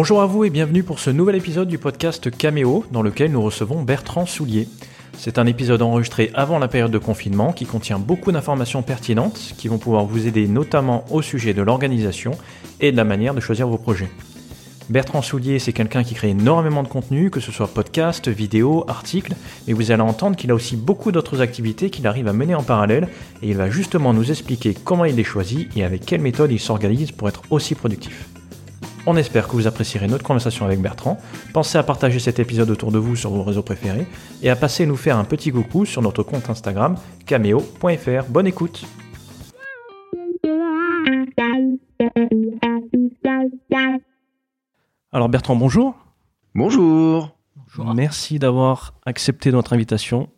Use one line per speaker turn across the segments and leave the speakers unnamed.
Bonjour à vous et bienvenue pour ce nouvel épisode du podcast Caméo dans lequel nous recevons Bertrand Soulier. C'est un épisode enregistré avant la période de confinement qui contient beaucoup d'informations pertinentes qui vont pouvoir vous aider notamment au sujet de l'organisation et de la manière de choisir vos projets. Bertrand Soulier, c'est quelqu'un qui crée énormément de contenu, que ce soit podcast, vidéo, articles, mais vous allez entendre qu'il a aussi beaucoup d'autres activités qu'il arrive à mener en parallèle, et il va justement nous expliquer comment il les choisit et avec quelle méthode il s'organise pour être aussi productif. On espère que vous apprécierez notre conversation avec Bertrand. Pensez à partager cet épisode autour de vous sur vos réseaux préférés et à passer nous faire un petit coucou sur notre compte Instagram cameo.fr. Bonne écoute Alors Bertrand, bonjour.
Bonjour.
Merci d'avoir accepté notre invitation.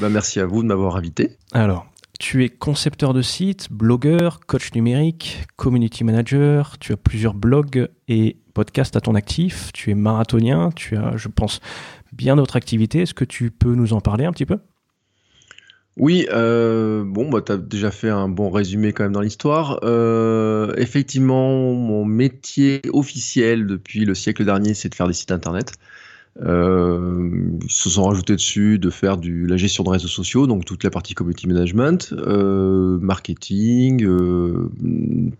Bah, merci à vous de m'avoir invité.
Alors, tu es concepteur de sites, blogueur, coach numérique, community manager, tu as plusieurs blogs et podcasts à ton actif, tu es marathonien, tu as, je pense, bien d'autres activités. Est-ce que tu peux nous en parler un petit peu?
Oui, euh, bon, bah, tu as déjà fait un bon résumé quand même dans l'histoire. Euh, effectivement, mon métier officiel depuis le siècle dernier, c'est de faire des sites internet. Euh, ils se sont rajoutés dessus de faire du, la gestion de réseaux sociaux, donc toute la partie community management, euh, marketing, euh,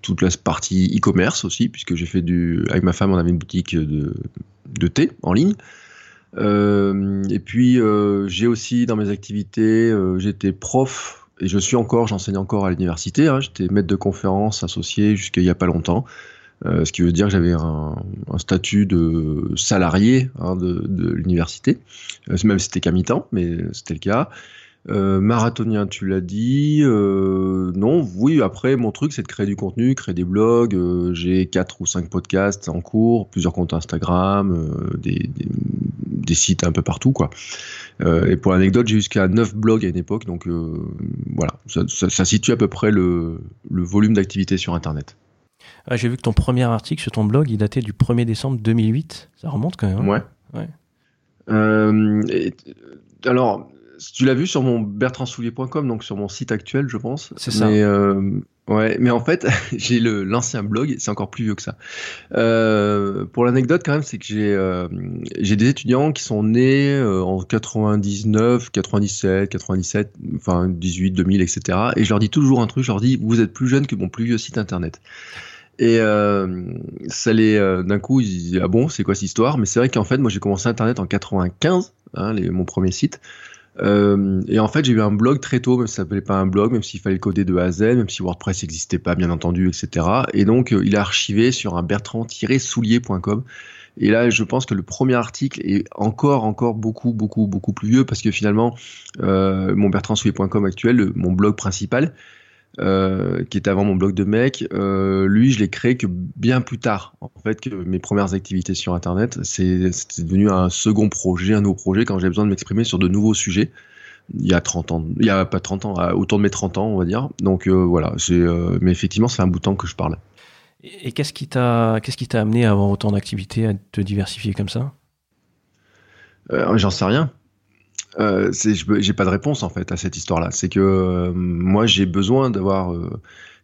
toute la partie e-commerce aussi, puisque j'ai fait du. Avec ma femme, on avait une boutique de, thé en ligne. Et puis, j'ai aussi dans mes activités, j'étais prof et je suis encore, j'enseigne encore à l'université. Hein, j'étais maître de conférence associé jusqu'à il n'y a pas longtemps. Euh, ce qui veut dire que j'avais un, statut de salarié hein, de, l'université, euh, même si c'était qu'à mi-temps, mais c'était le cas. Euh, marathonien, tu l'as dit. Non, oui, après, mon truc, c'est de créer du contenu, créer des blogs. J'ai quatre ou cinq podcasts en cours, plusieurs comptes Instagram, des, sites un peu partout, quoi. et pour l'anecdote, j'ai jusqu'à neuf blogs à une époque, donc voilà, ça, situe à peu près le volume d'activité sur Internet.
Ah, J'ai vu que ton premier article sur ton blog, il datait du 1er décembre 2008. Ça remonte quand même. Hein
ouais.
ouais.
Euh, et, alors, tu l'as vu sur mon bertrandsoulier.com, donc sur mon site actuel, je pense.
C'est ça.
Mais, euh, ouais, mais en fait, j'ai l'ancien blog, c'est encore plus vieux que ça. Euh, pour l'anecdote, quand même, c'est que j'ai euh, des étudiants qui sont nés euh, en 99, 97, 97, enfin 18, 2000, etc. Et je leur dis toujours un truc, je leur dis, vous êtes plus jeunes que mon plus vieux site internet. Et euh, ça les, euh, d'un coup, ils ah bon, c'est quoi cette histoire? Mais c'est vrai qu'en fait, moi, j'ai commencé Internet en 95, hein, mon premier site. Euh, et en fait, j'ai eu un blog très tôt, même si ça s'appelait pas un blog, même s'il fallait coder de A à Z, même si WordPress n'existait pas, bien entendu, etc. Et donc, il est archivé sur un bertrand-soulier.com. Et là, je pense que le premier article est encore, encore beaucoup, beaucoup, beaucoup plus vieux parce que finalement, euh, mon bertrandsoulier.com actuel, mon blog principal, euh, qui était avant mon blog de mec, euh, lui, je l'ai créé que bien plus tard. En fait, que mes premières activités sur Internet, c'est devenu un second projet, un nouveau projet quand j'ai besoin de m'exprimer sur de nouveaux sujets. Il y a 30 ans, il y a pas 30 ans, autour de mes 30 ans, on va dire. Donc euh, voilà, c'est, euh, mais effectivement, c'est un bout de temps que je parle.
Et, et qu'est-ce qui t'a, qu'est-ce qui t'a amené à avoir autant d'activités, à te diversifier comme ça?
Euh, J'en sais rien. Euh, j'ai pas de réponse en fait à cette histoire-là. C'est que euh, moi j'ai besoin d'avoir euh,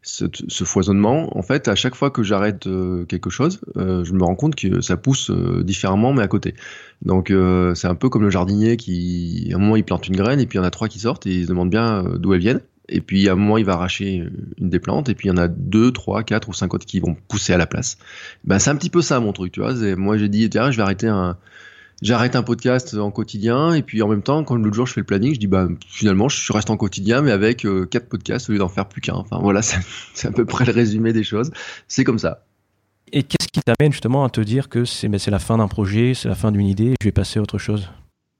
ce, ce, foisonnement. En fait, à chaque fois que j'arrête euh, quelque chose, euh, je me rends compte que ça pousse différemment, mais à côté. Donc c'est un peu comme le jardinier qui, à un moment, il plante une graine et puis il y en a trois qui sortent et il se demande bien d'où elles viennent. Et puis à un moment, il va arracher une des plantes et puis il y en a deux, trois, quatre ou cinq autres qui vont pousser à la place. Ben c'est un petit peu ça mon truc, tu vois. Moi j'ai dit tiens, je vais arrêter un j'arrête un podcast en quotidien et puis en même temps quand l'autre jour je fais le planning je dis bah finalement je reste en quotidien mais avec euh, quatre podcasts au lieu d'en faire plus qu'un enfin voilà c'est à peu près le résumé des choses c'est comme ça
et qu'est-ce qui t'amène justement à te dire que c'est ben, la fin d'un projet c'est la fin d'une idée je vais passer à autre chose?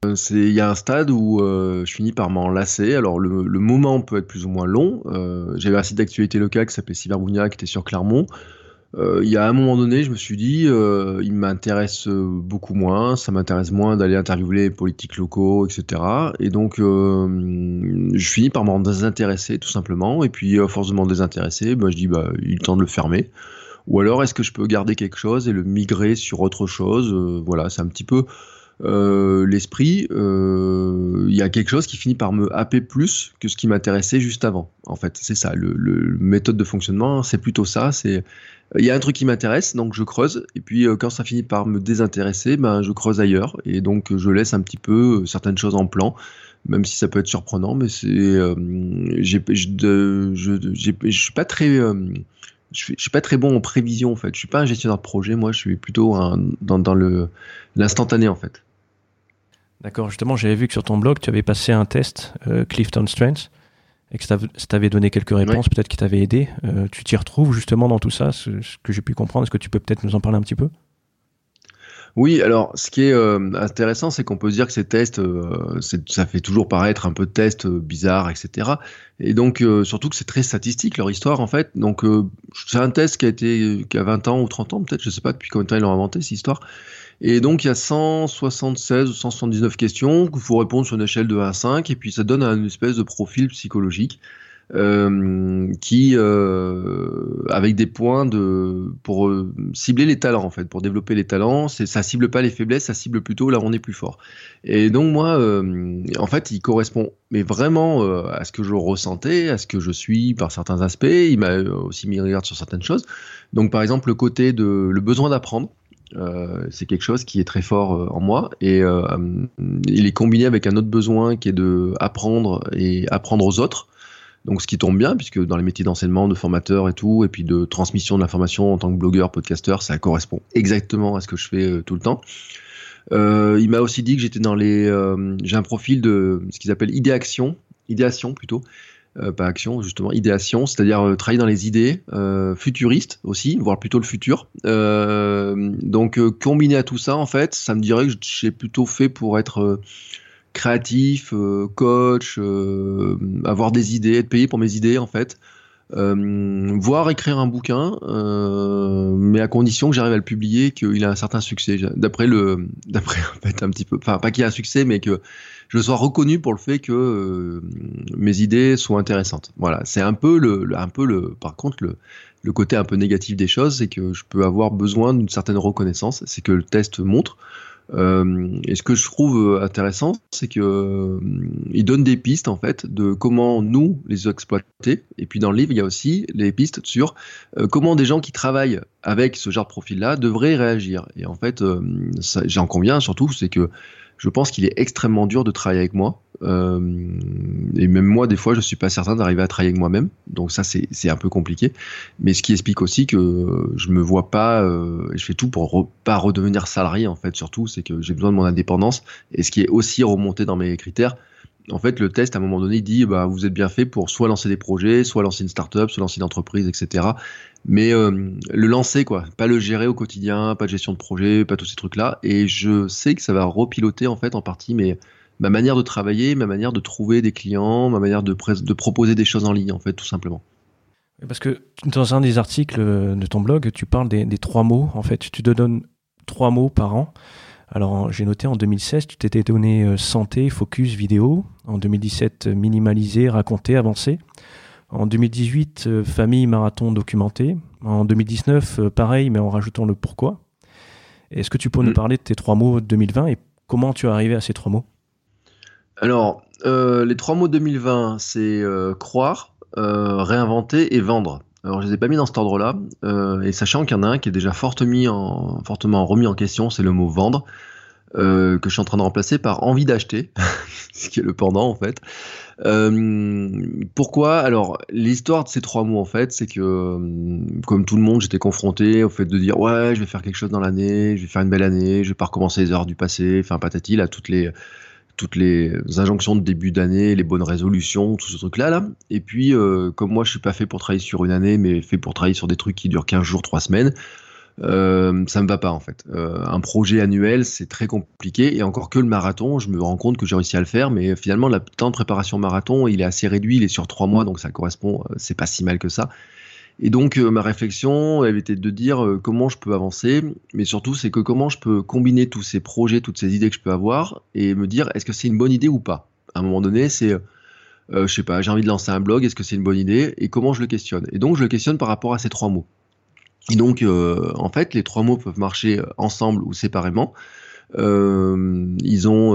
Euh, il y a un stade où euh, je finis par m'en lasser. Alors le, le, moment peut être plus ou moins long. Euh, J'avais un site d'actualité locale qui s'appelait Cyberbounia qui était sur Clermont. Euh, il y a un moment donné, je me suis dit, euh, il m'intéresse beaucoup moins, ça m'intéresse moins d'aller interviewer les politiques locaux, etc. Et donc, euh, je finis par m'en désintéresser, tout simplement. Et puis, force de m'en désintéresser, bah, je dis, bah, il est temps de le fermer. Ou alors, est-ce que je peux garder quelque chose et le migrer sur autre chose? Voilà, c'est un petit peu l'esprit, il y a quelque chose qui finit par me happer plus que ce qui m'intéressait juste avant. En fait, c'est ça. Le, méthode de fonctionnement, c'est plutôt ça. C'est il y a un truc qui m'intéresse, donc je creuse. Et puis quand ça finit par me désintéresser, ben je creuse ailleurs. Et donc je laisse un petit peu certaines choses en plan même si ça peut être surprenant, mais c'est, euh, je, je, suis pas très, euh, je, suis, pas très bon en prévision en fait. Je suis pas un gestionnaire de projet, moi, je suis plutôt dans, l'instantané en fait.
D'accord. Justement, j'avais vu que sur ton blog, tu avais passé un test euh, Clifton Strengths et que ça t'avait donné quelques réponses, peut-être qui t'avaient aidé. tu t'y retrouves justement dans tout ça, ce que j'ai pu comprendre. Est-ce que tu peux peut-être nous en parler un petit peu?
Oui, alors ce qui est euh, intéressant, c'est qu'on peut dire que ces tests, euh, ça fait toujours paraître un peu de tests euh, bizarres, etc. Et donc surtout que c'est très statistique leur histoire en fait. Donc c'est un test qui a été qui a 20 ans ou 30 ans peut-être, je sais pas depuis combien de temps ils l'ont inventé cette histoire. Et donc il y a 176 ou 179 questions qu'il faut répondre sur une échelle de 1 à 5 et puis ça donne une espèce de profil psychologique. Euh, qui euh, avec des points de pour euh, cibler les talents en fait, pour développer les talents. C'est ça cible pas les faiblesses, ça cible plutôt là où on est plus fort. Et donc moi, en fait, il correspond mais vraiment à ce que je ressentais, à ce que je suis par certains aspects. Il m'a aussi mis en garde sur certaines choses. Donc par exemple le côté de le besoin d'apprendre. Euh, c'est quelque chose qui est très fort en moi et euh, il est combiné avec un autre besoin qui est de apprendre et apprendre aux autres donc ce qui tombe bien, puisque dans les métiers d'enseignement, de formateur et tout, et puis de transmission de l'information en tant que blogueur, podcasteur, ça correspond exactement à ce que je fais euh, tout le temps. Euh, il m'a aussi dit que j'étais dans les, euh, j'ai un profil de ce qu'ils appellent idéation, idéation plutôt, pas action justement, idéation, c'est-à-dire travailler dans les idées, futuristes aussi, voire plutôt le futur. donc combiné à tout ça, en fait, ça me dirait que j'ai plutôt fait pour être créatif, euh, coach, euh, avoir des idées, être payé pour mes idées en fait. Euh, voire écrire un bouquin, mais à condition que j'arrive à le publier, qu'il a un certain succès. D'après le, d'après en fait un petit peu, enfin pas qu'il ait un succès, mais que je sois reconnu pour le fait que mes idées soient intéressantes. Voilà, c'est un peu le, un peu le, par contre le, côté un peu négatif des choses, c'est que je peux avoir besoin d'une certaine reconnaissance. C'est que le test montre euh, et ce que je trouve euh, intéressant, c'est que euh, il donne des pistes en fait de comment nous les exploiter. Et puis dans le livre, il y a aussi les pistes sur comment des gens qui travaillent avec ce genre de profil-là devraient réagir. Et en fait, j'en conviens surtout, c'est que je pense qu'il est extrêmement dur de travailler avec moi. Euh, et même moi, des fois, je suis pas certain d'arriver à travailler avec moi-même. Donc ça, c'est un peu compliqué. Mais ce qui explique aussi que je me vois pas, euh, je fais tout pour pas redevenir salarié en fait. Surtout, c'est que j'ai besoin de mon indépendance. Et ce qui est aussi remonté dans mes critères, en fait, le test, à un moment donné, dit bah, vous êtes bien fait pour soit lancer des projets, soit lancer une start-up, soit lancer une entreprise, etc. Mais euh, le lancer, quoi, pas le gérer au quotidien, pas de gestion de projet, pas tous ces trucs-là. Et je sais que ça va repiloter, en fait, en partie, ma manière de travailler, ma manière de trouver des clients, ma manière de, proposer des choses en ligne, en fait, tout simplement.
Parce que dans un des articles de ton blog, tu parles des, des trois mots. En fait, tu te donnes trois mots par an. Alors, j'ai noté en 2016, tu t'étais donné euh, santé, focus, vidéo. En 2017, minimaliser, raconter, avancer. En 2018, euh, famille, marathon, documenté. En 2019, euh, pareil, mais en rajoutant le pourquoi. Est-ce que tu peux nous mm. parler de tes trois mots 2020 et comment tu es arrivé à ces trois mots?
Alors, les trois mots 2020, c'est croire, réinventer et vendre. Alors, je les ai pas mis dans cet ordre-là, euh, et sachant qu'il y en a un qui est déjà fortement, fortement remis en question, c'est le mot vendre, euh, que je suis en train de remplacer par envie d'acheter, ce qui est le pendant en fait. Euh, pourquoi? Alors, l'histoire de ces trois mots en fait, c'est que, comme tout le monde, j'étais confronté au fait de dire ouais, je vais faire quelque chose dans l'année, je vais faire une belle année, je vais pas recommencer les heures du passé, enfin patati, là, toutes les toutes les injonctions de début d'année, les bonnes résolutions, tout ce truc-là. Là. Et puis, euh, comme moi, je suis pas fait pour travailler sur une année, mais fait pour travailler sur des trucs qui durent 15 jours, 3 semaines, euh, ça me va pas en fait. Euh, un projet annuel, c'est très compliqué. Et encore que le marathon, je me rends compte que j'ai réussi à le faire, mais finalement, le temps de préparation marathon, il est assez réduit, il est sur 3 mois, donc ça correspond, c'est pas si mal que ça. Et donc euh, ma réflexion, elle était de dire euh, comment je peux avancer, mais surtout c'est que comment je peux combiner tous ces projets, toutes ces idées que je peux avoir, et me dire est-ce que c'est une bonne idée ou pas? À un moment donné, c'est euh, je sais pas, j'ai envie de lancer un blog, est-ce que c'est une bonne idée? Et comment je le questionne? Et donc je le questionne par rapport à ces trois mots. Et donc en fait, les trois mots peuvent marcher ensemble ou séparément. Ils ont,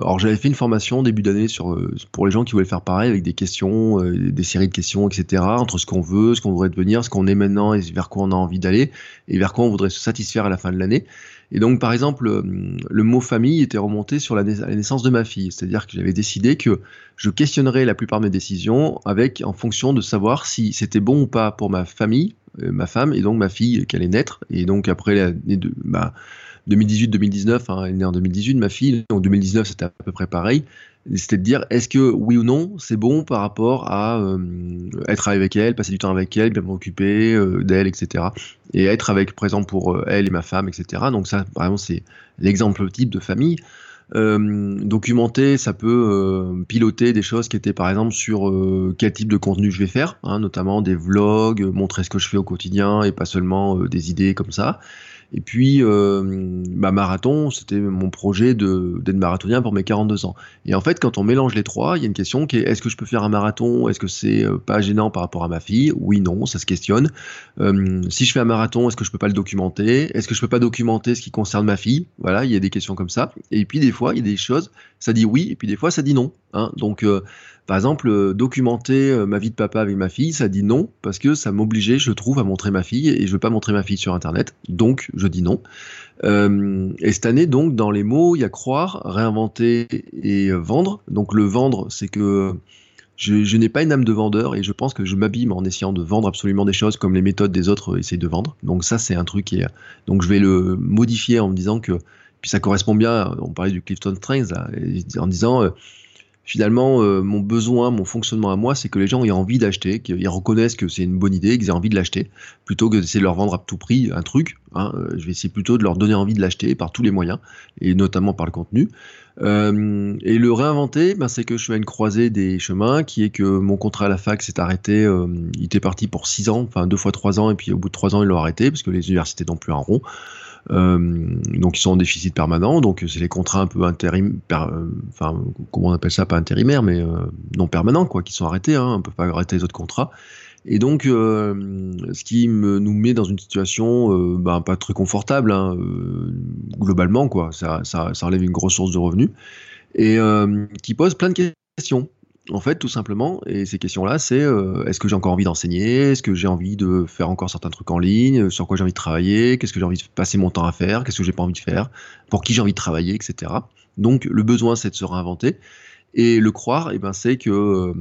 alors j'avais fait une formation début d'année sur pour les gens qui voulaient faire pareil avec des questions, des séries de questions, etc. Entre ce qu'on veut, ce qu'on voudrait devenir, ce qu'on est maintenant et vers quoi on a envie d'aller et vers quoi on voudrait se satisfaire à la fin de l'année. Et donc, par exemple, euh, le mot famille était remonté sur la, naissance de ma fille. C'est-à-dire que j'avais décidé que je questionnerais la plupart de mes décisions avec, en fonction de savoir si c'était bon ou pas pour ma famille, euh, ma femme, et donc ma fille qui allait naître. Et donc, après l'année de, bah, 2018-2019, hein, elle est née en 2018, ma fille, donc 2019 c'était à peu près pareil. C'était de dire est-ce que oui ou non c'est bon par rapport à euh, être avec elle, passer du temps avec elle, bien m'occuper euh, d'elle, etc. Et être avec, exemple, pour euh, elle et ma femme, etc. Donc ça, exemple, c'est l'exemple type de famille. documenter, ça peut piloter des choses qui étaient par exemple sur quel type de contenu je vais faire, hein, notamment des vlogs, montrer ce que je fais au quotidien et pas seulement des idées comme ça. Et puis, euh, ma marathon, c'était mon projet d'être marathonien pour mes 42 ans. Et en fait, quand on mélange les trois, il y a une question qui est est-ce que je peux faire un marathon? Est-ce que c'est euh, pas gênant par rapport à ma fille? Oui, non, ça se questionne. Euh, si je fais un marathon, est-ce que je peux pas le documenter? Est-ce que je peux pas documenter ce qui concerne ma fille? Voilà, il y a des questions comme ça. Et puis, des fois, il y a des choses, ça dit oui, et puis des fois, ça dit non. Hein. Donc, euh, par exemple, euh, documenter euh, ma vie de papa avec ma fille, ça dit non, parce que ça m'obligeait, je trouve, à montrer ma fille, et je veux pas montrer ma fille sur Internet, donc je dis non. et cette année, donc, dans les mots, il y a croire, réinventer et vendre. Donc le vendre, c'est que je, n'ai pas une âme de vendeur et je pense que je m'abîme en essayant de vendre absolument des choses comme les méthodes des autres essayent de vendre. Donc ça, c'est un truc est... Donc je vais le modifier en me disant que... Puis ça correspond bien, on parlait du Clifton Strengths, en disant finalement, euh, mon besoin, mon fonctionnement à moi, c'est que les gens aient envie d'acheter, qu'ils reconnaissent que c'est une bonne idée, qu'ils aient envie de l'acheter, plutôt que d'essayer de leur vendre à tout prix un truc. Hein, euh, je vais essayer plutôt de leur donner envie de l'acheter par tous les moyens, et notamment par le contenu. Euh, et le réinventer, ben, c'est que je suis à une croisée des chemins, qui est que mon contrat à la fac s'est arrêté, il était parti pour six ans, enfin deux fois trois ans, et puis au bout de trois ans, ils l'ont arrêté, parce que les universités n'ont plus un rond. Euh, donc ils sont en déficit permanent, donc c'est les contrats un peu intérim, euh, enfin comment on appelle ça, pas intérimaires, mais euh, non permanents quoi, qui sont arrêtés. Hein, on peut pas arrêter les autres contrats. Et donc, ce qui nous met dans une situation ben, pas très confortable, hein, globalement, quoi. Ça, ça, enlève une grosse source de revenus et qui pose plein de questions en fait, tout simplement. Et ces questions-là, c'est euh, est-ce que j'ai encore envie d'enseigner? Est-ce que j'ai envie de faire encore certains trucs en ligne? Sur quoi j'ai envie de travailler? Qu'est-ce que j'ai envie de passer mon temps à faire? Qu'est-ce que j'ai pas envie de faire? Pour qui j'ai envie de travailler, etc. Donc, le besoin, c'est de se réinventer. Et le croire, eh ben, c'est que euh,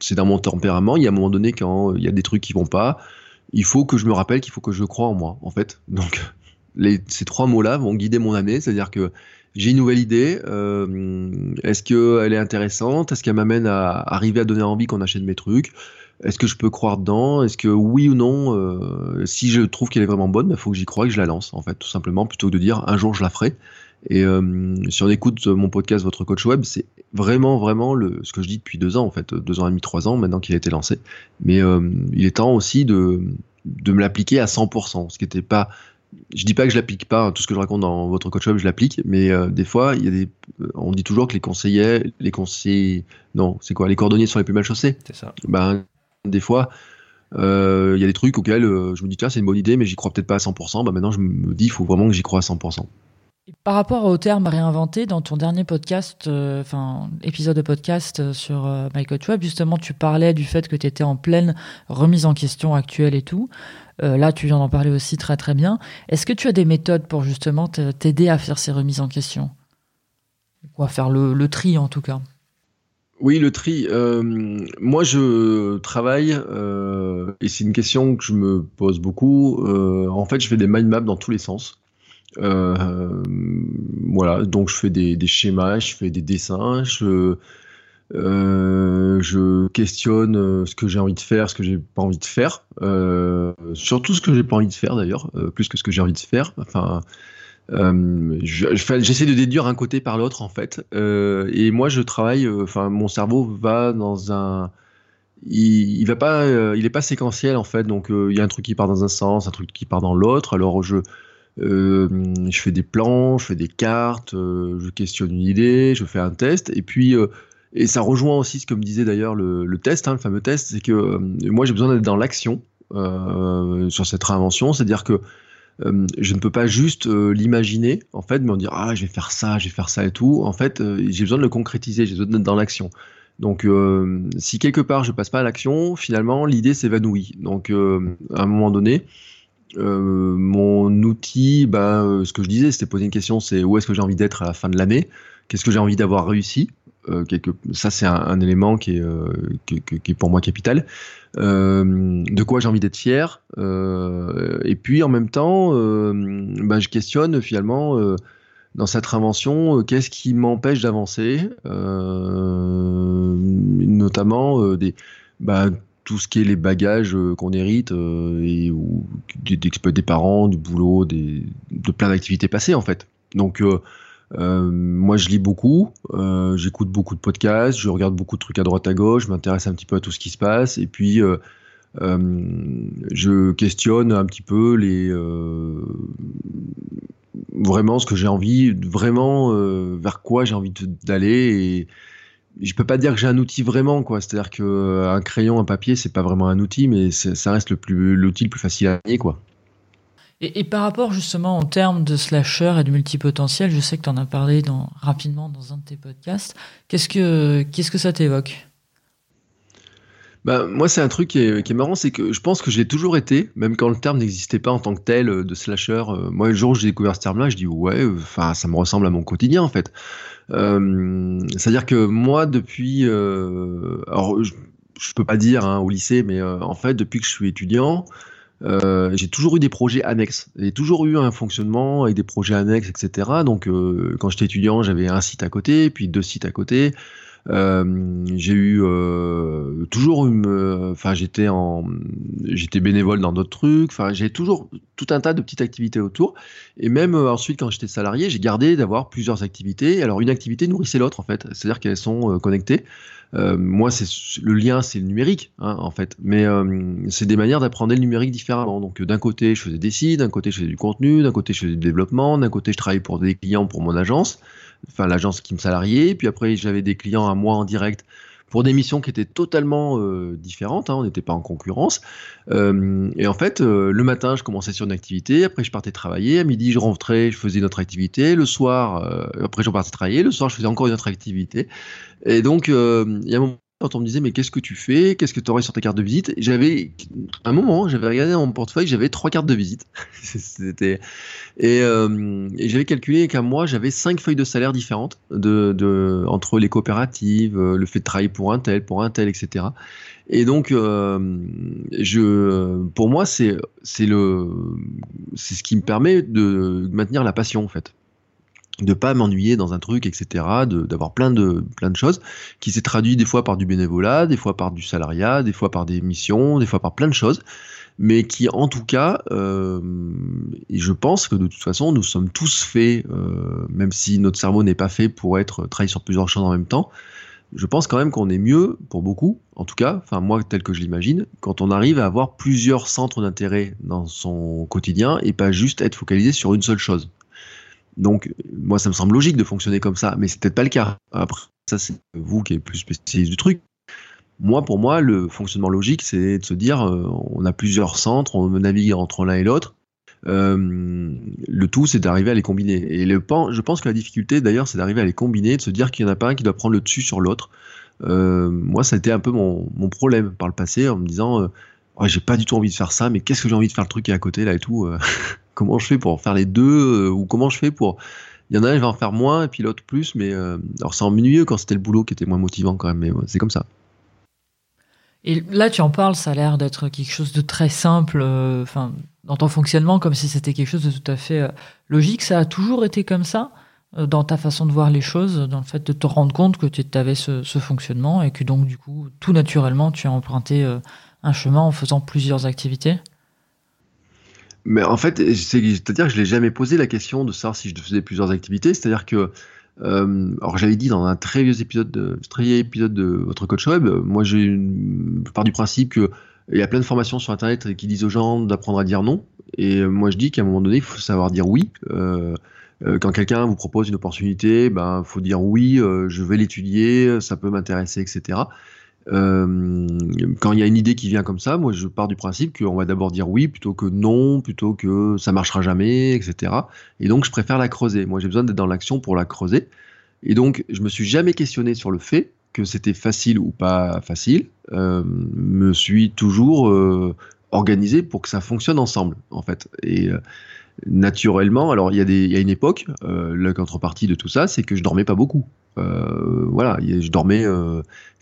c'est dans mon tempérament. Il y a un moment donné, quand il y a des trucs qui vont pas, il faut que je me rappelle qu'il faut que je croie en moi, en fait. Donc, les, ces trois mots-là vont guider mon année. C'est-à-dire que j'ai une nouvelle idée. Euh, est-ce qu'elle est intéressante? Est-ce qu'elle m'amène à arriver à donner envie qu'on achète mes trucs? Est-ce que je peux croire dedans? Est-ce que oui ou non euh, Si je trouve qu'elle est vraiment bonne, il bah, faut que j'y croie et que je la lance, en fait, tout simplement, plutôt que de dire un jour je la ferai. Et euh, si on écoute mon podcast, votre coach web, c'est vraiment, vraiment le, ce que je dis depuis deux ans, en fait, deux ans et demi, trois ans, maintenant qu'il a été lancé. Mais il est temps aussi de, de me l'appliquer à 100%, ce qui n'était pas je dis pas que je l'applique pas, hein, tout ce que je raconte dans votre coach web, je l'applique, mais euh, des fois, il y a des, on dit toujours que les conseillers, les conseillers, non, c'est quoi, les cordonniers sont les plus mal chaussés.
C'est ça.
Ben, des fois, euh, il y a des trucs auxquels euh, je me dis tiens c'est une bonne idée, mais j'y crois peut-être pas à 100%. Ben maintenant, je me dis il faut vraiment que j'y crois à 100%.
Par rapport au terme réinventé, dans ton dernier podcast, enfin épisode de podcast sur My Coach Web, justement, tu parlais du fait que tu étais en pleine remise en question actuelle et tout. Euh, là, tu viens d'en parler aussi très très bien. Est-ce que tu as des méthodes pour justement t'aider à faire ces remises en question? Ou à faire le, tri en tout cas?
Oui, le tri. Euh, moi, je travaille, euh, et c'est une question que je me pose beaucoup. en fait, je fais des mind maps dans tous les sens. Voilà, donc je fais des, des, schémas, je fais des dessins, je, euh, je questionne euh, ce que j'ai envie de faire, ce que j'ai pas envie de faire, euh, surtout ce que j'ai pas envie de faire d'ailleurs, plus que ce que j'ai envie de faire. Enfin, j'essaie de déduire un côté par l'autre en fait. et moi, je travaille. Enfin, mon cerveau va dans un il, il, va pas, il est pas séquentiel en fait. Donc il y a un truc qui part dans un sens, un truc qui part dans l'autre. Alors je, je fais des plans, je fais des cartes, je questionne une idée, je fais un test, et puis et ça rejoint aussi ce que me disait d'ailleurs le, test, hein, le fameux test, c'est que euh, moi j'ai besoin d'être dans l'action euh, sur cette réinvention, c'est-à-dire que je ne peux pas juste l'imaginer, en fait, me dire ah je vais faire ça, je vais faire ça et tout. En fait, j'ai besoin de le concrétiser, j'ai besoin d'être dans l'action. Donc, si quelque part je passe pas à l'action, finalement l'idée s'évanouit. Donc, à un moment donné, mon outil, ben, ce que je disais, c'était poser une question, c'est où est-ce que j'ai envie d'être à la fin de l'année? Qu'est-ce que j'ai envie d'avoir réussi? Euh, ça c'est un, élément qui est, euh, pour moi capital. Euh, de quoi j'ai envie d'être fier? et puis en même temps, bah, je questionne finalement dans cette invention, qu'est-ce qui m'empêche d'avancer, notamment des, bah, tout ce qui est les bagages qu'on hérite et ou des, parents, du boulot, des, de plein d'activités passées en fait. Donc euh, moi, je lis beaucoup, euh, j'écoute beaucoup de podcasts, je regarde beaucoup de trucs à droite à gauche, je m'intéresse un petit peu à tout ce qui se passe, et puis euh, je questionne un petit peu les vraiment ce que j'ai envie, vraiment vers quoi j'ai envie d'aller. Et je peux pas dire que j'ai un outil vraiment, quoi. C'est-à-dire qu'un crayon, un papier, c'est pas vraiment un outil, mais ça reste le plus l'outil le plus facile à gagner, quoi.
Et, par rapport justement en termes de slasher et de multipotentiel, je sais que tu en as parlé dans, rapidement dans un de tes podcasts. Qu'est-ce que, qu'est-ce que ça t'évoque?
Bah, moi, c'est un truc qui est, qui est marrant, c'est que je pense que j'ai toujours été, même quand le terme n'existait pas en tant que tel euh, de slasher. Euh, moi, le jour où j'ai découvert ce terme-là, je dis ouais, enfin, ça me ressemble à mon quotidien en fait. Euh, c'est-à-dire que moi, depuis, alors, je, je, peux pas dire hein, au lycée, mais en fait, depuis que je suis étudiant, euh, j'ai toujours eu des projets annexes. J'ai toujours eu un fonctionnement avec des projets annexes, etc. Donc, euh, quand j'étais étudiant, j'avais un site à côté, puis deux sites à côté. Euh, j'ai eu euh, toujours une, enfin j'étais en, j'étais bénévole dans d'autres trucs. Enfin j'ai toujours tout un tas de petites activités autour. Et même euh, ensuite quand j'étais salarié, j'ai gardé d'avoir plusieurs activités. Alors une activité nourrissait l'autre en fait, c'est-à-dire qu'elles sont connectées. Euh, moi, c'est le lien, c'est le numérique, hein, en fait. Mais euh, c'est des manières d'apprendre le numérique différemment. Donc, d'un côté, je faisais des sites, d'un côté, je faisais du contenu, d'un côté, je faisais du développement, d'un côté, je travaillais pour des clients pour mon agence enfin l'agence qui me salariait, puis après j'avais des clients à moi en direct pour des missions qui étaient totalement euh, différentes, hein, on n'était pas en concurrence. Euh, et en fait, euh, le matin, je commençais sur une activité, après je partais travailler, à midi je rentrais, je faisais une autre activité, le soir, après je partais travailler, le soir je faisais encore une autre activité. Et donc, il y a un moment quand on me disait mais qu'est-ce que tu fais, qu'est-ce que tu aurais sur ta carte de visite, j'avais un moment, j'avais regardé dans mon portefeuille, j'avais trois cartes de visite. C'était euh, et, j'avais calculé qu'à moi j'avais cinq feuilles de salaire différentes de, de, entre les coopératives, euh, le fait de travailler pour un tel, pour un tel, etc. Et donc euh, je, pour moi c'est c'est le c'est ce qui me permet de maintenir la passion en fait de pas m'ennuyer dans un truc, etc., d'avoir plein de, plein de choses, qui s'est traduit des fois par du bénévolat, des fois par du salariat, des fois par des missions, des fois par plein de choses, mais qui en tout cas, euh, et je pense que de toute façon, nous sommes tous faits, euh, même si notre cerveau n'est pas fait pour être travailler sur plusieurs choses en même temps, je pense quand même qu'on est mieux, pour beaucoup, en tout cas, enfin moi tel que je l'imagine, quand on arrive à avoir plusieurs centres d'intérêt dans son quotidien et pas juste être focalisé sur une seule chose. Donc, moi, ça me semble logique de fonctionner comme ça, mais c'est peut-être pas le cas. Après, ça, c'est vous qui êtes plus spécialiste du truc. Moi, pour moi, le fonctionnement logique, c'est de se dire, euh, on a plusieurs centres, on navigue entre l'un et l'autre. Euh, le tout, c'est d'arriver à les combiner. Et le, je pense que la difficulté, d'ailleurs, c'est d'arriver à les combiner, de se dire qu'il n'y en a pas un qui doit prendre le dessus sur l'autre. Euh, moi, ça a été un peu mon, problème par le passé, en me disant, j'ai pas du tout envie de faire ça, mais qu'est-ce que j'ai envie de faire le truc qui est à côté là et tout. comment je fais pour faire les deux euh, ou comment je fais pour il y en a un je vais en faire moins et puis l'autre plus mais euh, alors c'est ennuyeux quand c'était le boulot qui était moins motivant quand même mais c'est comme ça.
Et là tu en parles ça a l'air d'être quelque chose de très simple euh, enfin dans ton fonctionnement comme si c'était quelque chose de tout à fait logique. Ça a toujours été comme ça dans ta façon de voir les choses, dans le fait de te rendre compte que tu avais ce, ce, fonctionnement et que donc du coup, tout naturellement, tu as emprunté un chemin en faisant plusieurs activités?
Mais en fait, c'est-à-dire que je l'ai jamais posé la question de savoir si je faisais plusieurs activités. C'est-à-dire que, euh, alors j'avais dit dans un très vieux épisode de, très vieux épisode de votre coach web, moi j'ai pars du principe que il y a plein de formations sur internet qui disent aux gens d'apprendre à dire non. Et moi je dis qu'à un moment donné, il faut savoir dire oui. Euh, euh quand quelqu'un vous propose une opportunité, ben faut dire oui, je vais l'étudier, ça peut m'intéresser, etc. quand il y a une idée qui vient comme ça, moi je pars du principe qu'on va d'abord dire oui plutôt que non, plutôt que ça marchera jamais, etc. Et donc je préfère la creuser. Moi j'ai besoin d'être dans l'action pour la creuser. Et donc je me suis jamais questionné sur le fait que c'était facile ou pas facile. Euh, me suis toujours euh, organisé pour que ça fonctionne ensemble, en fait. Et euh, naturellement, alors il y a une époque, la contrepartie de tout ça, c'est que je dormais pas beaucoup. voilà, je dormais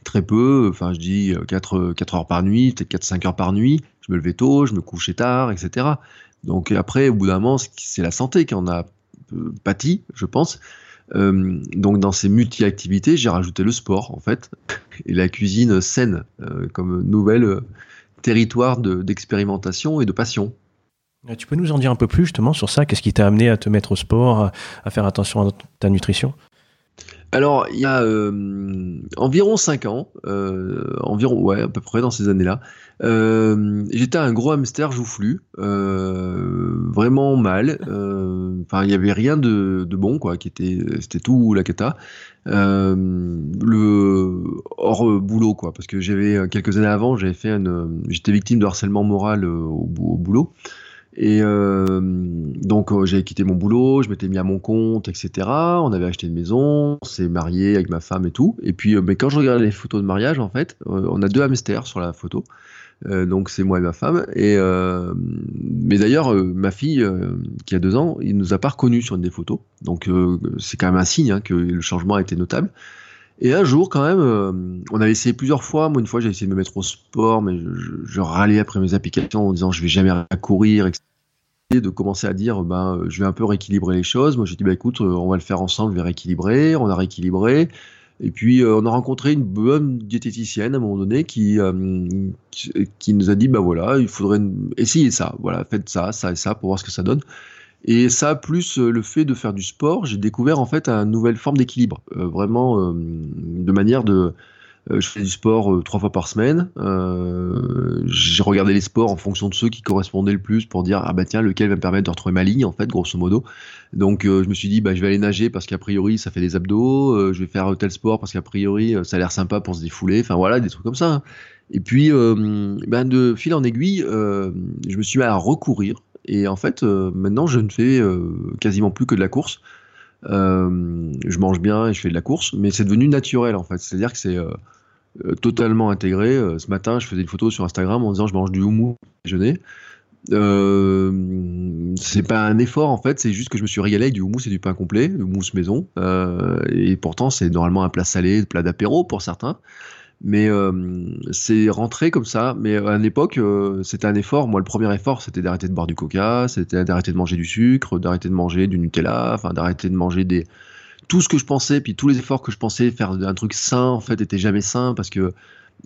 très peu, enfin je dis 4, 4 heures par nuit, peut-être 4-5 heures par nuit, je me levais tôt, je me couchais tard, etc. Donc après, au bout d'un moment, c'est la santé qui en a pâti, je pense. Euh, donc dans ces multi-activités, j'ai rajouté le sport en fait et la cuisine saine euh, comme nouvel euh, territoire d'expérimentation et de passion.
Tu peux nous en dire un peu plus justement sur ça? Qu'est-ce qui t'a amené à te mettre au sport, à faire attention à ta nutrition?
Alors, il y a environ 5 ans, environ, ouais, à peu près dans ces années-là, j'étais un gros hamster joufflu, vraiment mal. Enfin, il n'y avait rien de, bon, quoi, qui était, c'était tout la cata. le hors boulot, quoi, parce que j'avais quelques années avant, j'avais fait une, j'étais victime de harcèlement moral au boulot. Et euh, donc euh, j'avais quitté mon boulot, je m'étais mis à mon compte, etc. On avait acheté une maison, on s'est marié avec ma femme et tout. Et puis, euh, mais quand je regarde les photos de mariage, en fait, on a deux hamsters sur la photo. donc c'est moi et ma femme. Et mais d'ailleurs, ma fille qui a deux ans, il nous a pas reconnus sur une des photos. Donc c'est quand même un signe hein, que le changement a été notable. Et un jour, quand même, euh, on avait essayé plusieurs fois. Moi, une fois, j'ai essayé de me mettre au sport, mais je, râlais après mes applications en disant je vais jamais courir, etc. Et de commencer à dire ben, je vais un peu rééquilibrer les choses. Moi, j'ai dit bah, écoute, euh, on va le faire ensemble, je vais rééquilibrer. On a rééquilibré. Et puis, euh, on a rencontré une bonne diététicienne à un moment donné qui, qui, nous a dit bah voilà, il faudrait essayer ça. Voilà, faites ça, ça et ça pour voir ce que ça donne. Et ça, plus euh, le fait de faire du sport, j'ai découvert en fait une nouvelle forme d'équilibre. Euh, vraiment, euh, de manière de. je fais du sport trois fois par semaine. j'ai regardé les sports en fonction de ceux qui correspondaient le plus pour dire ah bah tiens lequel va me permettre de retrouver ma ligne en fait grosso modo. Donc je me suis dit bah je vais aller nager parce qu'a priori ça fait des abdos. je vais faire tel sport parce qu'a priori ça a l'air sympa pour se défouler. Enfin voilà des trucs comme ça. Hein. Et puis ben, de fil en aiguille, je me suis mis à recourir et en fait, euh, maintenant, je ne fais euh, quasiment plus que de la course. Euh, je mange bien et je fais de la course, mais c'est devenu naturel en fait. C'est-à-dire que c'est totalement intégré. ce matin, je faisais une photo sur Instagram en disant je mange du houmous déjeuner. Euh, c'est pas un effort en fait, c'est juste que je me suis régalé avec du houmous et du pain complet, du houmous maison. Et pourtant, c'est normalement un plat salé, un plat d'apéro pour certains. Mais euh, c'est rentré comme ça. Mais à l'époque, euh, c'était un effort. Moi, le premier effort, c'était d'arrêter de boire du coca, c'était d'arrêter de manger du sucre, d'arrêter de manger du Nutella, enfin d'arrêter de manger des tout ce que je pensais, puis tous les efforts que je pensais faire un truc sain, en fait, étaient jamais sains parce que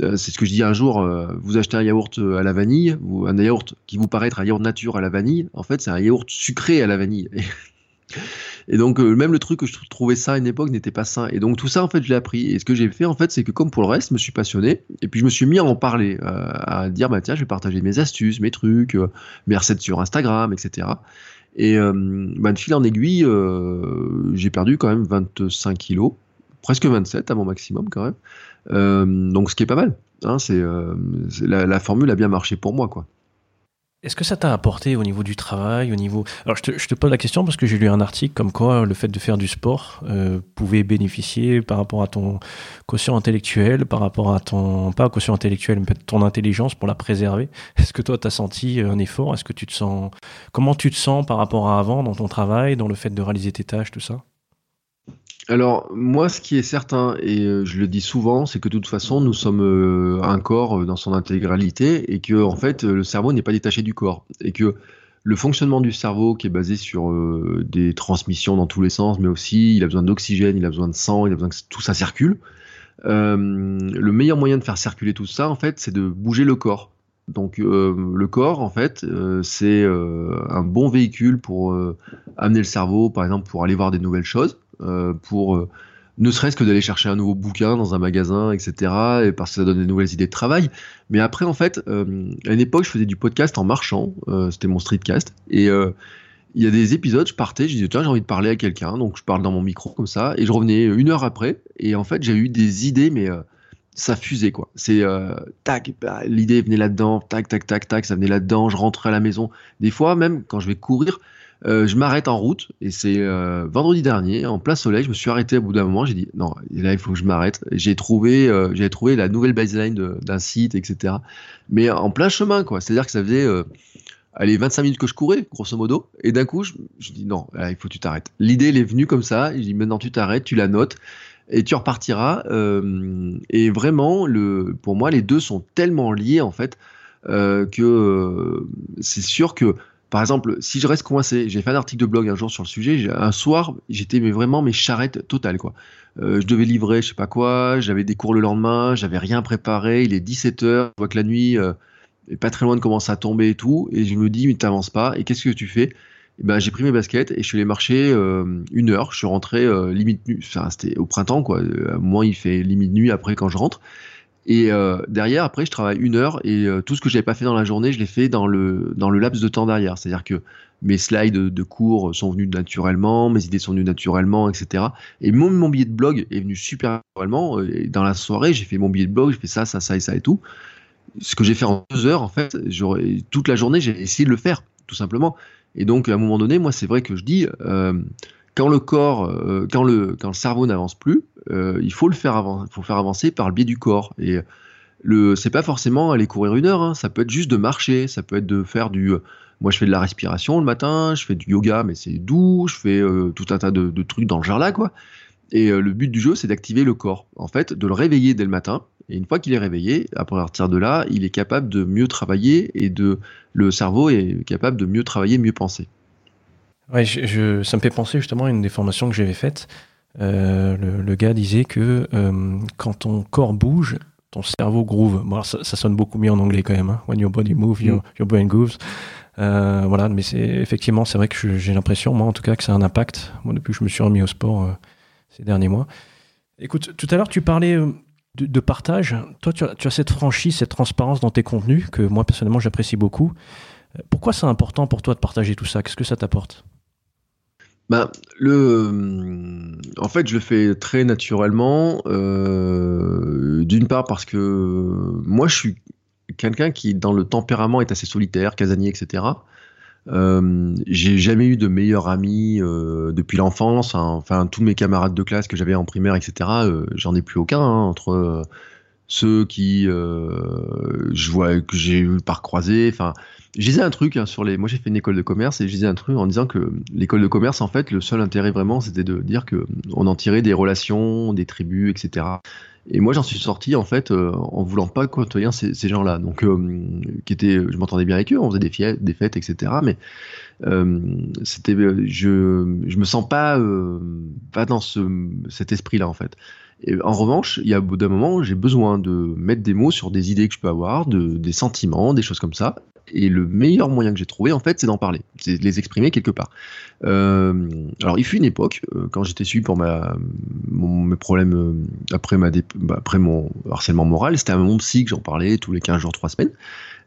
euh, c'est ce que je dis un jour. vous achetez un yaourt à la vanille, ou un yaourt qui vous paraît être un yaourt nature à la vanille, en fait, c'est un yaourt sucré à la vanille. donc, euh, même le truc que je trouvais ça à une époque n'était pas sain. Et donc, tout ça, en fait, je l'ai appris. Et ce que j'ai fait, en fait, c'est que comme pour le reste, je me suis passionné. Et puis, je me suis mis à en parler, euh, à dire, bah tiens, je vais partager mes astuces, mes trucs, euh, mes recettes sur Instagram, etc. Et bah, de fil en aiguille, j'ai perdu quand même 25 kilos, presque 27 à mon maximum quand même. donc, ce qui est pas mal. Hein, c'est la formule a bien marché pour moi, quoi.
Est-ce que ça t'a apporté au niveau du travail, au niveau... Alors je te, je te pose la question parce que j'ai lu un article comme quoi le fait de faire du sport euh, pouvait bénéficier par rapport à ton quotient intellectuel, par rapport à ton... pas quotient intellectuel, mais ton intelligence pour la préserver. Est-ce que toi tu as senti un effort? Est-ce que tu te sens... Comment tu te sens par rapport à avant dans ton travail, dans le fait de réaliser tes tâches, tout ça?
Alors, moi, ce qui est certain, et euh, je le dis souvent, c'est que de toute façon, nous sommes euh, un corps euh, dans son intégralité et que, en fait, le cerveau n'est pas détaché du corps. Et que le fonctionnement du cerveau, qui est basé sur des transmissions dans tous les sens, mais aussi, il a besoin d'oxygène, il a besoin de sang, il a besoin que tout ça circule. le meilleur moyen de faire circuler tout ça, en fait, c'est de bouger le corps. Donc, le corps, en fait, c'est un bon véhicule pour amener le cerveau, par exemple, pour aller voir des nouvelles choses pour euh, ne serait-ce que d'aller chercher un nouveau bouquin dans un magasin, etc. Et parce que ça donne des nouvelles idées de travail. Mais après, en fait, euh, à une époque, je faisais du podcast en marchant. C'était mon streetcast. Et il y a des épisodes, je partais, je disais, tiens, j'ai envie de parler à quelqu'un. Donc, je parle dans mon micro comme ça. Et je revenais une heure après. Et en fait, j'ai eu des idées, mais ça fusait quoi. C'est euh, tac, bah, l'idée venait là-dedans, tac, tac, tac, tac, ça venait là-dedans. Je rentrais à la maison. Des fois, même quand je vais courir, euh, je m'arrête en route et c'est euh, vendredi dernier, en plein soleil, je me suis arrêté au bout d'un moment. J'ai dit non, là il faut que je m'arrête. J'ai trouvé, euh, j'ai trouvé la nouvelle baseline d'un site, etc. Mais en plein chemin quoi. C'est-à-dire que ça faisait allez 25 minutes que je courais, grosso modo. Et d'un coup, je, je dis non, là, il faut que tu t'arrêtes. L'idée elle est venue comme ça. Je dis maintenant tu t'arrêtes, tu la notes et tu repartiras. Et vraiment, le, pour moi, les deux sont tellement liés en fait que c'est sûr que par exemple, si je reste coincé, j'ai fait un article de blog un jour sur le sujet. Un soir, j'étais mais vraiment mes charrettes totales quoi. Euh, je devais livrer, je sais pas quoi. J'avais des cours le lendemain, j'avais rien préparé. Il est 17 h Je vois que la nuit euh, est pas très loin de commencer à tomber et tout. Et je me dis mais t'avances pas. Et qu'est-ce que tu fais? Et ben, j'ai pris mes baskets et je suis allé marcher euh, une heure. Je suis rentré limite nuit. C'était au printemps, quoi. Euh, moi, il fait limite nuit après quand je rentre. Et euh, derrière, après, je travaille une heure et euh, tout ce que j'avais pas fait dans la journée, je l'ai fait dans le dans le laps de temps derrière. C'est-à-dire que mes slides de, cours sont venus naturellement, mes idées sont venues naturellement, etc. Et mon, mon billet de blog est venu super naturellement. Dans la soirée, j'ai fait mon billet de blog, j'ai fait ça, ça, ça et ça et tout. Ce que j'ai fait en deux heures, en fait, toute la journée, j'ai essayé de le faire, tout simplement. Et donc, à un moment donné, moi, c'est vrai que je dis, euh, quand le corps, euh, quand, le, quand le cerveau n'avance plus, euh, il faut le faire, avan faut faire avancer par le biais du corps. Et le, c'est pas forcément aller courir une heure, hein, ça peut être juste de marcher, ça peut être de faire du. Moi, je fais de la respiration le matin, je fais du yoga, mais c'est doux, je fais euh, tout un tas de, trucs dans le genre là, quoi. Et euh, le but du jeu, c'est d'activer le corps, en fait, de le réveiller dès le matin. Et une fois qu'il est réveillé, à partir de là, il est capable de mieux travailler et de le cerveau est capable de mieux travailler, mieux penser.
Ouais, je, je, ça me fait penser justement à une des formations que j'avais faites. Euh, le, le, gars disait que euh, quand ton corps bouge, ton cerveau groove. Bon, ça, ça, sonne beaucoup mieux en anglais quand même. Hein. When your body moves, your, your brain grooves. Euh, voilà, mais c'est effectivement, c'est vrai que j'ai l'impression, moi en tout cas, que ça a un impact. Moi, depuis que je me suis remis au sport euh, ces derniers mois. Écoute, tout à l'heure, tu parlais de, de, partage. Toi, tu as, tu as, cette franchise, cette transparence dans tes contenus que moi personnellement j'apprécie beaucoup. Pourquoi c'est important pour toi de partager tout ça? Qu'est-ce que ça t'apporte?
Bah, le, en fait, je le fais très naturellement. Euh, D'une part parce que moi, je suis quelqu'un qui, dans le tempérament, est assez solitaire, casanier, etc. Euh, j'ai jamais eu de meilleur ami euh, depuis l'enfance. Hein. Enfin, tous mes camarades de classe que j'avais en primaire, etc. Euh, J'en ai plus aucun hein, entre ceux qui je vois que j'ai eu par croisé. Je un truc hein, sur les. Moi, j'ai fait une école de commerce et je disais un truc en disant que l'école de commerce, en fait, le seul intérêt vraiment, c'était de dire que on en tirait des relations, des tribus, etc. Et moi, j'en suis sorti en fait euh, en voulant pas côtoyer ces, gens-là. Donc, euh, qui étaient, je m'entendais bien avec eux, on faisait des fêtes, des fêtes, etc. Mais euh, c'était, je, je me sens pas, euh, pas dans ce, cet esprit-là en fait. En revanche, il y a d'un moment, j'ai besoin de mettre des mots sur des idées que je peux avoir, de, des sentiments, des choses comme ça. Et le meilleur moyen que j'ai trouvé, en fait, c'est d'en parler, c'est de les exprimer quelque part. Euh, alors, il fut une époque, euh, quand j'étais suivi pour mes problèmes euh, bah, après mon harcèlement moral, c'était à mon psy que j'en parlais tous les 15 jours, 3 semaines.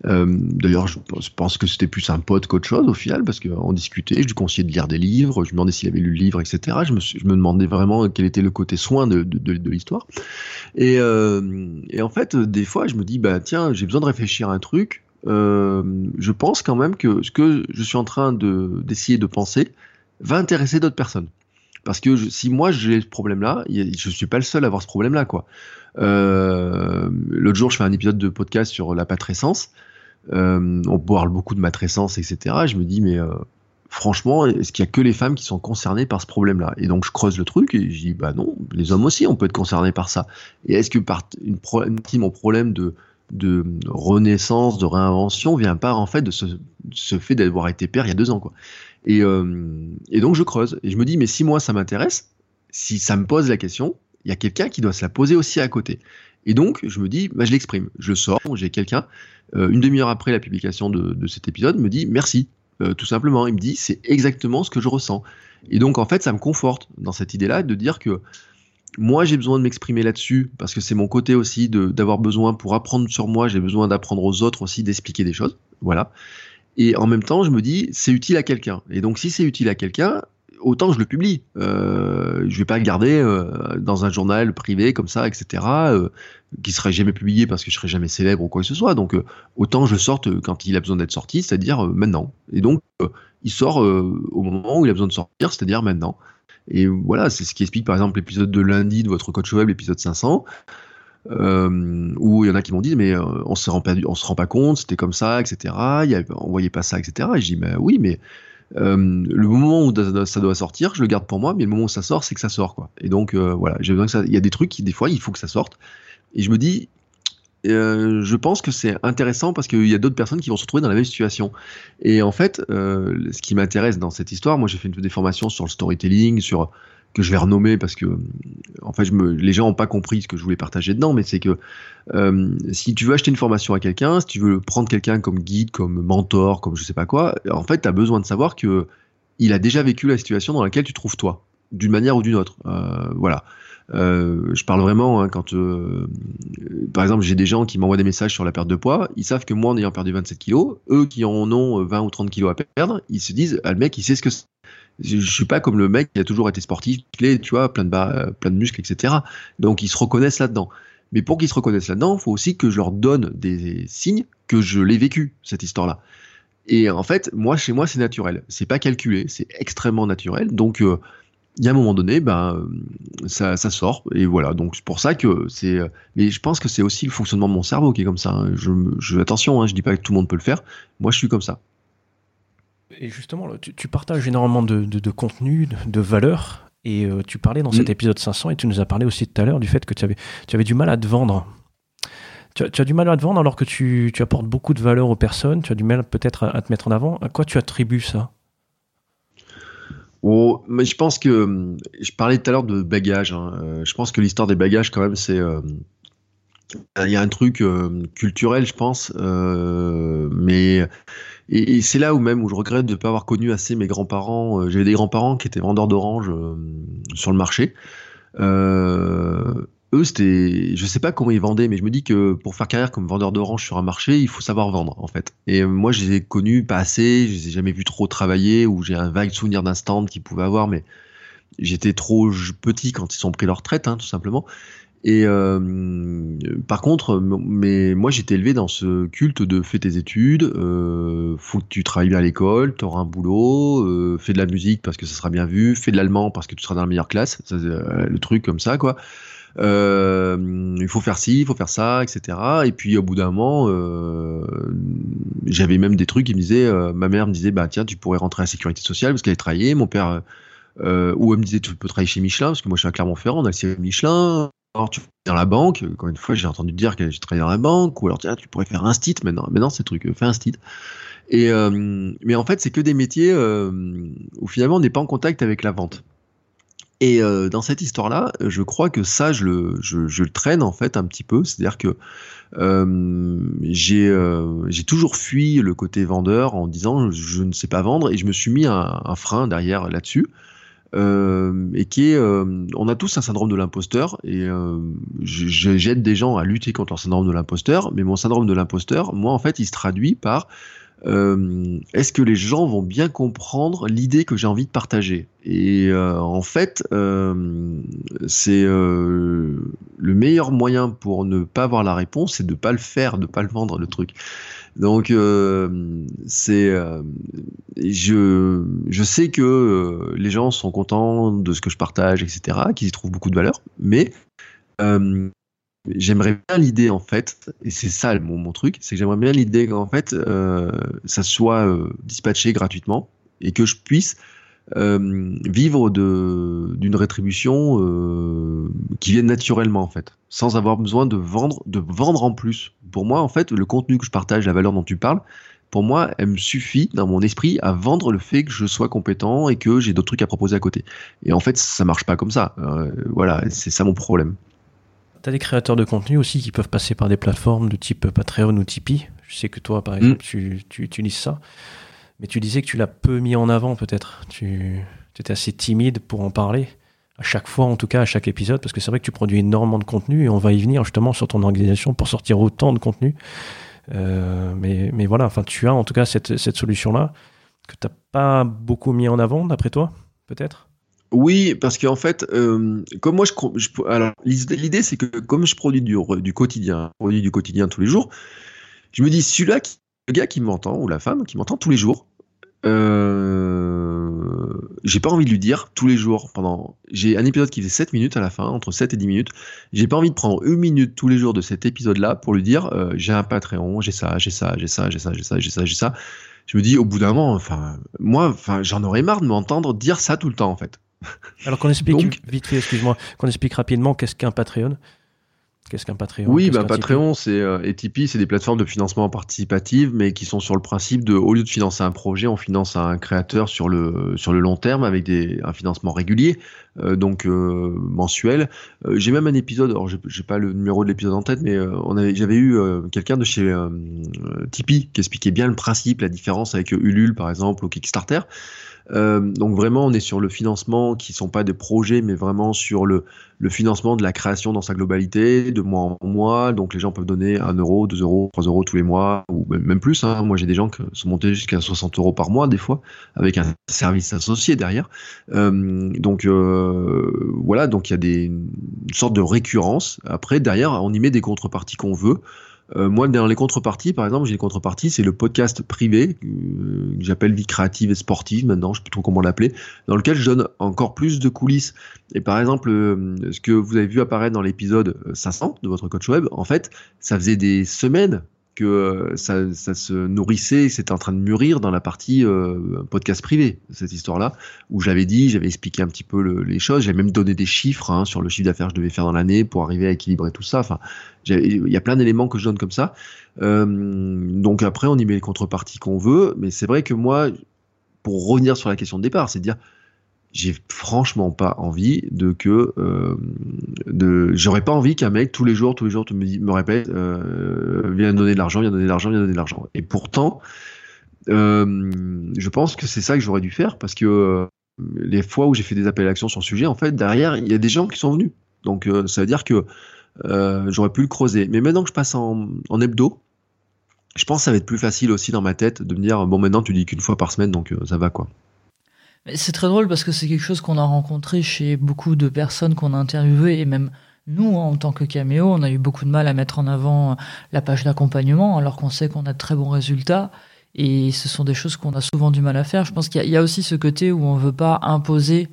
Euh, D'ailleurs, je pense que c'était plus un pote qu'autre chose au final, parce qu'on discutait, je lui conseillais de lire des livres, je lui demandais s'il avait lu le livre, etc. Je me, demandais vraiment quel était le côté soin de, l'histoire. Et, euh, et en fait, des fois, je me dis, bah tiens, j'ai besoin de réfléchir à un truc, euh, je pense quand même que ce que je suis en train d'essayer de, penser va intéresser d'autres personnes. Parce que si moi j'ai ce problème-là, je suis pas le seul à avoir ce problème-là, L'autre jour, je fais un épisode de podcast sur la patrescence. Euh, on parle beaucoup de matrescence, etc. Je me dis, mais euh, franchement, est-ce qu'il y a que les femmes qui sont concernées par ce problème-là? Et donc je creuse le truc et je dis, bah non, les hommes aussi, on peut être concernés par ça. Et est-ce que par une, mon problème de renaissance, de réinvention vient part en fait de ce, fait d'avoir été père il y a deux ans quoi? Et, euh, et donc je creuse et je me dis mais si moi ça m'intéresse, si ça me pose la question, il y a quelqu'un qui doit se la poser aussi à côté. Et donc je me dis bah, je l'exprime, je sors, j'ai quelqu'un une demi-heure après la publication de, cet épisode me dit merci euh, tout simplement. Il me dit c'est exactement ce que je ressens. Et donc en fait ça me conforte dans cette idée là de dire que moi j'ai besoin de m'exprimer là-dessus parce que c'est mon côté aussi d'avoir besoin pour apprendre sur moi, j'ai besoin d'apprendre aux autres aussi d'expliquer des choses. Voilà. Et en même temps, je me dis c'est utile à quelqu'un. Et donc si c'est utile à quelqu'un, autant je le publie. Euh, je vais pas le garder euh, dans un journal privé comme ça, etc., euh, qui serait jamais publié parce que je serais jamais célèbre ou quoi que ce soit. Donc, autant je sorte quand il a besoin d'être sorti, c'est-à-dire maintenant. Et donc, il sort au moment où il a besoin de sortir, c'est-à-dire maintenant. Et voilà, c'est ce qui explique par exemple l'épisode de lundi de votre coach web, l'épisode 500. où il y en a qui m'ont dit mais on se rend pas on se rend pas compte c'était comme ça etc il y on voyait pas ça etc et je dis mais oui mais euh, le moment où ça doit sortir, je le garde pour moi, mais le moment où ça sort, c'est que ça sort, quoi. Et donc, euh, voilà. Il y a des trucs qui, des fois, il faut que ça sorte. Et je me dis, euh, je pense que c'est intéressant parce qu'il y a d'autres personnes qui vont se retrouver dans la même situation. Et en fait, ce qui m'intéresse dans cette histoire, moi j'ai fait des formations sur le storytelling, sur que je vais renommer parce que en fait je les gens n'ont pas compris ce que je voulais partager dedans, mais c'est que euh, si tu veux acheter une formation à quelqu'un, si tu veux prendre quelqu'un comme guide, comme mentor, comme je sais pas quoi, en fait tu as besoin de savoir que il a déjà vécu la situation dans laquelle tu trouves toi, d'une manière ou d'une autre. Euh, voilà. Euh, je parle vraiment hein, quand, par exemple, j'ai des gens qui m'envoient des messages sur la perte de poids. Ils savent que moi, en ayant perdu 27 kilos, eux qui en ont 20 ou 30 kilos à perdre, ils se disent, ah, le mec, il sait ce que je, je suis pas comme le mec qui a toujours été sportif, tu vois, plein de, bas, plein de muscles, etc. Donc ils se reconnaissent là-dedans. Mais pour qu'ils se reconnaissent là-dedans, il faut aussi que je leur donne des signes que je l'ai vécu, cette histoire-là. Et en fait, moi, chez moi, c'est naturel. C'est pas calculé, c'est extrêmement naturel. Donc, euh, il y a un moment donné, ben, ça, ça sort. Et voilà. Donc, c'est pour ça que c'est. Mais je pense que c'est aussi le fonctionnement de mon cerveau qui est comme ça. Hein. Je, je, attention, hein, je dis pas que tout le monde peut le faire. Moi, je suis comme ça.
Et justement, tu, partages énormément de, de, contenu, de, valeurs. Et euh, tu parlais dans cet mm. épisode 500, et tu nous as parlé aussi tout à l'heure du fait que tu avais, tu avais du mal à te vendre. Tu as, du mal à te vendre alors que tu, tu, apportes beaucoup de valeur aux personnes, tu as du mal peut-être à, te mettre en avant. À quoi tu attribues ça?
Oh, mais je pense que je parlais tout à l'heure de bagages. Hein. Euh, je pense que l'histoire des bagages, quand même, c'est euh, il y a un truc culturel, je pense, mais et, c'est là où même où je regrette de ne pas avoir connu assez mes grands-parents. Euh, j'avais des grands-parents qui étaient vendeurs d'oranges euh, sur le marché. Euh, eux, c'était, je sais pas comment ils vendaient, mais je me dis que pour faire carrière comme vendeur d'oranges sur un marché, il faut savoir vendre en fait. Et moi, je les ai connus pas assez, je les ai jamais vus trop travailler, ou j'ai un vague souvenir d'un stand qu'ils pouvaient avoir, mais j'étais trop petit quand ils ont pris leur retraite, hein, tout simplement. Et euh, par contre, mais moi j'étais élevé dans ce culte de fais tes études, euh, faut que tu travailles bien à l'école, tu auras un boulot, euh, fais de la musique parce que ça sera bien vu, fais de l'allemand parce que tu seras dans la meilleure classe, ça, euh, le truc comme ça quoi. Euh, il faut faire ci, il faut faire ça, etc. Et puis au bout d'un moment, euh, j'avais même des trucs qui me disaient, ma mère me disait bah tiens tu pourrais rentrer à la sécurité sociale parce qu'elle travaillait, mon père ou elle me disait tu peux travailler chez Michelin parce que moi je suis à Clermont-Ferrand, on a le Michelin alors tu dans la banque, encore une fois j'ai entendu dire que j'ai travaillé dans la banque, ou alors tiens tu pourrais faire un stit maintenant, maintenant c'est truc, fais un stit. Et euh, mais en fait c'est que des métiers euh, où finalement on n'est pas en contact avec la vente. Et euh, dans cette histoire-là, je crois que ça je le, je, je le traîne en fait un petit peu, c'est-à-dire que j'ai toujours fui le côté vendeur en disant je ne sais pas vendre et je me suis mis un frein derrière là-dessus. Euh, et qui est, euh, on a tous un syndrome de l'imposteur et euh, j'aide des gens à lutter contre leur syndrome de l'imposteur, mais mon syndrome de l'imposteur, moi en fait, il se traduit par est-ce que les gens vont bien comprendre l'idée que j'ai envie de partager? Et en fait, c'est le meilleur moyen pour ne pas avoir la réponse, c'est de pas le faire, de pas le vendre le truc. Donc euh, c'est euh, je sais que euh, les gens sont contents de ce que je partage, etc. Qu'ils y trouvent beaucoup de valeur, mais j'aimerais bien l'idée en fait, et c'est ça mon, mon truc, c'est que j'aimerais bien l'idée qu'en fait ça soit dispatché gratuitement et que je puisse euh, vivre d'une rétribution euh, qui vienne naturellement en fait, sans avoir besoin de vendre, de vendre en plus. Pour moi, en fait, le contenu que je partage, la valeur dont tu parles, pour moi, elle me suffit dans mon esprit à vendre le fait que je sois compétent et que j'ai d'autres trucs à proposer à côté. Et en fait, ça marche pas comme ça. Euh, voilà, c'est ça mon problème.
Tu as des créateurs de contenu aussi qui peuvent passer par des plateformes de type Patreon ou Tipeee. Je sais que toi, par exemple, mm. tu, tu utilises ça. Mais tu disais que tu l'as peu mis en avant peut-être. Tu, étais assez timide pour en parler. À chaque fois, en tout cas, à chaque épisode, parce que c'est vrai que tu produis énormément de contenu et on va y venir justement sur ton organisation pour sortir autant de contenu. Euh, mais, mais, voilà, enfin, tu as en tout cas cette, cette solution-là que tu n'as pas beaucoup mis en avant, d'après toi peut-être?
Oui, parce qu'en fait, euh, comme moi, je, alors l'idée c'est que comme je produis du, du quotidien, produis du quotidien tous les jours, je me dis celui-là, le gars qui m'entend ou la femme qui m'entend tous les jours, euh, j'ai pas envie de lui dire tous les jours pendant. J'ai un épisode qui fait 7 minutes à la fin, entre 7 et 10 minutes. J'ai pas envie de prendre une minute tous les jours de cet épisode-là pour lui dire euh, j'ai un Patreon, j'ai ça, j'ai ça, j'ai ça, j'ai ça, j'ai ça, j'ai ça, j'ai ça. Je me dis au bout d'un moment, enfin, moi, enfin, j'en aurais marre de m'entendre dire ça tout le temps en fait.
Alors qu'on explique vite fait, excuse-moi, qu'on explique rapidement qu'est-ce qu'un Patreon. Qu'est-ce qu'un Patreon
Oui, bah, Patreon c'est, euh, et Tipeee, c'est des plateformes de financement participatif, mais qui sont sur le principe de, au lieu de financer un projet, on finance un créateur sur le, sur le long terme avec des, un financement régulier, euh, donc euh, mensuel. j'ai même un épisode, alors j'ai pas le numéro de l'épisode en tête, mais on avait, j'avais eu quelqu'un de chez Tipeee qui expliquait bien le principe, la différence avec Ulule par exemple, ou Kickstarter. Euh, donc vraiment, on est sur le financement qui sont pas des projets, mais vraiment sur le, le financement de la création dans sa globalité, de mois en mois. Donc les gens peuvent donner 1 euro, 2 euros, 3 euros tous les mois, ou même plus. Hein. Moi, j'ai des gens qui sont montés jusqu'à 60 euros par mois, des fois, avec un service associé derrière. Euh, donc euh, voilà, donc il y a des, une sorte de récurrence. Après, derrière, on y met des contreparties qu'on veut. Euh, moi, dans les contreparties, par exemple, j'ai une contrepartie, c'est le podcast privé euh, que j'appelle vie créative et sportive maintenant, je sais plus trop comment l'appeler, dans lequel je donne encore plus de coulisses. Et par exemple, euh, ce que vous avez vu apparaître dans l'épisode 500 de votre coach web, en fait, ça faisait des semaines que euh, ça, ça, se nourrissait, c'était en train de mûrir dans la partie euh, podcast privé, cette histoire-là, où j'avais dit, j'avais expliqué un petit peu le, les choses, j'avais même donné des chiffres hein, sur le chiffre d'affaires que je devais faire dans l'année pour arriver à équilibrer tout ça. Enfin, il y a plein d'éléments que je donne comme ça. Euh, donc après, on y met les contreparties qu'on veut, mais c'est vrai que moi, pour revenir sur la question de départ, c'est de dire, j'ai franchement pas envie de que euh, de j'aurais pas envie qu'un mec tous les jours tous les jours me, me répète euh, viens donner de l'argent viens donner de l'argent viens donner de l'argent. Et pourtant euh, je pense que c'est ça que j'aurais dû faire parce que les fois où j'ai fait des appels à l'action sur le sujet en fait derrière il y a des gens qui sont venus. Donc ça veut dire que j'aurais pu le creuser. Mais maintenant que je passe en hebdo je pense que ça va être plus facile aussi dans ma tête de me dire bon maintenant tu dis qu'une fois par semaine donc ça va quoi
c'est très drôle parce que c'est quelque chose qu'on a rencontré chez beaucoup de personnes qu'on a interviewées et même nous, hein, en tant que caméo, on a eu beaucoup de mal à mettre en avant la page d'accompagnement alors qu'on sait qu'on a de très bons résultats. Et ce sont des choses qu'on a souvent du mal à faire. Je pense qu'il y, a aussi ce côté où on ne veut pas imposer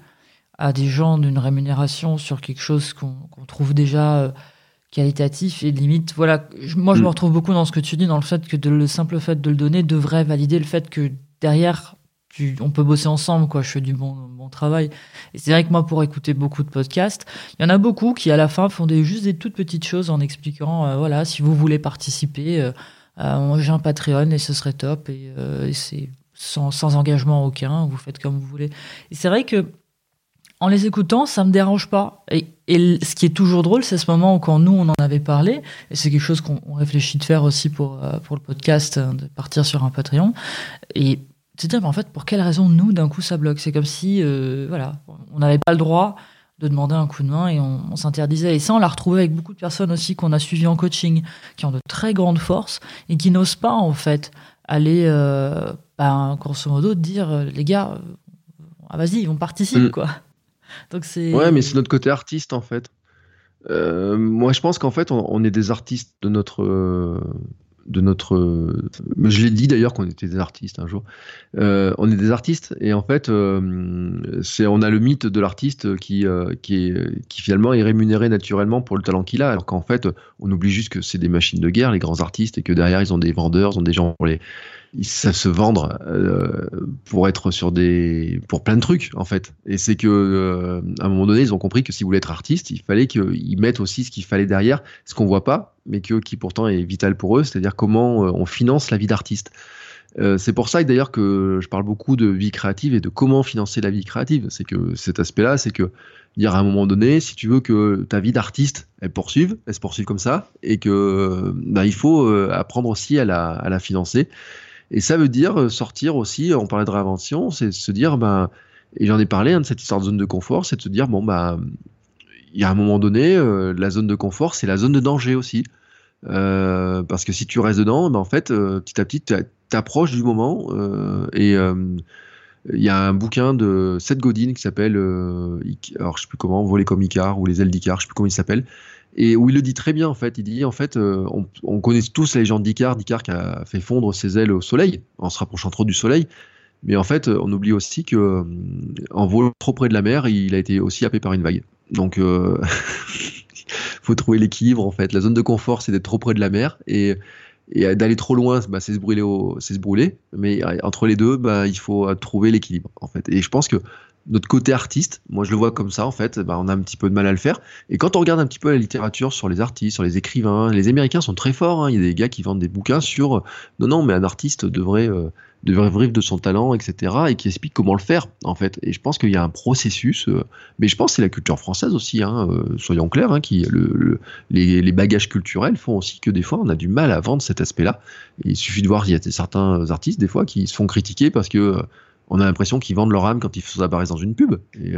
à des gens d'une rémunération sur quelque chose qu'on trouve déjà euh, qualitatif et limite. Voilà, moi je me mm. retrouve beaucoup dans ce que tu dis, dans le fait que de, le simple fait de le donner devrait valider le fait que derrière on peut bosser ensemble, quoi. Je fais du bon, travail. Et c'est vrai que moi, pour écouter beaucoup de podcasts, il y en a beaucoup qui, à la fin, font des, juste des toutes petites choses en expliquant, euh, voilà, si vous voulez participer, euh, euh, j'ai un Patreon et ce serait top. Et, c'est sans, engagement aucun, vous faites comme vous voulez. Et c'est vrai que, en les écoutant, ça me dérange pas. Et, ce qui est toujours drôle, c'est ce moment où quand nous, on en avait parlé, et c'est quelque chose qu'on réfléchit de faire aussi pour, pour le podcast, de partir sur un Patreon. Et c'est dire, mais en fait, pour quelle raison nous, d'un coup, ça bloque? C'est comme si, euh, voilà, on n'avait pas le droit de demander un coup de main et on, s'interdisait. Et ça, on l'a retrouvé avec beaucoup de personnes aussi qu'on a suivies en coaching, qui ont de très grandes forces et qui n'osent pas, en fait, aller, euh, bah, grosso modo, dire, euh, les gars, ah, vas-y, on participe, mm. quoi.
Donc c'est. Ouais, mais c'est notre côté artiste, en fait. moi, je pense qu'en fait, on, on, est des artistes de notre de notre. Je l'ai dit d'ailleurs qu'on était des artistes un jour. Euh, on est des artistes et en fait, euh, c'est on a le mythe de l'artiste qui euh, qui qui finalement est rémunéré naturellement pour le talent qu'il a, alors qu'en fait, on oublie juste que c'est des machines de guerre les grands artistes et que derrière ils ont des vendeurs, ils ont des gens pour les ils savent se vendre euh, pour être sur des pour plein de trucs en fait et c'est que euh, à un moment donné ils ont compris que si vous voulez être artiste il fallait qu'ils mettent aussi ce qu'il fallait derrière ce qu'on voit pas mais que qui pourtant est vital pour eux c'est-à-dire comment euh, on finance la vie d'artiste c'est pour ça d'ailleurs que je parle beaucoup de vie créative et de comment financer la vie créative. C'est que cet aspect-là, c'est que dire à un moment donné, si tu veux que ta vie d'artiste elle poursuive, elle se poursuive comme ça, et que bah, il faut apprendre aussi à la financer. Et ça veut dire euh, sortir aussi, on parlait de réinvention, c'est se dire, ben, et j'en ai parlé hein, de cette histoire de zone de confort, c'est de se dire, bon, bah, il y a un moment donné, euh, la zone de confort, c'est la zone de danger aussi. Euh, parce que si tu restes dedans, ben, en fait, petit à petit, tu approches du moment et il y a un bouquin de Seth Godin qui s'appelle, alors je sais plus comment, Voler comme Icar ou Les ailes d'Icar, je sais plus comment il s'appelle et où il le dit très bien en fait. Il dit en fait, on, on, connaît tous la légende d'Icar, d'Icar qui a fait fondre ses ailes au soleil en se rapprochant trop du soleil. Mais en fait, on oublie aussi que euh, en volant trop près de la mer, il a été aussi happé par une vague. Donc, euh, faut trouver l'équilibre en fait. La zone de confort, c'est d'être trop près de la mer et, d'aller trop loin, bah, c'est se brûler, c'est se brûler. Mais entre les deux, bah, il faut trouver l'équilibre en fait. Et je pense que notre côté artiste, moi je le vois comme ça en fait, bah, on a un petit peu de mal à le faire. Et quand on regarde un petit peu la littérature sur les artistes, sur les écrivains, les Américains sont très forts. Hein. Il y a des gars qui vendent des bouquins sur non non mais un artiste devrait euh, vivre de son talent, etc. et qui explique comment le faire, en fait. Et je pense qu'il y a un processus, euh, mais je pense que c'est la culture française aussi, hein, euh, soyons clairs, hein, qui, le, les, bagages culturels font aussi que des fois on a du mal à vendre cet aspect-là. Il suffit de voir, il y a certains artistes, des fois, qui se font critiquer parce que euh, on a l'impression qu'ils vendent leur âme quand ils apparaître dans une pub. Et,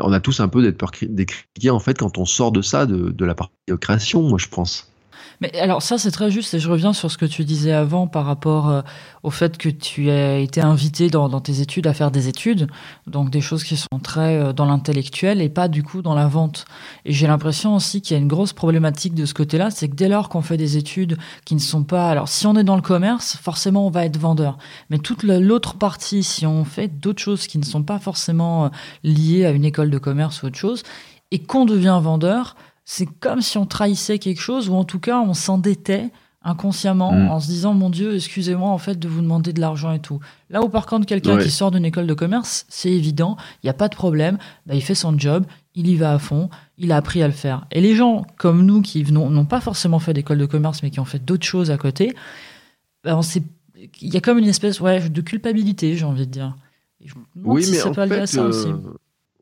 on a tous un peu d'être peur critiqués, en fait, quand on sort de ça, de, de la partie création, moi, je pense.
Mais alors ça c'est très juste et je reviens sur ce que tu disais avant par rapport euh, au fait que tu as été invité dans, tes études à faire des études, donc des choses qui sont très euh, dans l'intellectuel et pas du coup dans la vente. Et j'ai l'impression aussi qu'il y a une grosse problématique de ce côté-là, c'est que dès lors qu'on fait des études qui ne sont pas, alors si on est dans le commerce, forcément on va être vendeur, mais toute l'autre partie, si on fait d'autres choses qui ne sont pas forcément euh, liées à une école de commerce ou autre chose, et qu'on devient vendeur, c'est comme si on trahissait quelque chose, ou en tout cas on s'endettait inconsciemment mm. en se disant mon Dieu, excusez-moi en fait de vous demander de l'argent et tout. Là où par contre quelqu'un qui sort d'une école de commerce, c'est évident, il n'y a pas de problème, bah, il fait son job, il y va à fond, il a appris à le faire. Et les gens comme nous qui n'ont pas forcément fait d'école de commerce mais qui ont fait d'autres choses à côté, bah, il y a comme une espèce ouais, de culpabilité, j'ai envie de dire.
oui, mais en fait, euh,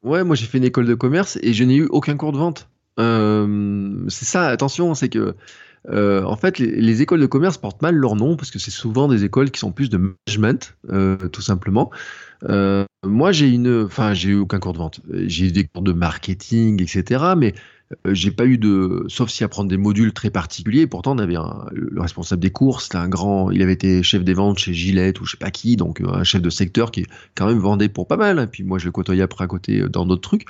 ouais, moi j'ai fait une école de commerce et je n'ai eu aucun cours de vente. Euh, c'est ça, attention, c'est que euh, en fait, les, écoles de commerce portent mal leur nom parce que c'est souvent des écoles qui sont plus de management, euh, tout simplement. moi, j'ai une, enfin, j'ai eu aucun cours de vente. J'ai eu des cours de marketing, etc. Mais j'ai pas eu de, sauf si apprendre des modules très particuliers. Pourtant, on avait le responsable des cours, c'était un grand, il avait été chef des ventes chez Gillette ou je sais pas qui, donc un chef de secteur qui quand même vendait pour pas mal. Et puis moi, je le côtoyais après à côté dans d'autres trucs.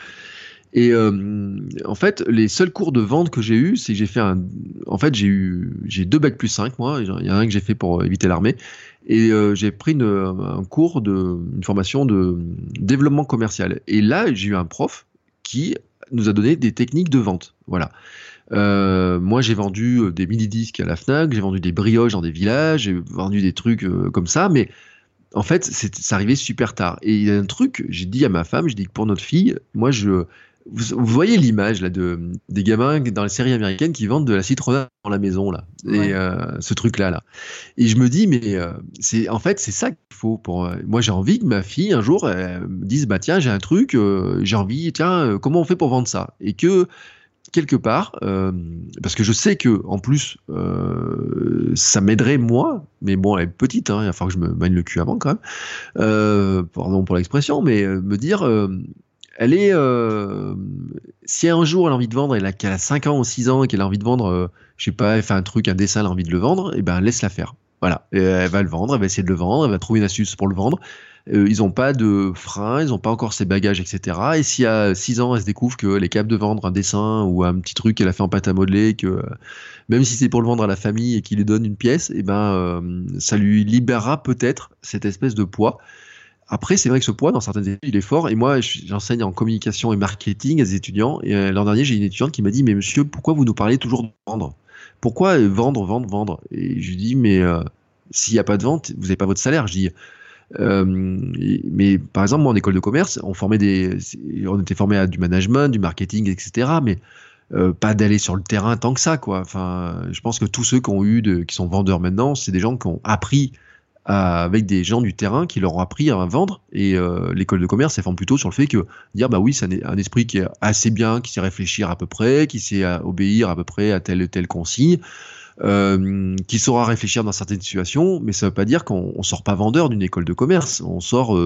Et euh, en fait, les seuls cours de vente que j'ai eu, c'est que j'ai fait un. En fait, j'ai eu j'ai deux bacs plus 5, moi. Il y en a un que j'ai fait pour éviter l'armée. Et euh, j'ai pris un cours de une formation de développement commercial. Et là, j'ai eu un prof qui nous a donné des techniques de vente. Voilà. Euh, moi, j'ai vendu des mini disques à la Fnac, j'ai vendu des brioches dans des villages, j'ai vendu des trucs comme ça, mais en fait, c'est arrivé super tard. Et il y a un truc, j'ai dit à ma femme, je dis que pour notre fille, moi, je vous, voyez l'image là de des gamins dans les séries américaines qui vendent de la citronnade dans la maison là. Et euh, ce truc là. Là et je me dis mais euh, c'est en fait c'est ça qu'il faut pour euh, moi j'ai envie que ma fille un jour me dise bah tiens j'ai un truc j'ai envie tiens comment on fait pour vendre ça? Et que quelque part parce que je sais que en plus ça m'aiderait moi mais bon elle est petite hein, il va falloir que je me mène le cul avant quand même pardon pour l'expression mais me dire elle est. Euh, si un jour elle a envie de vendre, et qu'elle a 5 ans ou 6 ans et qu'elle a envie de vendre, euh, je sais pas, elle fait un truc, un dessin, elle a envie de le vendre, et ben laisse-la faire. Voilà. elle va le vendre, elle va essayer de le vendre, elle va trouver une astuce pour le vendre. Euh, ils n'ont pas de frein, ils n'ont pas encore ses bagages, etc. Et si à 6 ans, elle se découvre qu'elle est capable de vendre un dessin ou un petit truc qu'elle a fait en pâte à modeler, que même si c'est pour le vendre à la famille et qu'il lui donne une pièce, et ben ça lui libérera peut-être cette espèce de poids. Après, c'est vrai que ce poids, dans certaines études, il est fort. Et moi, j'enseigne en communication et marketing à des étudiants. Et euh, l'an dernier, j'ai une étudiante qui m'a dit, mais monsieur, pourquoi vous nous parlez toujours de vendre? Pourquoi euh, vendre, vendre, vendre? Et je lui dis, mais euh, s'il n'y a pas de vente, vous n'avez pas votre salaire. Je dis, mais par exemple, moi, en école de commerce, on formait des, on était formé à du management, du marketing, etc. Mais pas d'aller sur le terrain tant que ça, quoi. Enfin, je pense que tous ceux qui ont eu, qui sont vendeurs maintenant, c'est des gens qui ont appris avec des gens du terrain qui leur ont appris à vendre. Et euh, l'école de commerce, elle forme plutôt sur le fait que dire bah oui, c'est un, esprit qui est assez bien, qui sait réfléchir à peu près, qui sait euh, obéir à peu près à telle telle consigne. Euh, qui saura réfléchir dans certaines situations, mais ça veut pas dire qu'on sort pas vendeur d'une école de commerce. On sort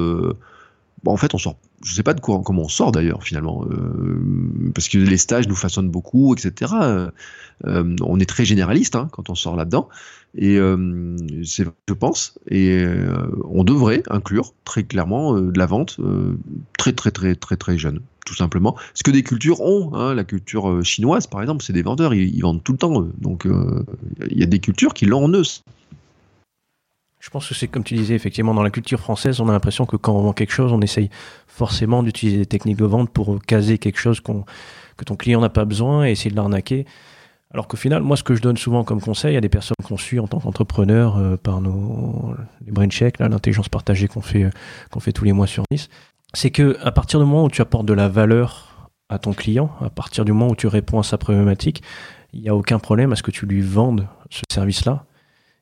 en fait, on sort. Je sais pas de quoi, comment on sort d'ailleurs finalement, euh, parce que les stages nous façonnent beaucoup, etc. Euh, on est très généraliste hein, quand on sort là-dedans, et c'est, je pense, et on devrait inclure très clairement de la vente très très très très très jeune tout simplement. Ce que des cultures ont, hein, la culture chinoise par exemple, c'est des vendeurs, ils, ils, vendent tout le temps. Donc il y a des cultures qui l'ont en eux.
Je pense que c'est comme tu disais, effectivement, dans la culture française, on a l'impression que quand on vend quelque chose, on essaye forcément d'utiliser des techniques de vente pour caser quelque chose que ton client n'a pas besoin et essayer de l'arnaquer. Alors qu'au final, moi, ce que je donne souvent comme conseil à des personnes qu'on suit en tant qu'entrepreneur euh, par nos brain checks, l'intelligence partagée qu'on fait, qu'on fait tous les mois sur 10, c'est que à partir du moment où tu apportes de la valeur à ton client, à partir du moment où tu réponds à sa problématique, il n'y a aucun problème à ce que tu lui vendes ce service-là.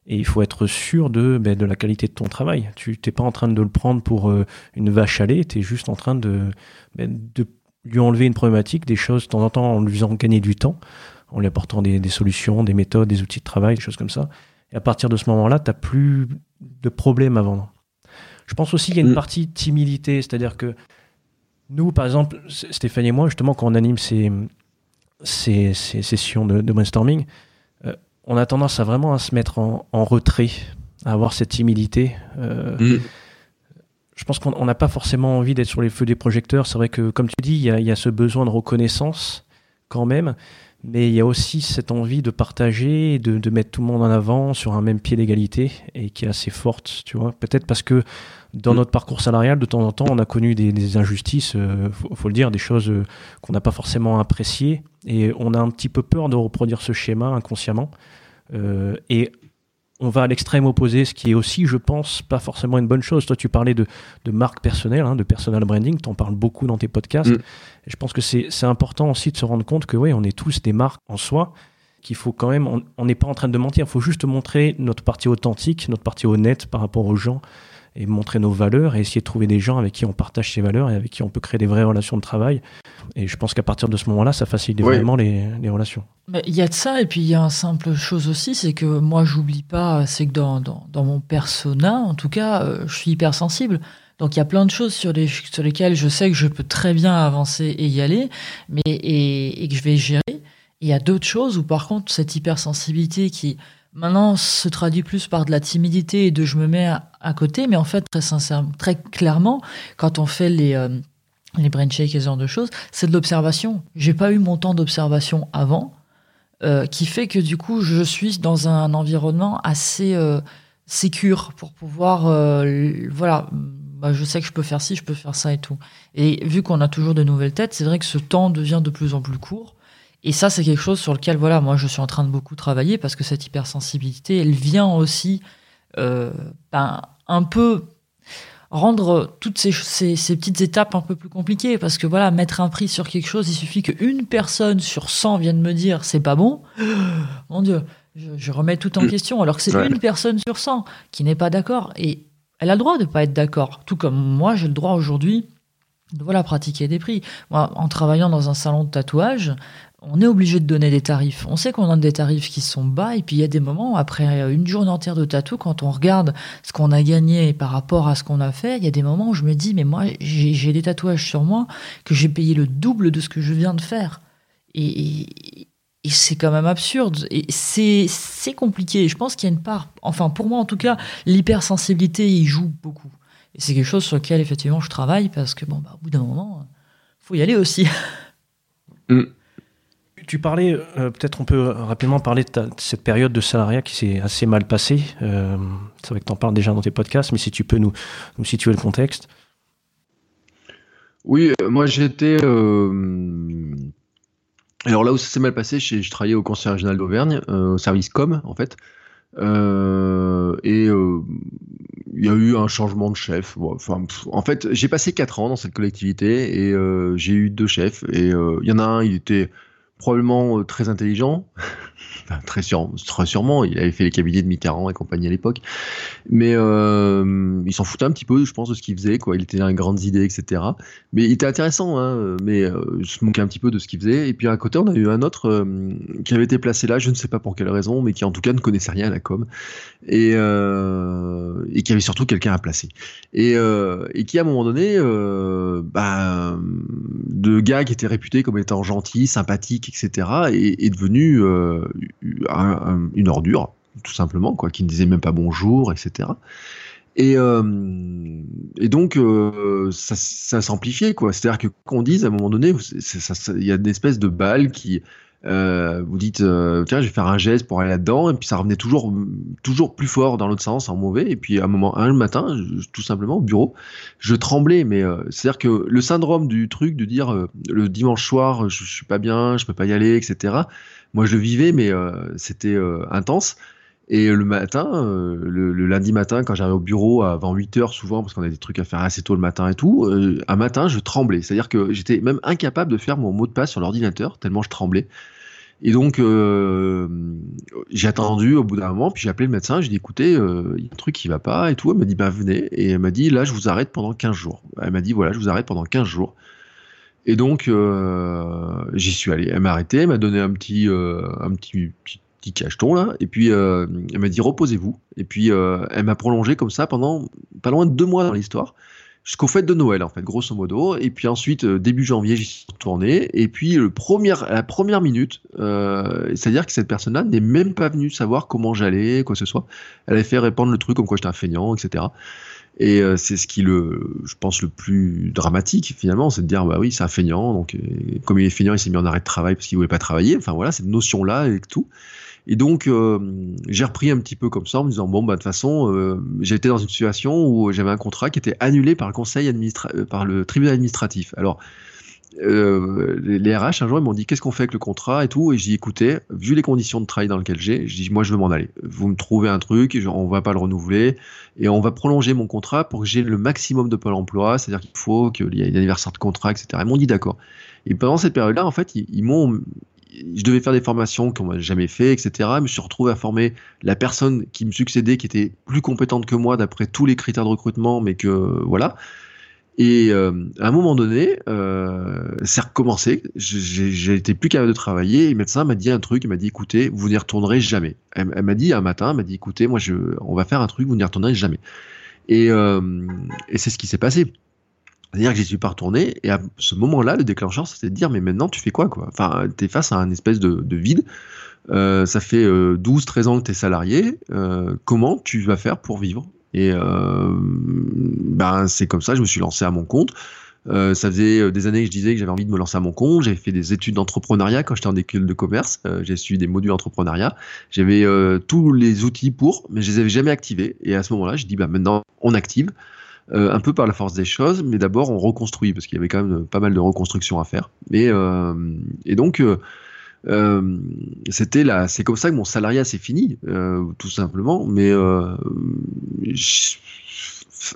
Et il faut être sûr de, ben, de la qualité de ton travail. Tu n'es pas en train de le prendre pour euh, une vache à lait, tu es juste en train de, ben, de lui enlever une problématique, des choses de temps en temps en lui faisant gagner du temps, en lui apportant des, des solutions, des méthodes, des outils de travail, des choses comme ça. Et à partir de ce moment-là, tu n'as plus de problème à vendre. Je pense aussi qu'il y a une mm. partie timidité, c'est-à-dire que nous, par exemple, Stéphanie et moi, justement, quand on anime ces, ces, ces sessions de, de brainstorming, on a tendance à vraiment à se mettre en, retrait, à avoir cette timidité. Euh, mm. Je pense qu'on n'a pas forcément envie d'être sur les feux des projecteurs. C'est vrai que, comme tu dis, il y, a, ce besoin de reconnaissance quand même, mais il y a aussi cette envie de partager, de, de mettre tout le monde en avant sur un même pied d'égalité et qui est assez forte, tu vois. Peut-être parce que dans mm. notre parcours salarial, de temps en temps, on a connu des, injustices, il euh, faut, le dire, des choses euh, qu'on n'a pas forcément appréciées, et on a un petit peu peur de reproduire ce schéma inconsciemment. Euh, et on va à l'extrême opposé, ce qui est aussi, je pense, pas forcément une bonne chose. Toi, tu parlais de, de marque personnelle, hein, de personal branding, tu en parles beaucoup dans tes podcasts. Mm. Et je pense que c'est important aussi de se rendre compte que oui, on est tous des marques en soi, qu'il faut quand même, on n'est pas en train de mentir, il faut juste montrer notre partie authentique, notre partie honnête par rapport aux gens et montrer nos valeurs et essayer de trouver des gens avec qui on partage ces valeurs et avec qui on peut créer des vraies relations de travail. Et je pense qu'à partir de ce moment-là, ça facilite vraiment les, les, relations.
Il y a de ça, et puis il y a une simple chose aussi, c'est que moi, j'oublie pas, c'est que dans, dans, dans, mon persona, en tout cas, euh, je suis hypersensible. Donc il y a plein de choses sur, les, sur lesquelles je sais que je peux très bien avancer et y aller, mais, et, et que je vais gérer. Il y a d'autres choses où par contre, cette hypersensibilité qui Maintenant, se traduit plus par de la timidité et de je me mets à, côté, mais en fait, très sincèrement, très clairement, quand on fait les, euh, les brain shakes et ce genre de choses, c'est de l'observation. J'ai pas eu mon temps d'observation avant, euh, qui fait que du coup, je suis dans un environnement assez euh, sécure pour pouvoir, euh, voilà, bah, je sais que je peux faire ci, je peux faire ça et tout. Et vu qu'on a toujours de nouvelles têtes, c'est vrai que ce temps devient de plus en plus court. Et ça, c'est quelque chose sur lequel, voilà, moi, je suis en train de beaucoup travailler parce que cette hypersensibilité, elle vient aussi euh, ben, un peu rendre toutes ces, ces, petites étapes un peu plus compliquées. Parce que, voilà, mettre un prix sur quelque chose, il suffit qu'une personne sur 100 vienne me dire c'est pas bon. Mon Dieu, je, remets tout en mm. question. Alors que c'est une personne sur 100 qui n'est pas d'accord. Et elle a le droit de ne pas être d'accord. Tout comme moi, j'ai le droit aujourd'hui voilà, pratiquer des prix. Moi, en travaillant dans un salon de tatouage, on est obligé de donner des tarifs. On sait qu'on a des tarifs qui sont bas, et puis il y a des moments, après une journée entière de tatou, quand on regarde ce qu'on a gagné par rapport à ce qu'on a fait, il y a des moments où je me dis, mais moi, j'ai des tatouages sur moi que j'ai payé le double de ce que je viens de faire. Et, c'est quand même absurde. Et c'est compliqué. Je pense qu'il y a une part, enfin pour moi en tout cas, l'hypersensibilité y joue beaucoup. Et c'est quelque chose sur lequel effectivement je travaille parce que bon, bah, au bout d'un moment, faut y aller aussi.
Mm. Tu parlais, euh, peut-être on peut rapidement parler de, cette période de salariat qui s'est assez mal passée. Euh, c'est vrai que tu en parles déjà dans tes podcasts, mais si tu peux nous, nous situer le contexte.
Oui, euh, moi j'étais. Alors là où ça s'est mal passé, je travaillais au Conseil régional d'Auvergne, au service com en fait. et il y a eu un changement de chef. enfin, en fait, j'ai passé 4 ans dans cette collectivité et j'ai eu deux chefs. Et il y en a un, il était probablement très intelligent, très, sûrement, il avait fait les cabinets de Mitterrand et compagnie à l'époque. Mais euh, il s'en foutait un petit peu, je pense, de ce qu'il faisait. Quoi. Il était dans les grandes idées, etc. Mais il était intéressant, hein, mais euh, se moquait un petit peu de ce qu'il faisait. Et puis à côté, on a eu un autre euh, qui avait été placé là, je ne sais pas pour quelle raison, mais qui en tout cas ne connaissait rien à la com. Et, euh, et qui avait surtout quelqu'un à placer. Et, et qui, à un moment donné, bah, de gars qui était réputé comme étant gentil, sympathique, etc., est, est devenu une ordure, tout simplement, quoi, qui ne disait même pas bonjour, etc. Et, euh, et donc, euh, ça, ça s'amplifiait, quoi. C'est-à-dire que qu'on dise à un moment donné, il y a une espèce de balle qui, euh, vous dites, tiens, je vais faire un geste pour aller là-dedans, et puis ça revenait toujours, toujours plus fort dans l'autre sens, en mauvais. Et puis à un moment, un matin, tout simplement au bureau, je tremblais. Mais c'est-à-dire que le syndrome du truc de dire le dimanche soir, je, je suis pas bien, je peux pas y aller, etc. Moi, je le vivais, mais euh, c'était euh, intense. Et le matin, euh, le, lundi matin, quand j'arrivais au bureau avant 8 heures, souvent, parce qu'on a des trucs à faire assez tôt le matin et tout, un matin, je tremblais. C'est-à-dire que j'étais même incapable de faire mon mot de passe sur l'ordinateur, tellement je tremblais. Et donc, j'ai attendu au bout d'un moment, puis j'ai appelé le médecin, j'ai dit, écoutez, il y a un truc qui va pas et tout. Elle m'a dit, bah venez. Et elle m'a dit, là, je vous arrête pendant 15 jours. Elle m'a dit, voilà, je vous arrête pendant 15 jours. Et donc, euh, j'y suis allé. Elle m'a arrêté, elle m'a donné un petit, euh, un petit, petit, cacheton là, et puis euh, elle m'a dit reposez-vous. Et puis elle m'a prolongé comme ça pendant pas loin de deux mois dans l'histoire, jusqu'au fête de Noël en fait, grosso modo. Et puis ensuite début janvier, j'y suis retourné. Et puis le premier, la première minute, c'est-à-dire que cette personne-là n'est même pas venue savoir comment j'allais, quoi que ce soit. Elle avait fait répandre le truc comme quoi j'étais un feignant, etc. Et euh, c'est ce qui le, je pense, le plus dramatique finalement, c'est de dire bah oui, c'est un feignant, donc euh, comme il est feignant, il s'est mis en arrêt de travail parce qu'il voulait pas travailler. Enfin voilà, cette notion-là et tout. Et donc euh, j'ai repris un petit peu comme ça en me disant bon bah de toute façon, j'ai été dans une situation où j'avais un contrat qui était annulé par le conseil administratif, par le tribunal administratif. Alors euh, les, RH un jour ils m'ont dit qu'est-ce qu'on fait avec le contrat et tout? Et j'ai dit écoutez vu les conditions de travail dans lesquelles j'ai je dis moi je veux m'en aller vous me trouvez un truc on va pas le renouveler et on va prolonger mon contrat pour que j'ai le maximum de pôle emploi c'est à dire qu'il faut qu'il y ait un anniversaire de contrat etc ils m'ont dit d'accord et pendant cette période là en fait ils, m'ont je devais faire des formations qu'on m'a jamais fait, etc. Je me suis retrouvé à former la personne qui me succédait, qui était plus compétente que moi d'après tous les critères de recrutement, mais que voilà. Et euh, à un moment donné, euh, c'est recommencé. J'ai été plus capable de travailler. Et le médecin m'a dit un truc. Il m'a dit écoutez, vous n'y retournerez jamais. Elle, m'a dit un matin, elle m'a dit écoutez, moi, je, on va faire un truc, vous n'y retournerez jamais. Et, euh, et c'est ce qui s'est passé. C'est-à-dire que j'y suis pas retourné. Et à ce moment-là, le déclencheur, c'était de dire mais maintenant, tu fais quoi, quoi? Enfin, tu es face à un espèce de, de vide. Euh, ça fait 12-13 ans que tu es salarié. comment tu vas faire pour vivre? Et euh, ben, c'est comme ça, je me suis lancé à mon compte. Euh, ça faisait euh, des années que je disais que j'avais envie de me lancer à mon compte. J'avais fait des études d'entrepreneuriat quand j'étais en école de commerce. Euh, j'ai suivi des modules d'entrepreneuriat. J'avais euh, tous les outils pour, mais je les avais jamais activés. Et à ce moment-là, je dis bah maintenant on active, un peu par la force des choses, mais d'abord on reconstruit parce qu'il y avait quand même pas mal de reconstruction à faire. Et, et donc euh, c'était là, c'est comme ça que mon salariat s'est fini, euh, tout simplement. Mais euh, je,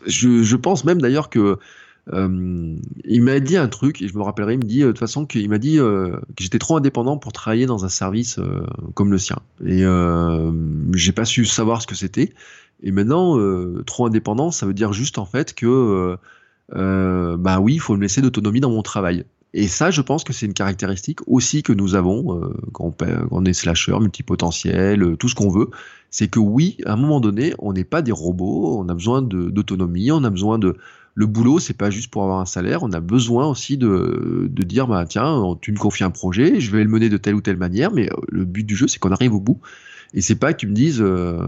je, pense même d'ailleurs que euh, il m'a dit un truc, et je me rappellerai, il me dit de toute façon qu'il m'a dit que j'étais trop indépendant pour travailler dans un service comme le sien. Et j'ai pas su savoir ce que c'était. Et maintenant, trop indépendant, ça veut dire juste en fait que bah oui, il faut me laisser d'autonomie dans mon travail. Et ça, je pense que c'est une caractéristique aussi que nous avons euh, quand, on, est slasher, multipotentiel, euh, tout ce qu'on veut. C'est que oui, à un moment donné, on n'est pas des robots, on a besoin d'autonomie, on a besoin de... Le boulot, c'est pas juste pour avoir un salaire, on a besoin aussi de, de dire, bah, tiens, tu me confies un projet, je vais le mener de telle ou telle manière, mais euh, le but du jeu, c'est qu'on arrive au bout. Et c'est pas que tu me dises,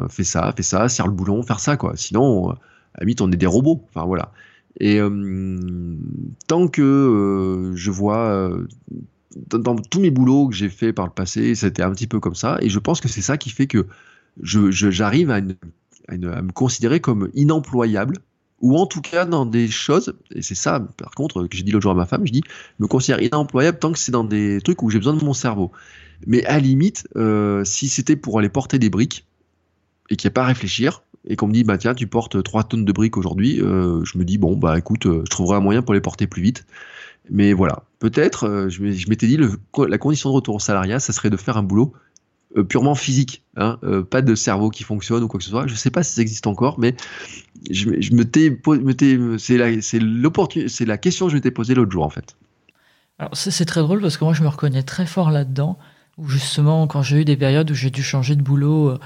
fais ça, fais ça, serre le boulon, faire ça, quoi. Sinon, à la limite, on est des robots. Enfin, voilà. Et euh, tant que euh, je vois euh, dans, tous mes boulots que j'ai fait par le passé, c'était un petit peu comme ça. Et je pense que c'est ça qui fait que j'arrive à, me considérer comme inemployable, ou en tout cas dans des choses, et c'est ça par contre que j'ai dit l'autre jour à ma femme, je dis, me considère inemployable tant que c'est dans des trucs où j'ai besoin de mon cerveau. Mais à limite, si c'était pour aller porter des briques, et qu'il n'y a pas à réfléchir, et qu'on me dit bah tiens tu portes 3 tonnes de briques aujourd'hui, euh, je me dis bon bah écoute, euh, je trouverai un moyen pour les porter plus vite. Mais voilà, peut-être, je m'étais dit, la condition de retour au salariat, ça serait de faire un boulot purement physique, hein, pas de cerveau qui fonctionne ou quoi que ce soit. Je ne sais pas si ça existe encore, mais je, me c'est la, c'est la question que je m'étais posée l'autre jour en fait.
Alors c'est très drôle parce que moi je me reconnais très fort là-dedans, où justement quand j'ai eu des périodes où j'ai dû changer de boulot euh,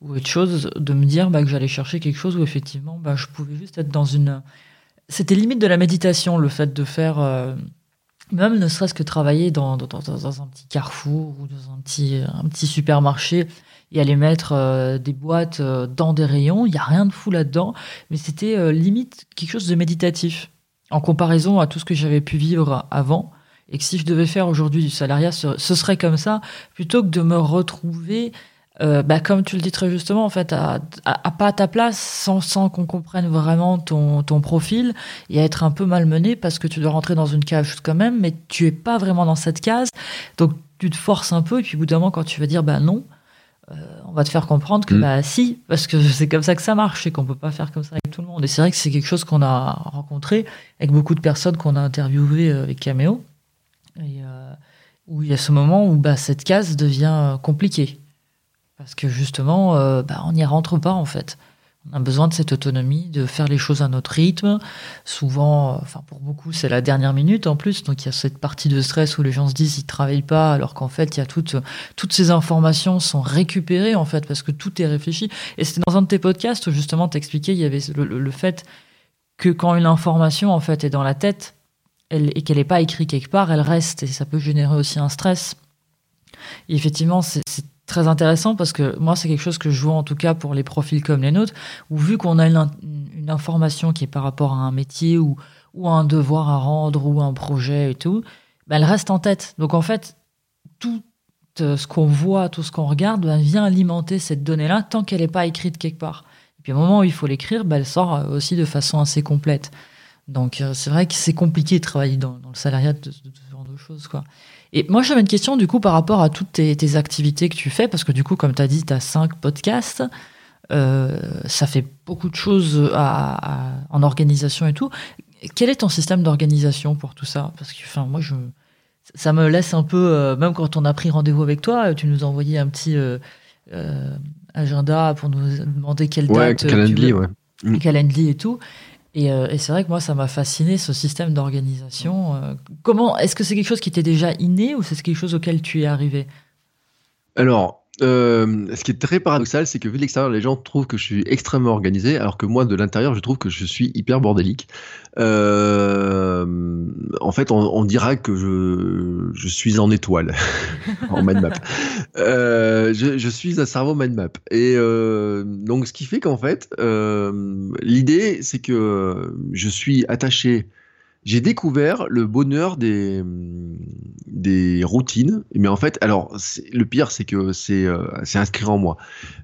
ou autre chose, de me dire bah, que j'allais chercher quelque chose où effectivement bah, je pouvais juste être dans une... C'était limite de la méditation le fait de faire... Euh, même ne serait-ce que travailler dans, un petit carrefour ou dans un petit, un petit supermarché et aller mettre euh, des boîtes dans des rayons, il n'y a rien de fou là-dedans, mais c'était limite quelque chose de méditatif en comparaison à tout ce que j'avais pu vivre avant et que si je devais faire aujourd'hui du salariat, ce, serait comme ça, plutôt que de me retrouver, euh, bah, comme tu le dis très justement, en fait, à, pas à ta place, sans, sans qu'on comprenne vraiment ton, ton profil, et à être un peu malmené parce que tu dois rentrer dans une cage quand même, mais tu es pas vraiment dans cette case, donc tu te forces un peu, et puis au bout d'un moment, quand tu vas dire bah non, euh, on va te faire comprendre que mm. bah si, parce que c'est comme ça que ça marche, et qu'on peut pas faire comme ça avec tout le monde. Et c'est vrai que c'est quelque chose qu'on a rencontré avec beaucoup de personnes qu'on a interviewées euh, avec Cameo et, euh, où il y a ce moment où bah, cette case devient compliquée. Parce que justement, euh, bah, on n'y rentre pas en fait. On a besoin de cette autonomie, de faire les choses à notre rythme. Souvent, enfin pour beaucoup, c'est la dernière minute en plus. Donc il y a cette partie de stress où les gens se disent ils travaillent pas, alors qu'en fait il y a toutes toutes ces informations sont récupérées en fait parce que tout est réfléchi. Et c'était dans un de tes podcasts où justement t'expliquais il y avait le, le, fait que quand une information en fait est dans la tête, et qu'elle n'est pas écrite quelque part, elle reste et ça peut générer aussi un stress. Et effectivement, c'est très intéressant parce que moi, c'est quelque chose que je vois en tout cas pour les profils comme les nôtres, où vu qu'on a une, information qui est par rapport à un métier ou, ou un devoir à rendre ou un projet et tout, bah, elle reste en tête. Donc en fait, tout euh, ce qu'on voit, tout ce qu'on regarde, bah, vient alimenter cette donnée-là tant qu'elle n'est pas écrite quelque part. Et puis au moment où il faut l'écrire, bah, elle sort euh, aussi de façon assez complète. Donc euh, c'est vrai que c'est compliqué de travailler dans, le salariat de, ce genre de choses. Quoi. Et moi j'avais une question du coup par rapport à toutes tes, activités que tu fais, parce que du coup comme tu as dit, tu as cinq podcasts, euh, ça fait beaucoup de choses en organisation et tout. Quel est ton système d'organisation pour tout ça? Parce que enfin, moi je, ça me laisse un peu, euh, même quand on a pris rendez-vous avec toi, tu nous envoyais un petit agenda pour nous demander quelle date.
Calendly, ouais.
Calendly et tout. Euh, et, c'est vrai que moi, ça m'a fasciné ce système d'organisation. Euh, comment est-ce que c'est quelque chose qui était déjà inné ou c'est quelque chose auquel tu es arrivé?
Alors, euh, ce qui est très paradoxal, c'est que vu de l'extérieur, les gens trouvent que je suis extrêmement organisé, alors que moi, de l'intérieur, je trouve que je suis hyper bordélique. Euh, en fait, on, dira que je, suis en étoile, en mind map. Euh, je, je, suis un cerveau mind map. Et donc, ce qui fait qu'en fait, l'idée, c'est que je suis attaché j'ai découvert le bonheur des, des routines. Mais en fait, alors, le pire, c'est que c'est euh, inscrit en moi.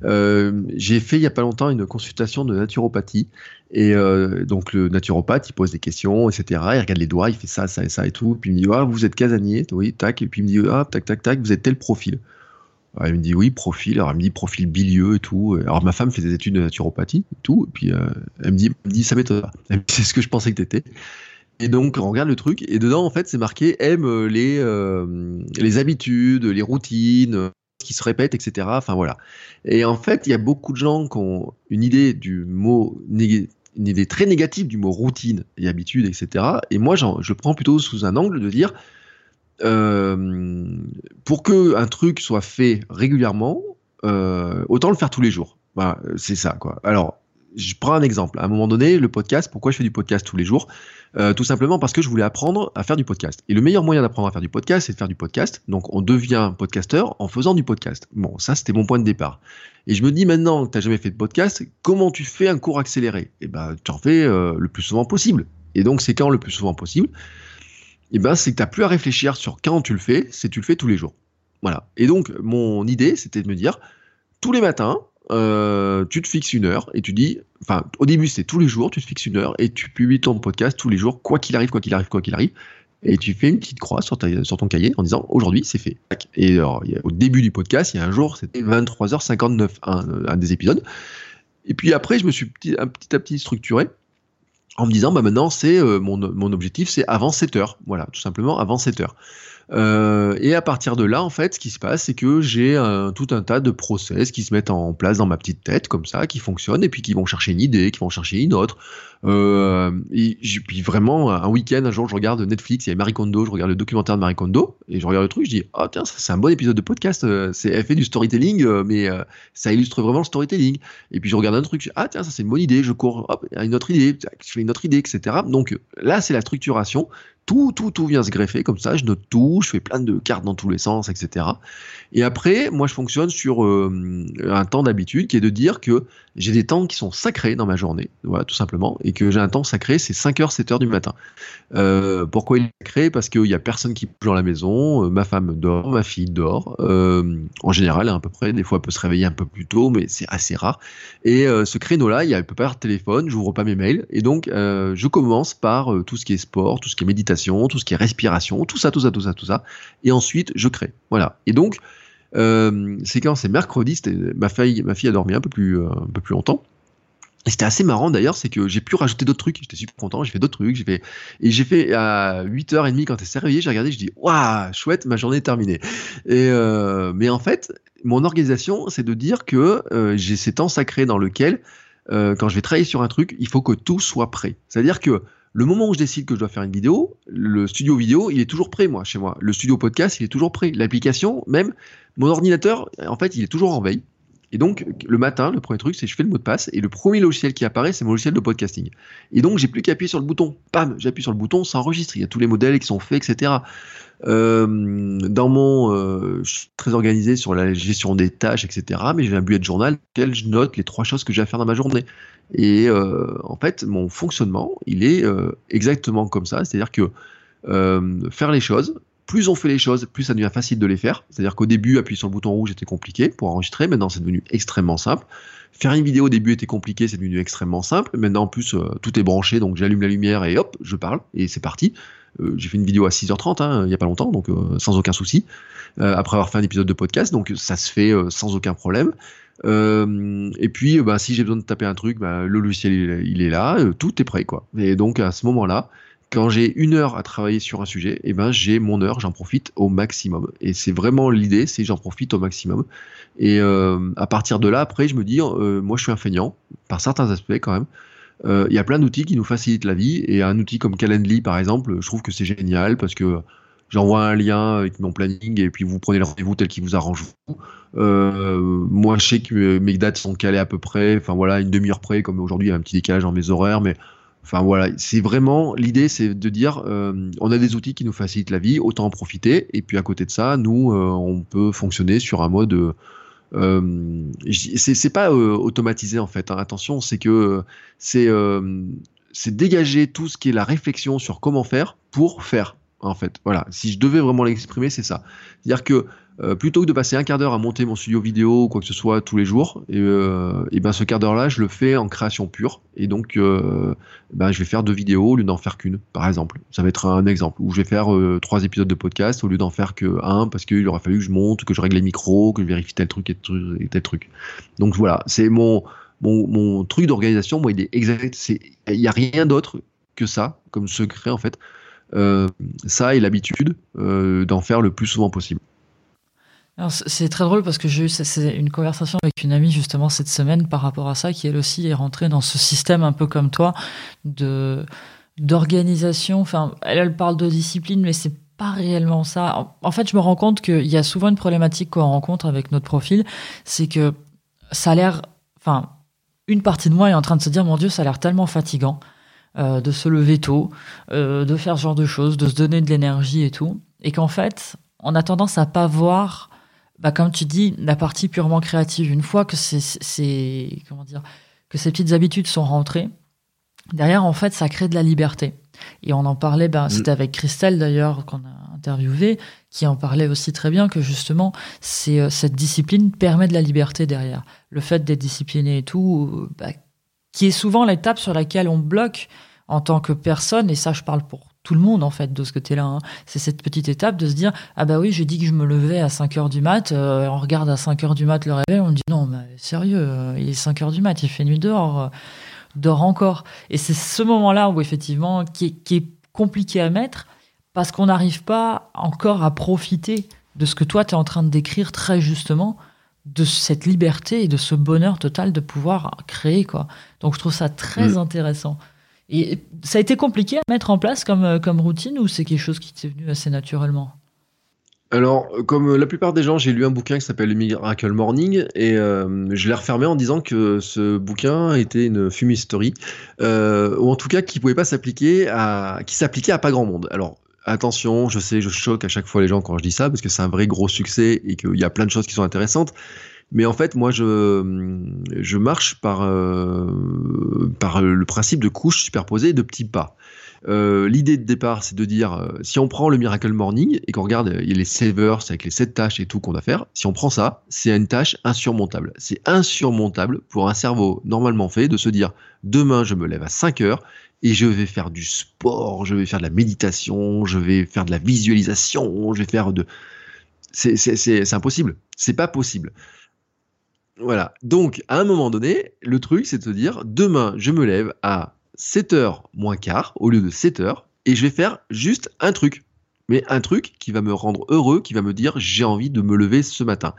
Euh, j'ai fait il y a pas longtemps une consultation de naturopathie. Et euh, donc, le naturopathe, il pose des questions, etc. Il regarde les doigts, il fait ça, ça et ça et tout. Puis il me dit, ah, vous êtes casanier Oui, tac. Et puis il me dit, ah, tac, tac, tac, vous êtes tel profil. il me dit oui, profil. Alors, il me dit profil bilieux et tout. Alors, ma femme fait des études de naturopathie et tout. Et puis, elle me dit, me dit ça m'étonne. C'est ce que je pensais que tu étais. Et donc, on regarde le truc, et dedans, en fait, c'est marqué aime euh, les, euh, les habitudes, les routines, ce qui se répète, etc. Enfin, voilà. Et en fait, il y a beaucoup de gens qui ont une idée du mot, une idée très négative du mot routine et habitude, etc. Et moi, je prends plutôt sous un angle de dire, euh, pour que un truc soit fait régulièrement, autant le faire tous les jours. C'est ça, quoi. Alors, je prends un exemple. À un moment donné, le podcast, pourquoi je fais du podcast tous les jours? Euh, Tout simplement parce que je voulais apprendre à faire du podcast. Et le meilleur moyen d'apprendre à faire du podcast, c'est de faire du podcast. Donc on devient podcasteur en faisant du podcast. Bon, ça c'était mon point de départ. Et je me dis maintenant que tu n'as jamais fait de podcast, comment tu fais un cours accéléré? Eh ben, tu en fais euh, le plus souvent possible. Et donc c'est quand le plus souvent possible? Eh ben, c'est que tu n'as plus à réfléchir sur quand tu le fais, c'est tu le fais tous les jours. Voilà. Et donc mon idée, c'était de me dire, tous les matins, euh, tu te fixes une heure et tu dis, enfin, au début c'est tous les jours, tu te fixes une heure et tu publies ton podcast tous les jours, quoi qu'il arrive, quoi qu'il arrive, quoi qu'il arrive. Et tu fais une petite croix sur, sur ton cahier en disant aujourd'hui c'est fait. Et alors, au début du podcast, il y a un jour, c'était 23h59, un, des épisodes. Et puis après, je me suis petit, un, petit à petit structuré en me disant bah maintenant c'est mon, mon objectif c'est avant 7 heures voilà tout simplement avant 7 heures euh, et à partir de là, en fait, ce qui se passe, c'est que j'ai tout un tas de process qui se mettent en place dans ma petite tête, comme ça, qui fonctionnent, et puis qui vont chercher une idée, qui vont chercher une autre. Euh, et puis vraiment, un week-end, un jour, je regarde Netflix, il y a Marie Kondo, je regarde le documentaire de Marie Kondo, et je regarde le truc, je dis, oh tiens, c'est un bon épisode de podcast, euh, c'est, elle fait du storytelling, euh, mais ça illustre vraiment le storytelling. Et puis je regarde un truc, je dis, ah tiens, ça c'est une bonne idée, je cours, hop, une autre idée, je fais une autre idée, etc. Donc là, c'est la structuration tout, tout, tout vient se greffer comme ça. Je note tout, je fais plein de cartes dans tous les sens, etc. Et après, moi, je fonctionne sur euh, un temps d'habitude qui est de dire que j'ai des temps qui sont sacrés dans ma journée, voilà, tout simplement, et que j'ai un temps sacré, c'est 5h, 7h du matin. Euh, pourquoi il est sacré? Parce qu'il n'y a personne qui bouge dans la maison, euh, ma femme dort, ma fille dort, en général, à peu près, des fois elle peut se réveiller un peu plus tôt, mais c'est assez rare. Et ce créneau-là, il ne peut pas avoir de téléphone, j'ouvre pas mes mails, et donc je commence par tout ce qui est sport, tout ce qui est méditation, tout ce qui est respiration, tout ça, tout ça, tout ça, tout ça, et ensuite je crée. Voilà. Et donc, euh, c'est quand c'est mercredi, ma fille, ma fille a dormi un peu plus, euh, un peu plus longtemps. Et c'était assez marrant d'ailleurs, c'est que j'ai pu rajouter d'autres trucs. J'étais super content, j'ai fait d'autres trucs. J'ai fait et j'ai fait à 8h30 quand elle s'est j'ai regardé, je dis waouh, chouette, ma journée est terminée. Et euh, mais en fait, mon organisation, c'est de dire que j'ai ces temps sacrés dans lequel quand je vais travailler sur un truc, il faut que tout soit prêt. C'est-à-dire que le moment où je décide que je dois faire une vidéo, le studio vidéo, il est toujours prêt, moi, chez moi. Le studio podcast, il est toujours prêt. L'application, même, mon ordinateur, en fait, il est toujours en veille. Et donc, le matin, le premier truc, c'est que je fais le mot de passe et le premier logiciel qui apparaît, c'est mon logiciel de podcasting. Et donc, j'ai plus qu'à appuyer sur le bouton. Pam, j'appuie sur le bouton, ça enregistre. Il y a tous les modèles qui sont faits, etc. Euh, dans mon, euh, je suis très organisé sur la gestion des tâches, etc. Mais j'ai un bullet journal dans lequel je note les trois choses que j'ai à faire dans ma journée. Et euh, en fait, mon fonctionnement, il est exactement comme ça. C'est-à-dire que faire les choses, plus on fait les choses, plus ça devient facile de les faire. C'est-à-dire qu'au début, appuyer sur le bouton rouge était compliqué pour enregistrer. Maintenant, c'est devenu extrêmement simple. Faire une vidéo au début était compliqué, c'est devenu extrêmement simple. Maintenant, en plus, tout est branché, donc j'allume la lumière et hop, je parle et c'est parti. Euh, j'ai fait une vidéo à 6h30 hein, il n'y a pas longtemps, donc euh, sans aucun souci. Euh, après avoir fait un épisode de podcast, donc ça se fait sans aucun problème. et puis, bah, si j'ai besoin de taper un truc, bah, le logiciel il, est là, tout est prêt quoi. Et donc à ce moment-là, quand j'ai une heure à travailler sur un sujet, et eh ben j'ai mon heure, j'en profite au maximum. Et c'est vraiment l'idée, c'est j'en profite au maximum. Et à partir de là, après, je me dis, moi je suis un feignant, par certains aspects quand même. Euh, il y a plein d'outils qui nous facilitent la vie et un outil comme Calendly par exemple, je trouve que c'est génial parce que j'envoie un lien avec mon planning et puis vous prenez le rendez-vous tel qu'il vous arrange. Euh, moi, je sais que mes dates sont calées à peu près, enfin voilà, une demi-heure près, comme aujourd'hui, il y a un petit décalage dans mes horaires, mais enfin voilà, c'est vraiment l'idée, c'est de dire, euh, on a des outils qui nous facilitent la vie, autant en profiter, et puis à côté de ça, nous, on peut fonctionner sur un mode euh, c'est pas euh, automatisé en fait. Hein. Attention, c'est que c'est euh, c'est dégager tout ce qui est la réflexion sur comment faire pour faire en fait. Voilà, si je devais vraiment l'exprimer, c'est ça. C'est-à-dire que euh, plutôt que de passer un quart d'heure à monter mon studio vidéo ou quoi que ce soit tous les jours, et, euh, ben ce quart d'heure-là, je le fais en création pure. Et donc, euh, ben, je vais faire deux vidéos au lieu d'en faire qu'une, par exemple. Ça va être un exemple. Ou je vais faire trois épisodes de podcast au lieu d'en faire que un, parce qu'il aura fallu que je monte, que je règle les micros, que je vérifie tel truc et tel truc. Donc voilà, c'est mon, mon, truc d'organisation. Moi, il est. Il n'y a rien d'autre que ça, comme secret en fait. Ça et l'habitude d'en faire le plus souvent possible.
C'est très drôle parce que j'ai eu une conversation avec une amie justement cette semaine par rapport à ça, qui elle aussi est rentrée dans ce système un peu comme toi de d'organisation. Enfin, elle, elle parle de discipline, mais c'est pas réellement ça. En, fait, je me rends compte qu'il y a souvent une problématique qu'on rencontre avec notre profil, c'est que ça a l'air, enfin, une partie de moi est en train de se dire, mon Dieu, ça a l'air tellement fatigant euh, de se lever tôt, euh, de faire ce genre de choses, de se donner de l'énergie et tout, et qu'en fait, on a tendance à pas voir bah, comme tu dis, la partie purement créative, une fois que c'est, comment dire, que ces petites habitudes sont rentrées, derrière, en fait, ça crée de la liberté. Et on en parlait, bah, c'était avec Christelle d'ailleurs qu'on a interviewé, qui en parlait aussi très bien que justement, c'est euh, cette discipline permet de la liberté derrière. Le fait d'être discipliné et tout, euh, bah, qui est souvent l'étape sur laquelle on bloque en tant que personne, et ça, je parle pour tout le monde en fait de ce côté-là. Hein. C'est cette petite étape de se dire ah bah oui j'ai dit que je me levais à 5 heures du mat, euh, on regarde à 5 heures du mat le réveil, on me dit non mais sérieux, euh, il est 5 heures du mat, il fait nuit dehors. dors encore. Et c'est ce moment-là où effectivement qui est, compliqué à mettre parce qu'on n'arrive pas encore à profiter de ce que toi tu es en train de décrire très justement de cette liberté et de ce bonheur total de pouvoir créer quoi. Donc je trouve ça très mm. intéressant. Et ça a été compliqué à mettre en place comme, euh, comme routine ou c'est quelque chose qui t'est venu assez naturellement?
Alors, comme la plupart des gens, j'ai lu un bouquin qui s'appelle Miracle Morning et euh, je l'ai refermé en disant que ce bouquin était une fumisterie, euh, ou en tout cas qui pouvait pas s'appliquer à, qui s'appliquait à pas grand monde. Alors, attention, je sais, je choque à chaque fois les gens quand je dis ça parce que c'est un vrai gros succès et qu'il y a plein de choses qui sont intéressantes. Mais en fait, moi, je, marche par, euh, par le principe de couches superposées de petits pas. Euh, l'idée de départ, c'est de dire, euh, si on prend le Miracle Morning et qu'on regarde, il y a les avec les sept tâches et tout qu'on doit faire, si on prend ça, c'est une tâche insurmontable. C'est insurmontable pour un cerveau normalement fait de se dire, demain, je me lève à 5 heures et je vais faire du sport, je vais faire de la méditation, je vais faire de la visualisation, je vais faire de... C'est impossible. C'est pas possible. Voilà. Donc, à un moment donné, le truc, c'est de se dire, demain, je me lève à 7h moins quart au lieu de 7h et je vais faire juste un truc. Mais un truc qui va me rendre heureux, qui va me dire j'ai envie de me lever ce matin.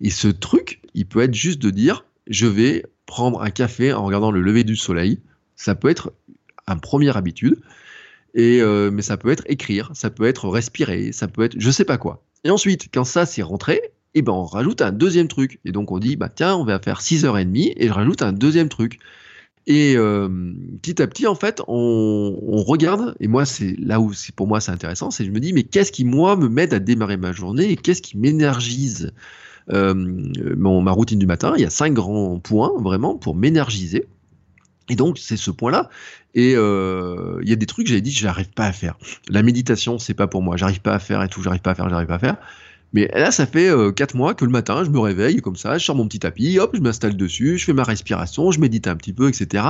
Et ce truc, il peut être juste de dire je vais prendre un café en regardant le lever du soleil. Ça peut être une première habitude. Et euh, mais ça peut être écrire, ça peut être respirer, ça peut être je sais pas quoi. Et ensuite, quand ça c'est rentré, et ben on rajoute un deuxième truc. Et donc on dit bah tiens, on va faire 6h30 et je rajoute un deuxième truc. Et euh, petit à petit, en fait, on, regarde, et moi, c'est là où c'est pour moi c'est intéressant, c'est je me dis, mais qu'est-ce qui, moi, me m'aide à démarrer ma journée et qu'est-ce qui m'énergise euh, Ma routine du matin, il y a cinq grands points, vraiment, pour m'énergiser. Et donc, c'est ce point-là. Et euh, il y a des trucs, j'avais dit, je n'arrive pas à faire. La méditation, c'est pas pour moi. J'arrive pas à faire et tout, j'arrive pas à faire, j'arrive pas à faire. Mais là, ça fait 4 euh, mois que le matin, je me réveille comme ça, je sors mon petit tapis, hop, je m'installe dessus, je fais ma respiration, je médite un petit peu, etc.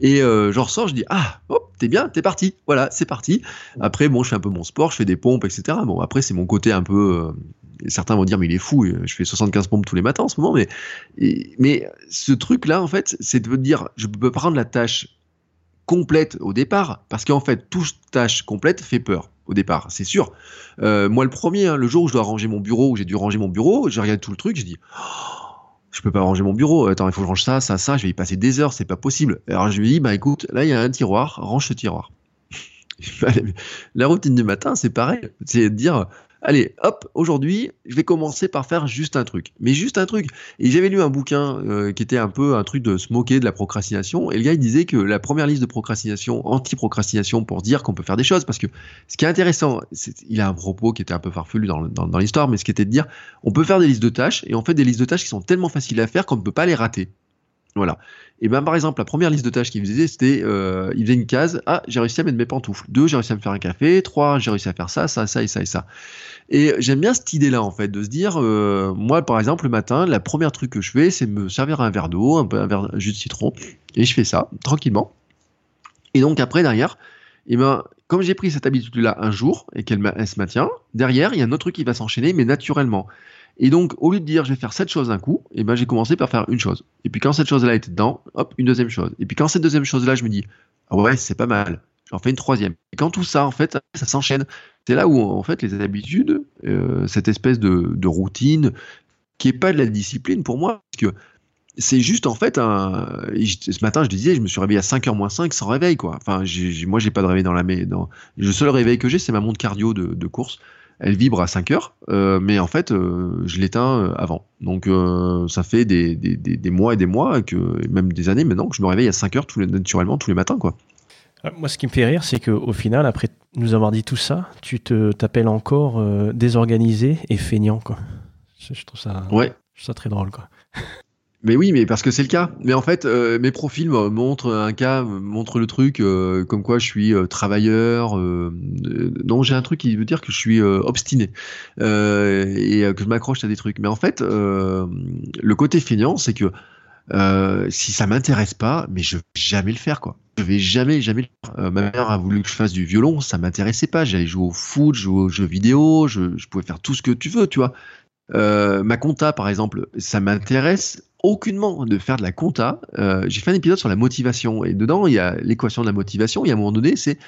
Et euh, je ressors, je dis ah, hop, t'es bien, t'es parti, voilà, c'est parti. Après, bon, je fais un peu mon sport, je fais des pompes, etc. Bon, après, c'est mon côté un peu. Euh, certains vont dire mais il est fou, je fais 75 pompes tous les matins en ce moment, mais mais ce truc-là, en fait, c'est de dire je peux prendre la tâche complète au départ, parce qu'en fait, toute tâche complète fait peur au départ, c'est sûr. Euh, moi, le premier, hein, le jour où je dois ranger mon bureau, où j'ai dû ranger mon bureau, je regarde tout le truc, je dis, oh, je peux pas ranger mon bureau. Attends, il faut que je range ça, ça, ça. Je vais y passer des heures, c'est pas possible. Alors je lui dis, bah écoute, là il y a un tiroir, range ce tiroir. La routine du matin, c'est pareil. C'est dire, allez, hop, aujourd'hui, je vais commencer par faire juste un truc. Mais juste un truc. Et j'avais lu un bouquin euh, qui était un peu un truc de se moquer de la procrastination. Et le gars, il disait que la première liste de procrastination, anti-procrastination, pour dire qu'on peut faire des choses. Parce que ce qui est intéressant, il a un propos qui était un peu farfelu dans, dans l'histoire, mais ce qui était de dire, on peut faire des listes de tâches, et en fait, des listes de tâches qui sont tellement faciles à faire qu'on ne peut pas les rater. Voilà. Et ben par exemple, la première liste de tâches qu'il faisait, c'était euh, il faisait une case. Ah, j'ai réussi à mettre mes pantoufles. Deux, j'ai réussi à me faire un café. Trois, j'ai réussi à faire ça, ça, ça et ça et ça. Et j'aime bien cette idée-là en fait, de se dire, euh, moi par exemple le matin, la première truc que je fais, c'est me servir un verre d'eau, un un verre de jus de citron, et je fais ça tranquillement. Et donc après derrière, et eh ben comme j'ai pris cette habitude-là un jour et qu'elle se maintient, derrière il y a un autre truc qui va s'enchaîner, mais naturellement. Et donc, au lieu de dire je vais faire cette chose d'un coup, eh ben, j'ai commencé par faire une chose. Et puis quand cette chose-là était dedans, hop, une deuxième chose. Et puis quand cette deuxième chose-là, je me dis, ah ouais, c'est pas mal. J'en fais une troisième. Et quand tout ça, en fait, ça s'enchaîne. C'est là où, en fait, les habitudes, euh, cette espèce de, routine, qui est pas de la discipline pour moi, parce que c'est juste en fait. Ce matin, je disais, je me suis réveillé à 5h moins 5 sans réveil, quoi. Enfin, j'ai, moi, j'ai pas de réveil dans la. Dans... Le seul réveil que j'ai, c'est ma montre cardio de course elle vibre à 5 heures, euh, mais en fait, euh, je l'éteins euh, avant. Donc, ça fait des, des, des, mois et des mois, que, même des années maintenant, que je me réveille à 5 heures naturellement tous les matins. Quoi.
Moi, ce qui me fait rire, c'est qu'au final, après nous avoir dit tout ça, tu te t'appelles encore désorganisé et feignant. Quoi. Je, trouve ça,
ouais.
je trouve ça très drôle. Quoi.
Mais oui, mais parce que c'est le cas. Mais en fait, euh, mes profils montrent un cas, montrent le truc euh, comme quoi je suis euh, travailleur. non, j'ai un truc qui veut dire que je suis obstiné et que je m'accroche à des trucs. Mais en fait, le côté feignant, c'est que si ça m'intéresse pas, mais je vais jamais le faire quoi. Je vais jamais, jamais le faire. ma mère a voulu que je fasse du violon, ça m'intéressait pas. J'allais jouer au foot, jouer aux jeux vidéo, je, pouvais faire tout ce que tu veux, tu vois. Ma compta, par exemple, ça m'intéresse aucunement de faire de la compta. Euh, j'ai fait un épisode sur la motivation et dedans il y a l'équation de la motivation. Et à un moment donné, c'est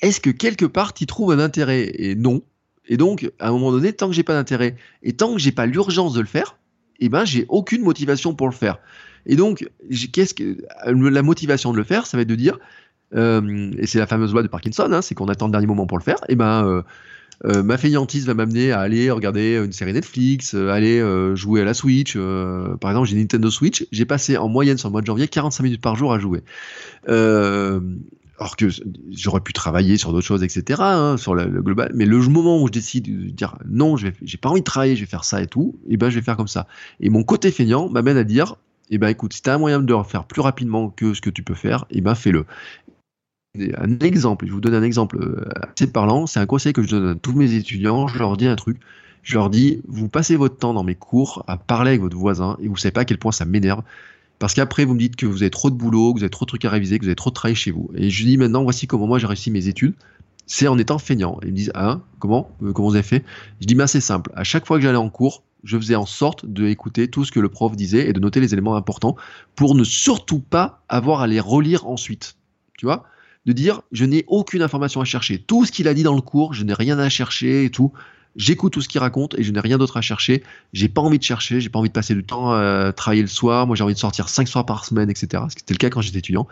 est-ce que quelque part tu trouves un intérêt? Et non. Et donc à un moment donné, tant que j'ai pas d'intérêt et tant que j'ai pas l'urgence de le faire, eh ben j'ai aucune motivation pour le faire. Et donc qu'est-ce que la motivation de le faire, ça va être de dire euh, et c'est la fameuse loi de Parkinson, hein, c'est qu'on attend le dernier moment pour le faire. Et ben euh, euh, ma fainéantise va m'amener à aller regarder une série Netflix, euh, aller euh, jouer à la Switch. par exemple, j'ai Nintendo Switch. J'ai passé en moyenne sur le mois de janvier 45 minutes par jour à jouer. alors que j'aurais pu travailler sur d'autres choses, etc. Hein, sur le, global. Mais le moment où je décide de dire non, j'ai pas envie de travailler, je vais faire ça et tout, et ben je vais faire comme ça. Et mon côté feignant m'amène à dire eh ben écoute, si tu as un moyen de le faire plus rapidement que ce que tu peux faire, eh ben fais-le un exemple, je vous donne un exemple euh, assez parlant, c'est un conseil que je donne à tous mes étudiants, je leur dis un truc, je leur dis, vous passez votre temps dans mes cours à parler avec votre voisin et vous savez pas à quel point ça m'énerve. Parce qu'après, vous me dites que vous avez trop de boulot, que vous avez trop de trucs à réviser, que vous avez trop de travail chez vous. Et je dis maintenant, voici comment moi j'ai réussi mes études. C'est en étant feignant. Ils me disent, ah, comment euh, Comment vous avez fait? Je dis, ben c'est simple. À chaque fois que j'allais en cours, je faisais en sorte d'écouter tout ce que le prof disait et de noter les éléments importants pour ne surtout pas avoir à les relire ensuite. Tu vois? De dire je n'ai aucune information à chercher. Tout ce qu'il a dit dans le cours, je n'ai rien à chercher et tout. J'écoute tout ce qu'il raconte et je n'ai rien d'autre à chercher. J'ai pas envie de chercher, j'ai pas envie de passer du temps à travailler le soir. Moi, j'ai envie de sortir cinq soirs par semaine, etc. C'était le cas quand j'étais étudiant.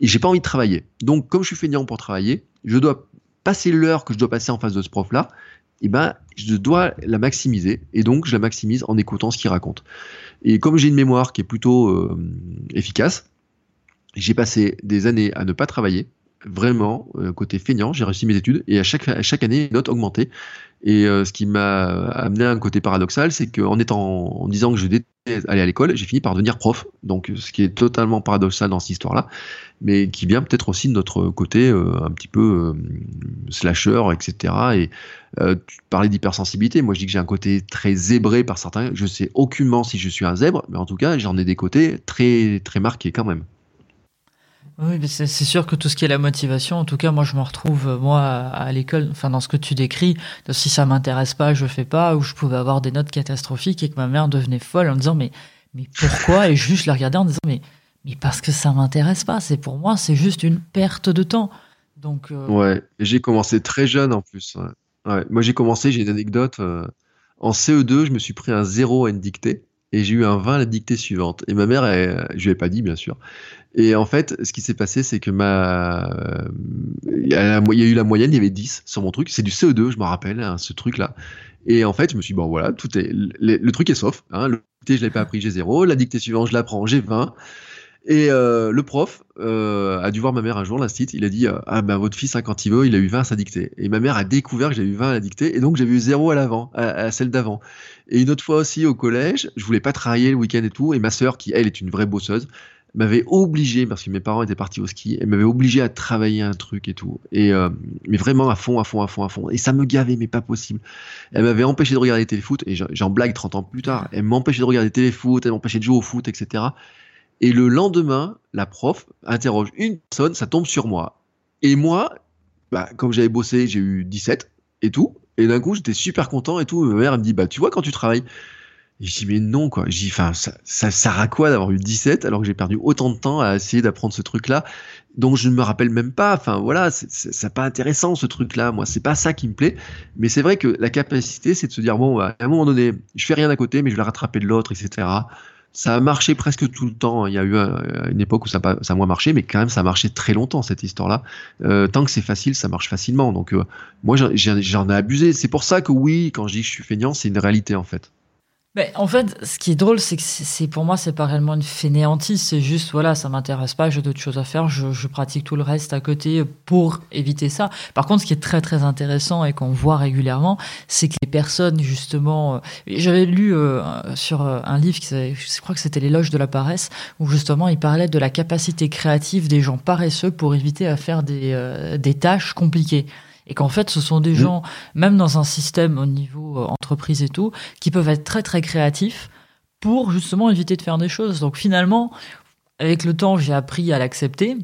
Et j'ai pas envie de travailler. Donc, comme je suis feignant pour travailler, je dois passer l'heure que je dois passer en face de ce prof-là. Et eh ben, je dois la maximiser. Et donc, je la maximise en écoutant ce qu'il raconte. Et comme j'ai une mémoire qui est plutôt euh, efficace, j'ai passé des années à ne pas travailler vraiment, euh, côté feignant, j'ai réussi mes études et à chaque, année, les notes augmentaient. Et euh, ce qui m'a amené à un côté paradoxal, c'est qu'en disant que je détestais aller à l'école, j'ai fini par devenir prof. Donc, ce qui est totalement paradoxal dans cette histoire-là, mais qui vient peut-être aussi de notre côté euh, un petit peu slasher, etc. Et tu parlais d'hypersensibilité. Moi, je dis que j'ai un côté très zébré par certains. Je sais aucunement si je suis un zèbre, mais en tout cas, j'en ai des côtés très, très marqués quand même.
Oui, c'est sûr que tout ce qui est la motivation, en tout cas, moi, je me retrouve, euh, moi, à l'école, enfin, dans ce que tu décris, si ça m'intéresse pas, je fais pas, ou je pouvais avoir des notes catastrophiques et que ma mère devenait folle en disant, mais, mais pourquoi? Et juste la regarder en disant, mais, mais parce que ça m'intéresse pas. C'est pour moi, c'est juste une perte de temps. Donc,
euh, Ouais, j'ai commencé très jeune en plus. Ouais. Moi, j'ai commencé, j'ai une anecdote. Euh, en CE2, je me suis pris un zéro à une dictée et j'ai eu un 20 à la dictée suivante. Et ma mère, elle, je lui ai pas dit, bien sûr. Et en fait, ce qui s'est passé, c'est que ma, il y, a eu la moyenne, il y avait 10 sur mon truc. C'est du CE2, je me rappelle, hein, ce truc-là. Et en fait, je me suis dit, bon, voilà, tout est, le, truc est sauf. Hein, le dictée, je l'ai pas appris, j'ai 0. La dictée suivante, je l'apprends, j'ai 20. Et euh, le prof euh, a dû voir ma mère un jour, l'instit, il a dit euh, Ah ben votre fils, hein, quand il veut, il a eu 20 à sa dictée. Et ma mère a découvert que j'ai eu 20 à la dictée, et donc j'avais eu 0 à l'avant, à, celle d'avant. Et une autre fois aussi au collège, je voulais pas travailler le week-end et tout, et ma sœur, qui elle est une vraie bosseuse, m'avait obligé, parce que mes parents étaient partis au ski, elle m'avait obligé à travailler un truc et tout. Et, mais vraiment à fond, à fond, à fond, à fond. Et ça me gavait, mais pas possible. Elle m'avait empêché de regarder téléfoot, et j'en blague 30 ans plus tard. Elle m'empêchait de regarder téléfoot, elle m'empêchait de jouer au foot, etc. Et le lendemain, la prof interroge une personne, ça tombe sur moi. Et moi, bah, comme j'avais bossé, j'ai eu 17 et tout. Et d'un coup, j'étais super content et tout. Ma mère, me dit, bah, tu vois, quand tu travailles. Et je dis, mais non, quoi. Dis, enfin, ça, ça sert à quoi d'avoir eu 17 alors que j'ai perdu autant de temps à essayer d'apprendre ce truc-là, dont je ne me rappelle même pas. Enfin, voilà, c'est pas intéressant ce truc-là. Moi, c'est pas ça qui me plaît. Mais c'est vrai que la capacité, c'est de se dire, bon, bah, à un moment donné, je fais rien à côté, mais je vais la rattraper de l'autre, etc ça a marché presque tout le temps. Il y a eu une époque où ça, ça a moins marché, mais quand même, ça a marché très longtemps, cette histoire-là. Euh, tant que c'est facile, ça marche facilement. Donc, euh, moi, j'en ai abusé. C'est pour ça que oui, quand je dis que je suis feignant, c'est une réalité, en fait
en fait, ce qui est drôle, c'est que c'est pour moi, c'est pas réellement une fainéantise. C'est juste, voilà, ça m'intéresse pas, j'ai d'autres choses à faire, je, pratique tout le reste à côté pour éviter ça. Par contre, ce qui est très très intéressant et qu'on voit régulièrement, c'est que les personnes, justement, euh, j'avais lu euh, sur euh, un livre, qui, je crois que c'était l'éloge de la paresse, où justement il parlait de la capacité créative des gens paresseux pour éviter à faire des, des tâches compliquées et qu'en fait ce sont des mm. gens, même dans un système au niveau euh, entreprise et tout, qui peuvent être très très créatifs pour justement éviter de faire des choses. Donc finalement, avec le temps, j'ai appris à l'accepter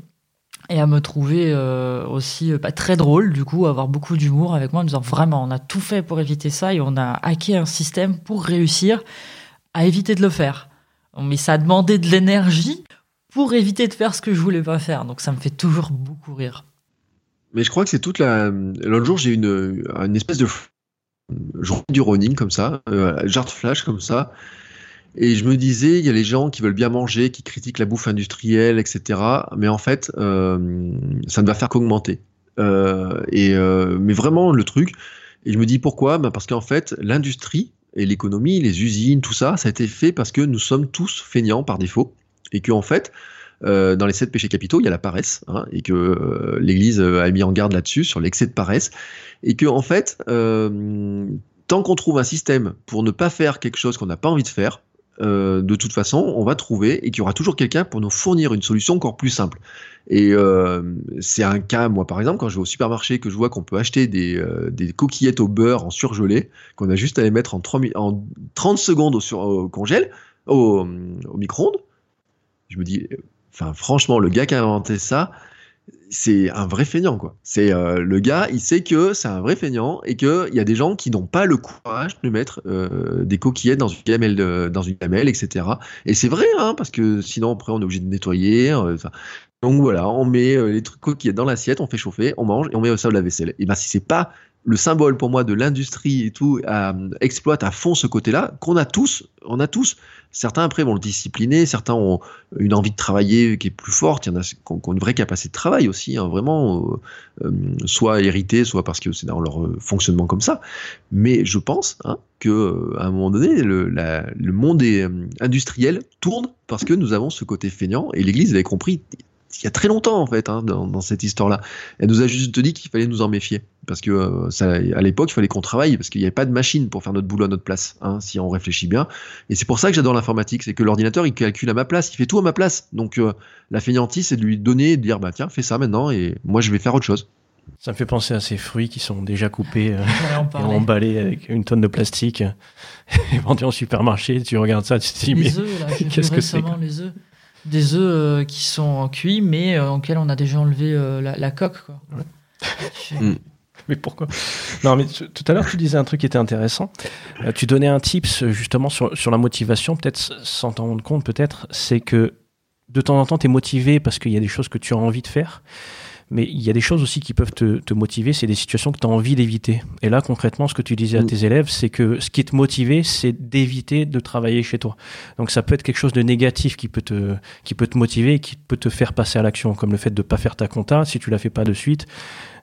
et à me trouver euh, aussi pas euh, bah, très drôle, du coup, avoir beaucoup d'humour avec moi, en disant vraiment, on a tout fait pour éviter ça et on a hacké un système pour réussir à éviter de le faire. mais ça a demandé de l'énergie pour éviter de faire ce que je voulais pas faire. Donc ça me fait toujours beaucoup rire.
Mais je crois que c'est toute la. L'autre jour, j'ai une, une espèce de. Journée du running comme ça, euh, flash comme ça. Et je me disais, il y a les gens qui veulent bien manger, qui critiquent la bouffe industrielle, etc. Mais en fait, euh, ça ne va faire qu'augmenter. Euh, et euh, mais vraiment le truc. Et je me dis pourquoi? Bah Parce qu'en fait, l'industrie et l'économie, les usines, tout ça, ça a été fait parce que nous sommes tous feignants par défaut. Et qu'en fait, euh, dans les sept péchés capitaux, il y a la paresse, hein, et que euh, l'Église a mis en garde là-dessus, sur l'excès de paresse, et que en fait, euh, tant qu'on trouve un système pour ne pas faire quelque chose qu'on n'a pas envie de faire, euh, de toute façon, on va trouver et qu'il y aura toujours quelqu'un pour nous fournir une solution encore plus simple. Et euh, c'est un cas, moi par exemple, quand je vais au supermarché, que je vois qu'on peut acheter des, euh, coquillettes au beurre en surgelé, qu'on a juste à les mettre en, 3, en 30 secondes au, sur, congèle, au micro-ondes, je me dis, franchement, le gars qui a inventé ça, c'est un vrai feignant quoi. C'est euh, le gars, il sait que c'est un vrai feignant et que il y a des gens qui n'ont pas le courage de mettre euh, des coquillettes dans une gamelle, dans une gamelle, etc. Et c'est vrai, hein, parce que sinon après on est obligé de nettoyer. Euh, donc voilà, on met les trucs coquillettes dans l'assiette, on fait chauffer, on mange et on met au sol de la vaisselle. Et ben si c'est pas le symbole pour moi de l'industrie et tout exploite à fond ce côté-là qu'on a tous, on a tous. Certains après vont le discipliner, certains ont une envie de travailler qui est plus forte, il y en a qui ont, une vraie capacité de travail aussi, hein, vraiment, euh, euh, soit hérité, soit parce que c'est dans leur euh, fonctionnement comme ça. Mais je pense hein, que à un moment donné, le, monde est, industriel tourne parce que nous avons ce côté feignant et l'Église avait compris il y a très longtemps en fait hein, dans, dans, cette histoire-là. Elle nous a juste dit qu'il fallait nous en méfier parce que euh, ça, à l'époque il fallait qu'on travaille parce qu'il n'y avait pas de machine pour faire notre boulot à notre place, hein, si on réfléchit bien. Et c'est pour ça que j'adore l'informatique, c'est que l'ordinateur il calcule à ma place, il fait tout à ma place. Donc euh, la fainéantise c'est de lui donner, de dire bah tiens fais ça maintenant et moi je vais faire autre chose.
Ça me fait penser à ces fruits qui sont déjà coupés euh, et emballés avec une tonne de plastique et vendus en supermarché. Tu regardes ça, tu te dis mais qu'est-ce que c'est
les œufs des œufs euh, qui sont cuits, mais euh, auxquels on a déjà enlevé euh, la, coque. Quoi.
Mm. Mais pourquoi? Non, mais tout à l'heure, tu disais un truc qui était intéressant. tu donnais un tips justement sur, sur la motivation, peut-être sans t'en rendre compte, peut-être, c'est que de temps en temps, tu es motivé parce qu'il y a des choses que tu as envie de faire. Mais il y a des choses aussi qui peuvent te, te motiver, c'est des situations que tu as envie d'éviter. Et là, concrètement, ce que tu disais à mm. tes élèves, c'est que ce qui te motivait, c'est d'éviter de travailler chez toi. Donc ça peut être quelque chose de négatif qui peut te, qui peut te motiver et qui peut te faire passer à l'action, comme le fait de ne pas faire ta compta. Si tu la fais pas de suite,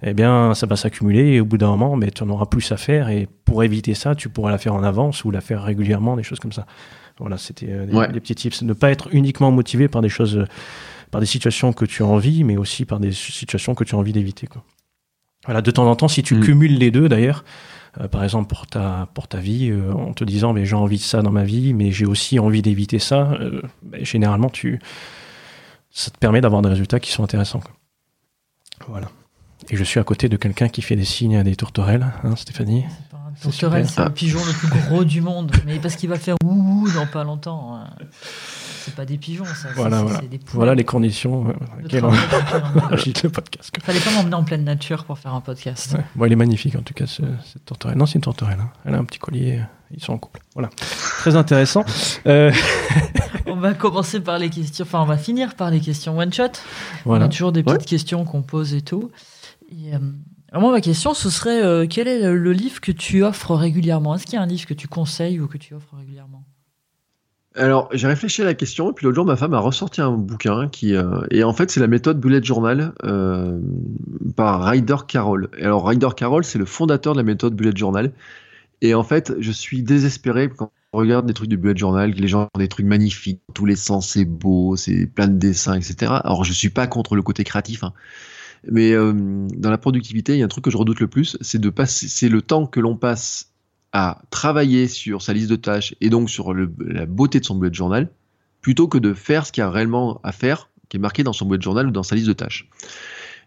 eh bien, ça va s'accumuler et au bout d'un moment, mais tu en auras plus à faire. Et pour éviter ça, tu pourras la faire en avance ou la faire régulièrement, des choses comme ça. Voilà, c'était euh, des, petits tips. Ne pas être uniquement motivé par des choses par des situations que tu as envie, mais aussi par des situations que tu as envie d'éviter. Voilà, de temps en temps, si tu mm. cumules les deux, d'ailleurs, euh, par exemple pour ta pour ta vie, euh, en te disant mais j'ai envie de ça dans ma vie, mais j'ai aussi envie d'éviter ça. Euh, ben, généralement, tu ça te permet d'avoir des résultats qui sont intéressants. Quoi. Voilà. Et je suis à côté de quelqu'un qui fait des signes à des tourterelles, hein, Stéphanie.
Tourterelle, c'est le pigeon le plus gros du monde, mais parce qu'il va faire ouh dans pas longtemps. Hein. C'est pas des pigeons, ça.
Voilà, voilà. Des voilà les conditions euh, auxquelles on agite le podcast.
Il fallait pas m'emmener en pleine nature pour faire un podcast.
Ouais. Bon, il est magnifique en tout cas, cette tourterelle. Non, c'est une tourterelle. Hein. Elle a un petit collier. Euh, ils sont en couple. Voilà. Très intéressant. Euh...
on va commencer par les questions. Enfin, on va finir par les questions one shot. Voilà. On a toujours des petites questions qu'on pose et tout. Et, euh... Alors moi, ma question, ce serait euh, quel est le livre que tu offres régulièrement? Est-ce qu'il y a un livre que tu conseilles ou que tu offres régulièrement?
Alors, j'ai réfléchi à la question, et puis l'autre jour, ma femme a ressorti un bouquin qui. Euh, et en fait, c'est la méthode Bullet Journal euh, par Ryder Carroll. Et alors, Ryder Carroll, c'est le fondateur de la méthode Bullet Journal. Et en fait, je suis désespéré quand on regarde des trucs du Bullet Journal, que les gens ont des trucs magnifiques, tous les sens, c'est beau, c'est plein de dessins, etc. Alors, je suis pas contre le côté créatif, hein. mais euh, dans la productivité, il y a un truc que je redoute le plus, c'est de passer, c'est le temps que l'on passe à travailler sur sa liste de tâches et donc sur la beauté de son bullet journal, plutôt que de faire ce qu'il y a réellement à faire, qui est marqué dans son bullet journal ou dans sa liste de tâches.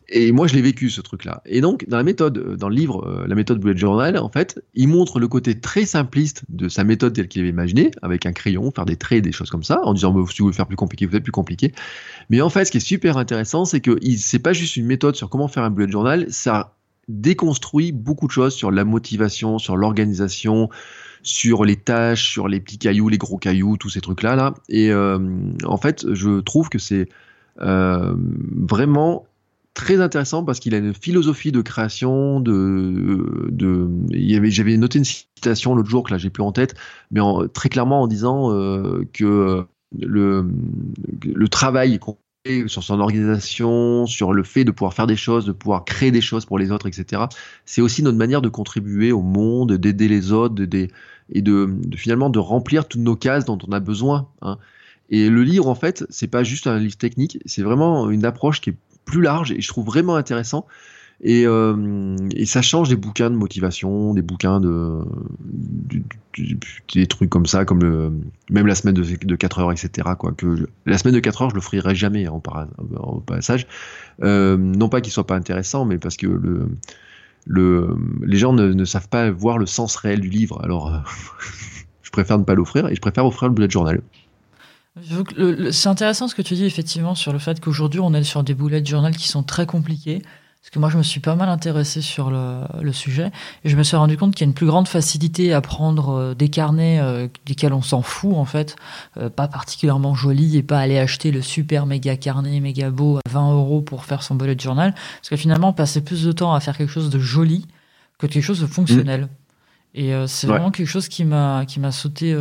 Et moi, je l'ai vécu ce truc-là. Et donc, dans la méthode, euh, dans le livre, euh, la méthode bullet journal, en fait, il montre le côté très simpliste de sa méthode telle qu'il avait imaginé, avec un crayon, faire des traits, des choses comme ça, en disant, bah, si vous voulez faire plus compliqué, vous faites plus compliqué. Mais en fait, ce qui est super intéressant, c'est que c'est pas juste une méthode sur comment faire un bullet journal, ça déconstruit beaucoup de choses sur la motivation, sur l'organisation, sur les tâches, sur les petits cailloux, les gros cailloux, tous ces trucs-là. Là. Et en fait, je trouve que c'est vraiment très intéressant parce qu'il a une philosophie de création de j'avais noté une citation l'autre jour que là j'ai plus en tête mais très clairement en disant euh, que le le travail sur son organisation, sur le fait de pouvoir faire des choses, de pouvoir créer des choses pour les autres, etc. C'est aussi notre manière de contribuer au monde, d'aider les autres, et de, finalement de remplir toutes nos cases dont on a besoin. Hein. Et le livre, en fait, c'est pas juste un livre technique, c'est vraiment une approche qui est plus large et je trouve vraiment intéressant. Et, euh, et, ça change des bouquins de motivation, des bouquins de, des trucs comme ça, comme même la semaine de, de 4 heures, etc. Que la semaine de 4 heures, je le ferai jamais en, passage. Euh, non pas qu'il soit pas intéressant, mais parce que le, le, les gens ne, ne savent pas voir le sens réel du livre. Alors, je préfère ne pas l'offrir et je préfère offrir le bullet journal.
C'est intéressant ce que tu dis effectivement sur le fait qu'aujourd'hui on est sur des bullet journal qui sont très compliqués. Parce que moi je me suis pas mal intéressé sur le, sujet et je me suis rendu compte qu'il y a une plus grande facilité à prendre euh, des carnets euh, desquels on s'en fout en fait, euh, pas particulièrement jolis et pas aller acheter le super méga carnet méga beau à 20 euros pour faire son bullet journal. Parce que finalement passer plus de temps à faire quelque chose de joli que quelque chose de fonctionnel. Mmh. Et c'est vraiment quelque chose qui m'a qui m'a sauté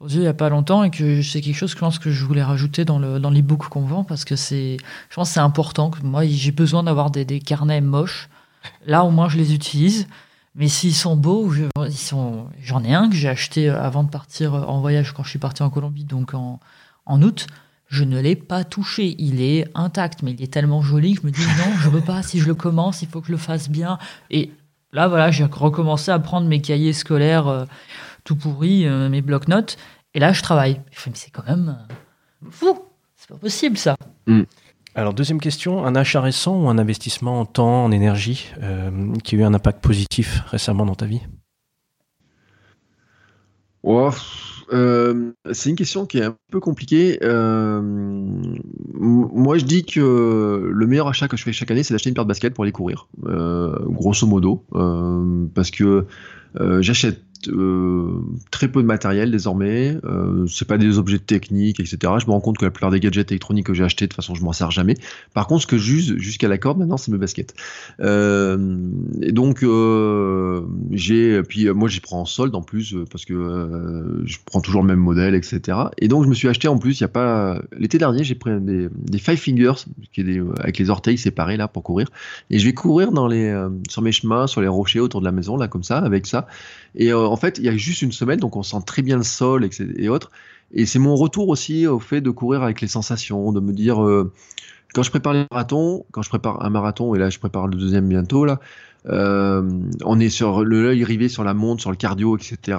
aux il n'y a pas longtemps et que c'est quelque chose que je pense que je voulais rajouter dans le dans l'ebook qu'on vend parce que c'est je pense c'est important que moi j'ai besoin d'avoir des, des, carnets moches là au moins je les utilise mais s'ils sont beaux ils sont j'en ai un que j'ai acheté euh, avant de partir euh, en voyage quand je suis parti en Colombie donc en, en août je ne l'ai pas touché. Il est intact, mais il est tellement joli que je me dis non, je veux pas. Si je le commence, il faut que je le fasse bien. Et là, voilà, j'ai recommencé à prendre mes cahiers scolaires euh, tout pourri, euh, mes blocs-notes. Et là, je travaille. Je fais, mais c'est quand même euh, fou. C'est pas possible, ça.
Mm. Alors, deuxième question, un achat récent ou un investissement en temps, en énergie, euh, qui a eu un impact positif récemment dans ta vie?
C'est une question qui est un peu compliquée. moi, je dis que le meilleur achat que je fais chaque année, c'est d'acheter une paire de baskets pour aller courir, grosso modo, parce que j'achète euh, très peu de matériel désormais. Euh, c'est pas des objets techniques, etc. Je me rends compte que la plupart des gadgets électroniques que j'ai achetés, de toute façon, je m'en sers jamais. Par contre, ce que j'use jusqu'à la corde maintenant, c'est mes baskets. Euh, et donc, euh, j'ai, puis moi, j'y prends en solde en plus parce que je prends toujours le même modèle, etc. Et donc, je me suis acheté en plus, il y a pas l'été dernier, j'ai pris des, des Five Fingers, qui est avec les orteils séparés là pour courir. Et je vais courir dans les, sur mes chemins, sur les rochers autour de la maison là, comme ça, avec ça. Et en fait, il y a juste une semaine, donc on sent très bien le sol et, autres. Et c'est mon retour aussi au fait de courir avec les sensations, de me dire, euh, quand je prépare les marathons, quand je prépare un marathon, et là je prépare le deuxième bientôt, là, euh, on est sur l'œil rivé sur la montre, sur le cardio, etc.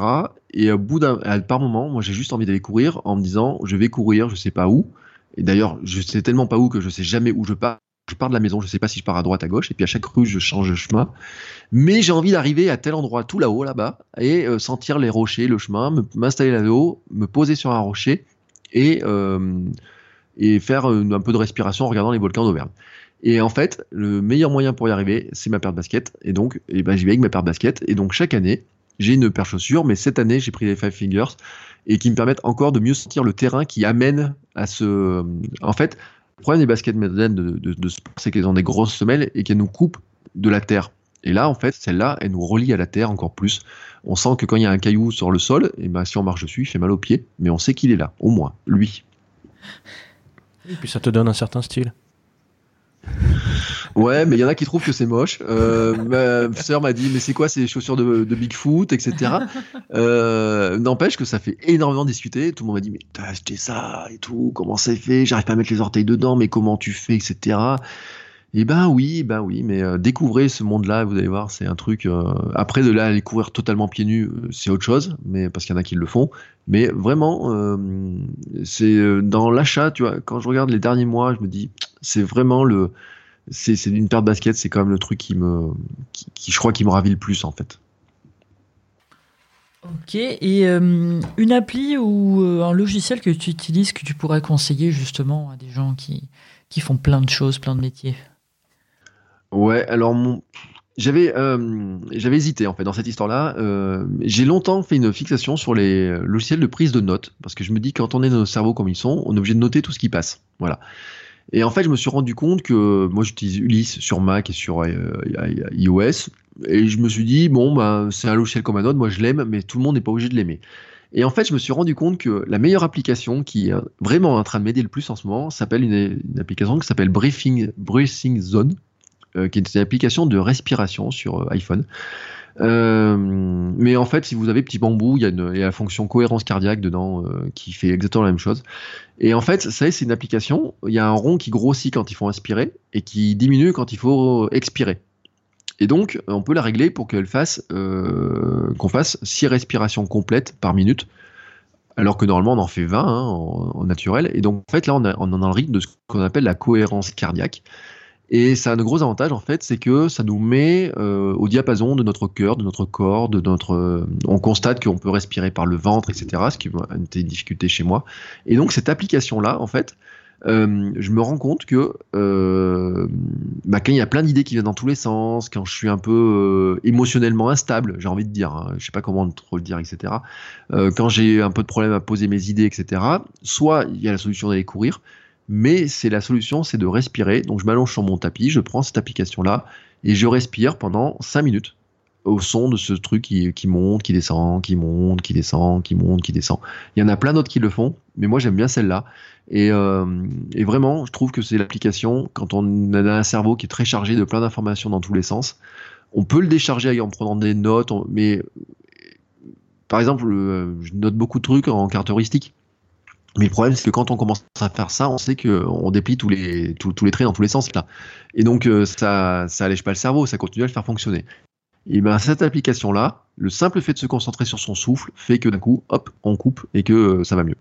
Et au bout d'un, par moment, moi j'ai juste envie d'aller courir en me disant, je vais courir, je sais pas où. Et d'ailleurs, je sais tellement pas où que je sais jamais où je pars je pars de la maison, je sais pas si je pars à droite, à gauche, et puis à chaque rue, je change de chemin. Mais j'ai envie d'arriver à tel endroit, tout là-haut, là-bas, et euh, sentir les rochers, le chemin, m'installer là-haut, me poser sur un rocher, et, euh, et faire un peu de respiration en regardant les volcans d'Auvergne. Et en fait, le meilleur moyen pour y arriver, c'est ma paire de baskets. Et donc, eh ben, j'y vais avec ma paire de baskets. Et donc, chaque année, j'ai une paire de chaussures, mais cette année, j'ai pris les Five Fingers et qui me permettent encore de mieux sentir le terrain qui amène à ce. En fait, le problème des baskets modernes de, sport, c'est qu'elles ont des grosses semelles et qu'elles nous coupent de la terre. Et là, en fait, celle-là, elle nous relie à la terre encore plus. On sent que quand il y a un caillou sur le sol, et ben, si on marche dessus, il fait mal aux pieds, mais on sait qu'il est là, au moins, lui.
Et puis ça te donne un certain style.
Ouais, mais il y en a qui trouvent que c'est moche. Euh, ma sœur m'a dit, mais c'est quoi ces chaussures de, Bigfoot, etc. Euh, n'empêche que ça fait énormément discuter. Tout le monde m'a dit, mais t'as acheté ça et tout, comment c'est fait? J'arrive pas à mettre les orteils dedans, mais comment tu fais, etc. Et ben oui, ben oui, mais euh, découvrez ce monde-là, vous allez voir, c'est un truc. après de là aller courir totalement pieds nus, c'est autre chose, mais parce qu'il y en a qui le font. Mais vraiment, c'est dans l'achat, tu vois. Quand je regarde les derniers mois, je me dis, c'est vraiment le c'est une paire de baskets, c'est quand même le truc qui me, qui, je crois, qui me ravit le plus en fait.
Ok, et euh, une appli ou euh, un logiciel que tu utilises que tu pourrais conseiller justement à des gens qui, qui font plein de choses, plein de métiers?
Ouais, alors j'avais j'avais hésité en fait dans cette histoire-là. j'ai longtemps fait une fixation sur les logiciels de prise de notes parce que je me dis quand on est dans nos cerveaux comme ils sont, on est obligé de noter tout ce qui passe. Voilà. Et en fait, je me suis rendu compte que moi j'utilise Ulysse sur Mac et sur iOS et je me suis dit bon bah c'est un logiciel comme un autre, moi je l'aime, mais tout le monde n'est pas obligé de l'aimer. Et en fait, je me suis rendu compte que la meilleure application qui est vraiment en train de m'aider le plus en ce moment s'appelle une, application qui s'appelle Briefing, Zone, euh, qui est une application de respiration sur euh, iPhone. Euh, mais en fait, si vous avez petit bambou, il y, a la fonction cohérence cardiaque dedans qui fait exactement la même chose. Et en fait, ça c'est une application. Il y a un rond qui grossit quand il faut inspirer et qui diminue quand il faut expirer. Et donc, on peut la régler pour qu'elle fasse, euh, qu'on fasse 6 respirations complètes par minute, alors que normalement on en fait 20 hein, en, naturel. Et donc, en fait, là, on, en a le rythme de ce qu'on appelle la cohérence cardiaque. Et ça a un gros avantage, en fait, c'est que ça nous met euh, au diapason de notre cœur, de notre corps, de notre. Euh, on constate qu'on peut respirer par le ventre, etc., ce qui était une difficulté chez moi. Et donc, cette application-là, en fait, euh, je me rends compte que euh, bah, quand il y a plein d'idées qui viennent dans tous les sens, quand je suis un peu euh, émotionnellement instable, j'ai envie de dire, hein, je sais pas comment trop le dire, etc. quand j'ai un peu de problème à poser mes idées, etc. Soit il y a la solution d'aller courir, mais c'est la solution, c'est de respirer. Donc je m'allonge sur mon tapis, je prends cette application-là et je respire pendant 5 minutes au son de ce truc qui, qui, monte, qui descend, qui monte, qui descend, qui monte, qui descend. Il y en a plein d'autres qui le font, mais moi j'aime bien celle-là. Et, euh, et, vraiment, je trouve que c'est l'application, quand on a un cerveau qui est très chargé de plein d'informations dans tous les sens, on peut le décharger en prenant des notes, mais par exemple, euh, je note beaucoup de trucs en carte heuristique. Mais le problème, c'est que quand on commence à faire ça, on sait qu'on déplie tous les, tous, les traits dans tous les sens. Là. Et donc, euh, ça, ça allège pas le cerveau, ça continue à le faire fonctionner. Et bien cette application-là, le simple fait de se concentrer sur son souffle fait que d'un coup, hop, on coupe et que euh, ça va mieux.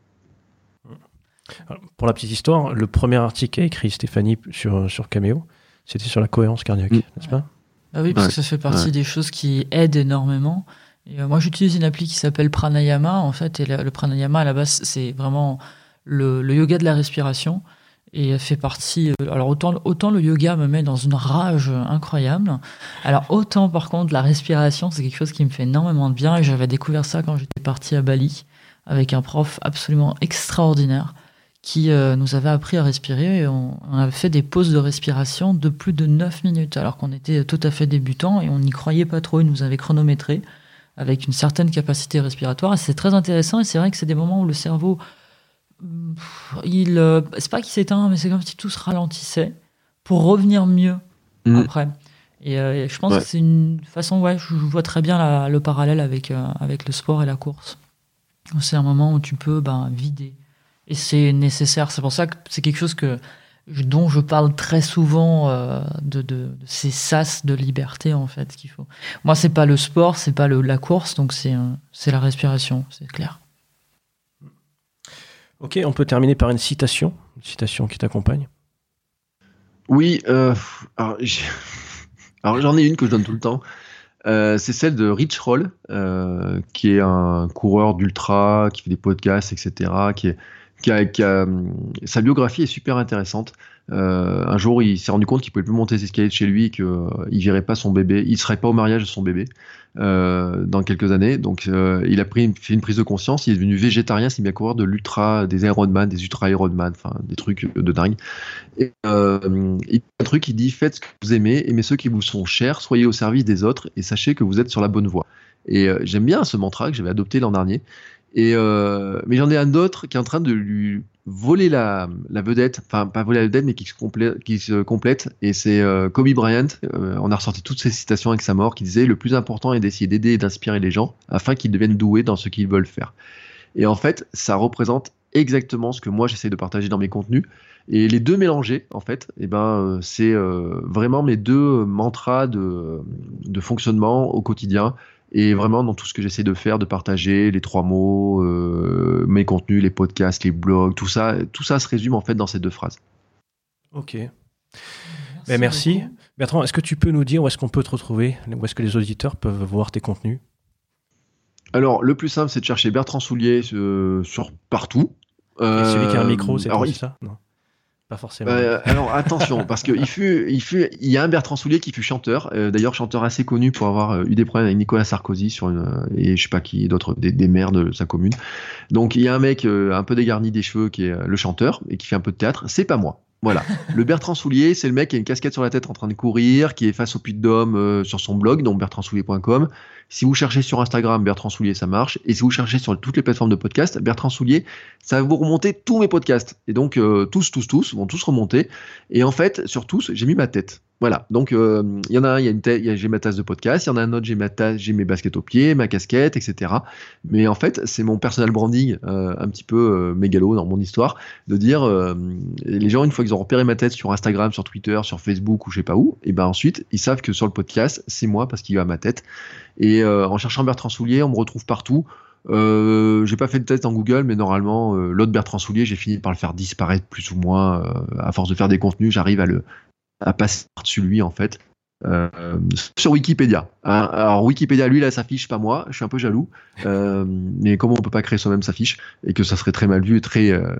pour la petite histoire, le premier article qu'a écrit Stéphanie sur, sur Cameo, c'était sur la cohérence cardiaque, mm. n'est-ce pas?
Ah Oui, parce que ça fait partie des choses qui aident énormément. Euh, moi, j'utilise une appli qui s'appelle Pranayama, en fait, et le, Pranayama, à la base, c'est vraiment le, yoga de la respiration et fait partie. Euh, alors autant, autant le yoga me met dans une rage incroyable. Alors autant par contre la respiration, c'est quelque chose qui me fait énormément de bien et j'avais découvert ça quand j'étais parti à Bali avec un prof absolument extraordinaire qui euh, nous avait appris à respirer et on, avait fait des pauses de respiration de plus de 9 minutes alors qu'on était tout à fait débutant et on n'y croyait pas trop, il nous avait chronométré avec une certaine capacité respiratoire et c'est très intéressant et c'est vrai que c'est des moments où le cerveau il, euh, c'est pas qu'il s'éteint, mais c'est comme si tout se ralentissait pour revenir mieux mm. après. Euh, et, je pense que c'est une façon, ouais, je vois très bien le parallèle avec, euh, avec le sport et la course. C'est un moment où tu peux ben, vider. Et c'est nécessaire. C'est pour ça que c'est quelque chose que, dont je parle très souvent de, de, ces sas de liberté, en fait, qu'il faut. Moi, c'est pas le sport, c'est pas le, la course, donc c'est, c'est la respiration, c'est clair.
Ok, on peut terminer par une citation, une citation qui t'accompagne.
Oui, euh, alors, j'en ai une que je donne tout le temps. Euh, c'est celle de Rich Roll, euh, qui est un coureur d'ultra, qui fait des podcasts, etc. Qui, est, qui a, sa biographie est super intéressante. Euh, un jour, il s'est rendu compte qu'il pouvait plus monter les escaliers de chez lui, qu'il euh, ne verrait pas son bébé, il serait pas au mariage de son bébé euh, dans quelques années. Donc, il a pris fait une prise de conscience. Il est devenu végétarien, s'est mis à courir de l'ultra, des Ironman, des ultra Ironman, enfin des trucs de dingue. Et il un truc, il dit faites ce que vous aimez, aimez ceux qui vous sont chers, soyez au service des autres et sachez que vous êtes sur la bonne voie. Et j'aime bien ce mantra que j'avais adopté l'an dernier. Et mais j'en ai un autre qui est en train de lui voler la, la, vedette, enfin pas voler la vedette, mais qui se complète, et c'est euh, Kobe Bryant. Euh, on a ressorti toutes ces citations avec sa mort, qui disait le plus important est d'essayer d'aider et d'inspirer les gens afin qu'ils deviennent doués dans ce qu'ils veulent faire. Et en fait, ça représente exactement ce que moi j'essaie de partager dans mes contenus. Et les deux mélangés, en fait, eh ben, euh, c'est vraiment mes deux mantras de fonctionnement au quotidien et vraiment, dans tout ce que j'essaie de faire, de partager les trois mots, euh, mes contenus, les podcasts, les blogs, tout ça, tout ça se résume en fait dans ces deux phrases.
Ok. Merci. Ben, merci. Bertrand, est-ce que tu peux nous dire où est-ce qu'on peut te retrouver Où est-ce que les auditeurs peuvent voir tes contenus?
Alors, le plus simple, c'est de chercher Bertrand Soulier euh, sur partout.
celui qui a un micro, c'est
euh,
ça? Non Pas forcément.
Euh, alors attention, parce qu'il fut, il fut, il y a un Bertrand Soulier qui fut chanteur, euh, d'ailleurs chanteur assez connu pour avoir euh, eu des problèmes avec Nicolas Sarkozy sur une, et je sais pas qui d'autres, des, des, maires de sa commune. Donc il y a un mec un peu dégarni des cheveux qui est le chanteur et qui fait un peu de théâtre. C'est pas moi. Voilà. Le Bertrand Soulier, c'est le mec qui a une casquette sur la tête en train de courir, qui est face au puits de Dôme euh, sur son blog, donc bertrandsoulier.com. Si vous cherchez sur Instagram, Bertrand Soulier, ça marche. Et si vous cherchez sur toutes les plateformes de podcast, Bertrand Soulier, ça va vous remonter tous mes podcasts. Et donc, euh, tous, tous, tous vont tous remonter. Et en fait, sur tous, j'ai mis ma tête. Voilà. Donc, euh, il y en a un, y a une tête, j'ai ma tasse de podcast. Il y en a un autre, j'ai ma tasse, j'ai mes baskets aux pieds, ma casquette, etc. Mais en fait, c'est mon personal branding, euh, un petit peu euh, mégalo dans mon histoire, de dire, les gens, une fois qu'ils ont repéré ma tête sur Instagram, sur Twitter, sur Facebook ou je sais pas où, et ben ensuite, ils savent que sur le podcast, c'est moi parce qu'il y a ma tête. Et en cherchant Bertrand Soulier, on me retrouve partout. Euh, j'ai pas fait de test en Google, mais normalement, l'autre Bertrand Soulier, j'ai fini par le faire disparaître plus ou moins. à force de faire des contenus, j'arrive à le, à passer par-dessus lui en fait. Euh, sur Wikipédia. Hein. Alors Wikipédia, lui, là, s'affiche pas moi. Je suis un peu jaloux. Euh, mais comment on peut pas créer soi-même sa fiche et que ça serait très mal vu et très euh,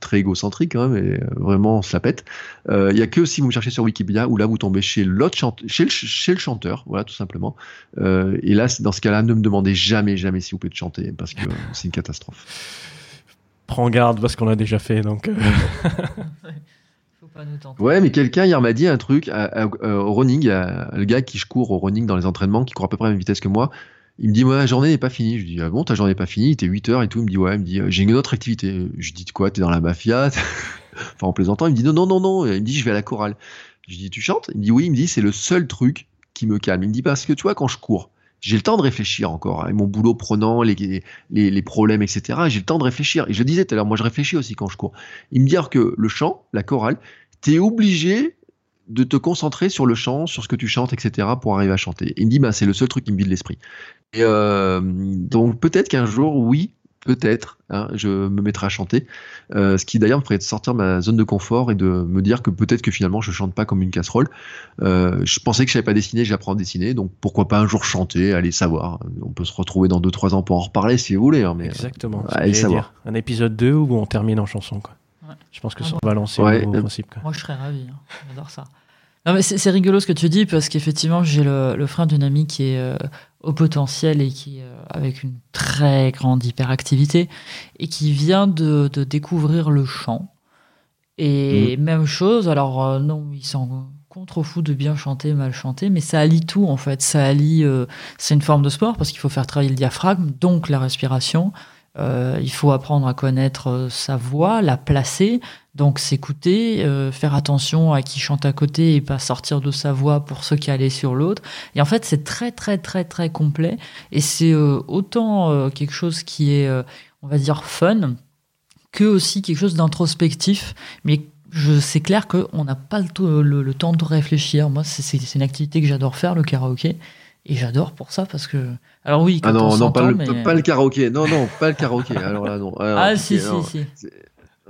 très égocentrique, hein, mais vraiment on se la pète. Il y a que si vous cherchez sur Wikipédia où là vous tombez chez l'autre chez le, chez le chanteur, voilà tout simplement. et là, dans ce cas-là, ne me demandez jamais, jamais s'il vous de chanter parce que c'est une catastrophe.
Prends garde parce qu'on l'a déjà fait, donc.
Ouais, mais quelqu'un hier m'a dit un truc au running, le gars qui je cours au running dans les entraînements, qui court à peu près à la même vitesse que moi. Il me dit, moi, la journée n'est pas finie. Je lui dis, ah bon, ta journée n'est pas finie, il était 8 heures et tout. Il me dit, ouais, il me dit, j'ai une autre activité. Je dis, quoi, t'es dans la mafia? En plaisantant, il me dit, non, non, non, non. Il me dit, je vais à la chorale. Je lui dis, tu chantes? Il me dit, oui. Il me dit, c'est le seul truc qui me calme. Il me dit, parce que tu vois, quand je cours, j'ai le temps de réfléchir encore. Hein, mon boulot prenant les, problèmes, etc. J'ai le temps de réfléchir. Et je disais tout à l'heure, moi, je réfléchis aussi quand je cours. Il me dit que le chant, la chorale, tu es obligé de te concentrer sur le chant, sur ce que tu chantes, etc., pour arriver à chanter. il me dit, bah, c'est le seul truc qui me vide l'esprit. Et euh, donc peut-être qu'un jour, oui, peut-être, hein, je me mettrai à chanter. Euh, ce qui d'ailleurs me ferait sortir de ma zone de confort et de me dire que peut-être que finalement je chante pas comme une casserole. Euh, je pensais que je savais pas dessiner, j'apprends à dessiner, donc pourquoi pas un jour chanter, aller savoir. On peut se retrouver dans 2-3 ans pour en reparler si vous voulez. Hein, mais,
Exactement. allez savoir. Un épisode 2 où on termine en chanson. Quoi. Je pense que ça va lancer ouais. le principe.
Moi, je serais ravi. Hein. J'adore ça. Non, mais c'est rigolo ce que tu dis parce qu'effectivement, j'ai le, frère d'une amie qui est euh, au potentiel et qui euh, avec une très grande hyperactivité et qui vient de, de découvrir le chant. Et mm. même chose, alors euh, non, il s'en contre fou de bien chanter, mal chanter, mais ça allie tout en fait. Ça allie, c'est une forme de sport parce qu'il faut faire travailler le diaphragme, donc la respiration, euh, il faut apprendre à connaître euh, sa voix, la placer, donc s'écouter, euh, faire attention à qui chante à côté et pas sortir de sa voix pour se caler sur l'autre. Et en fait, c'est très très très très complet et c'est autant quelque chose qui est, on va dire, fun que aussi quelque chose d'introspectif, mais c'est clair qu'on n'a pas le, le, temps de réfléchir. Moi, c'est, une activité que j'adore faire, le karaoké. Et j'adore pour ça parce que. Alors oui, quand ah
non,
non,
pas le, pas le karaoké. Non, non, pas le karaoké. Alors là, non.
ah, si, si, si.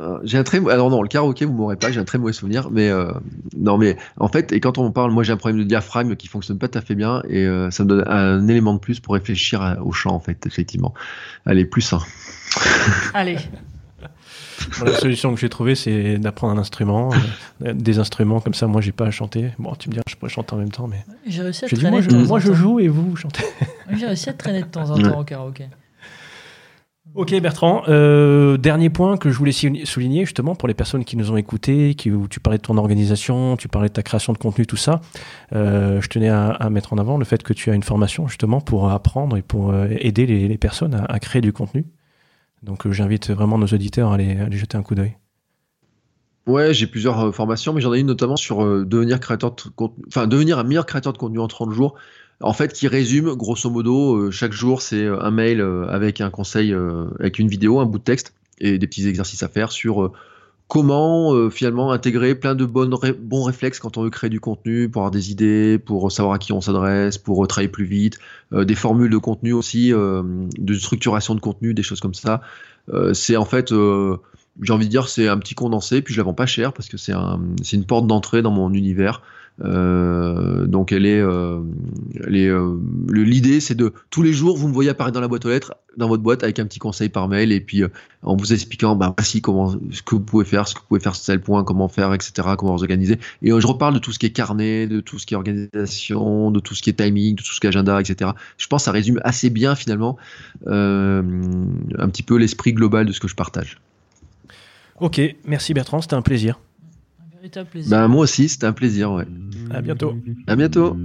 Euh, j'ai un très alors non le karaoké vous m'aurez pas j'ai un très mauvais souvenir mais euh, non mais en fait et quand on parle moi j'ai un problème de diaphragme qui fonctionne pas tout à fait bien et euh, ça me donne un élément de plus pour réfléchir au chant en fait effectivement allez plus ça
allez
la solution que j'ai trouvée, c'est d'apprendre un instrument, euh, des instruments comme ça. Moi, j'ai pas à chanter. Bon, tu me diras, je pourrais chanter en même temps, mais.
J'ai réussi à traîner.
moi, je, joue et vous, chantez.
J'ai réussi à traîner de temps en temps au karaoké.
Ok Bertrand, euh, dernier point que je voulais souligner justement pour les personnes qui nous ont écoutés, qui, où tu parlais de ton organisation, tu parlais de ta création de contenu, tout ça. Euh, je tenais à, mettre en avant le fait que tu as une formation justement pour apprendre et pour aider les, personnes à, créer du contenu. Donc euh, j'invite vraiment nos auditeurs à aller, jeter un coup d'œil.
Ouais, j'ai plusieurs euh, formations, mais j'en ai une notamment sur euh, devenir créateur enfin devenir un meilleur créateur de contenu en 30 jours. En fait, qui résume grosso modo chaque jour, c'est un mail avec un conseil, avec une vidéo, un bout de texte et des petits exercices à faire sur comment finalement intégrer plein de bons réflexes quand on veut créer du contenu, pour avoir des idées, pour savoir à qui on s'adresse, pour travailler plus vite, des formules de contenu aussi, de structuration de contenu, des choses comme ça. c'est en fait j'ai envie de dire, c'est un petit condensé, puis je la vends pas cher parce que c'est un, une porte d'entrée dans mon univers. Euh, donc est, euh, euh, l'idée c'est de tous les jours vous me voyez apparaître dans la boîte aux lettres, dans votre boîte avec un petit conseil par mail et puis en vous expliquant bah comment ce que vous pouvez faire, ce que vous pouvez faire sur tel point, comment faire, etc. Comment vous organiser. Et je reparle de tout ce qui est carnet, de tout ce qui est organisation, de tout ce qui est timing, de tout ce qui est agenda, etc. Je pense que ça résume assez bien finalement un petit peu l'esprit global de ce que je partage.
Ok, merci Bertrand, c'était un plaisir.
Bah, moi aussi, c'était un plaisir, ouais.
À bientôt.
À bientôt.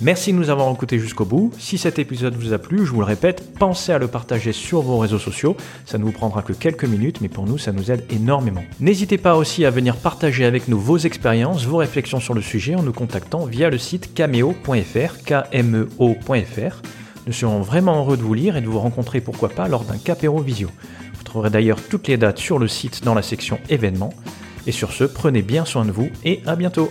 Merci de nous avoir écoutés jusqu'au bout. Si cet épisode vous a plu, je vous le répète, pensez à le partager sur vos réseaux sociaux. Ça ne vous prendra que quelques minutes, mais pour nous, ça nous aide énormément. N'hésitez pas aussi à venir partager avec nous vos expériences, vos réflexions sur le sujet en nous contactant via le site cameo.fr, k-m-e-o.fr. Nous serons vraiment heureux de vous lire et de vous rencontrer pourquoi pas lors d'un Capéro Visio. Vous trouverez d'ailleurs toutes les dates sur le site dans la section événements. Et sur ce, prenez bien soin de vous et à bientôt.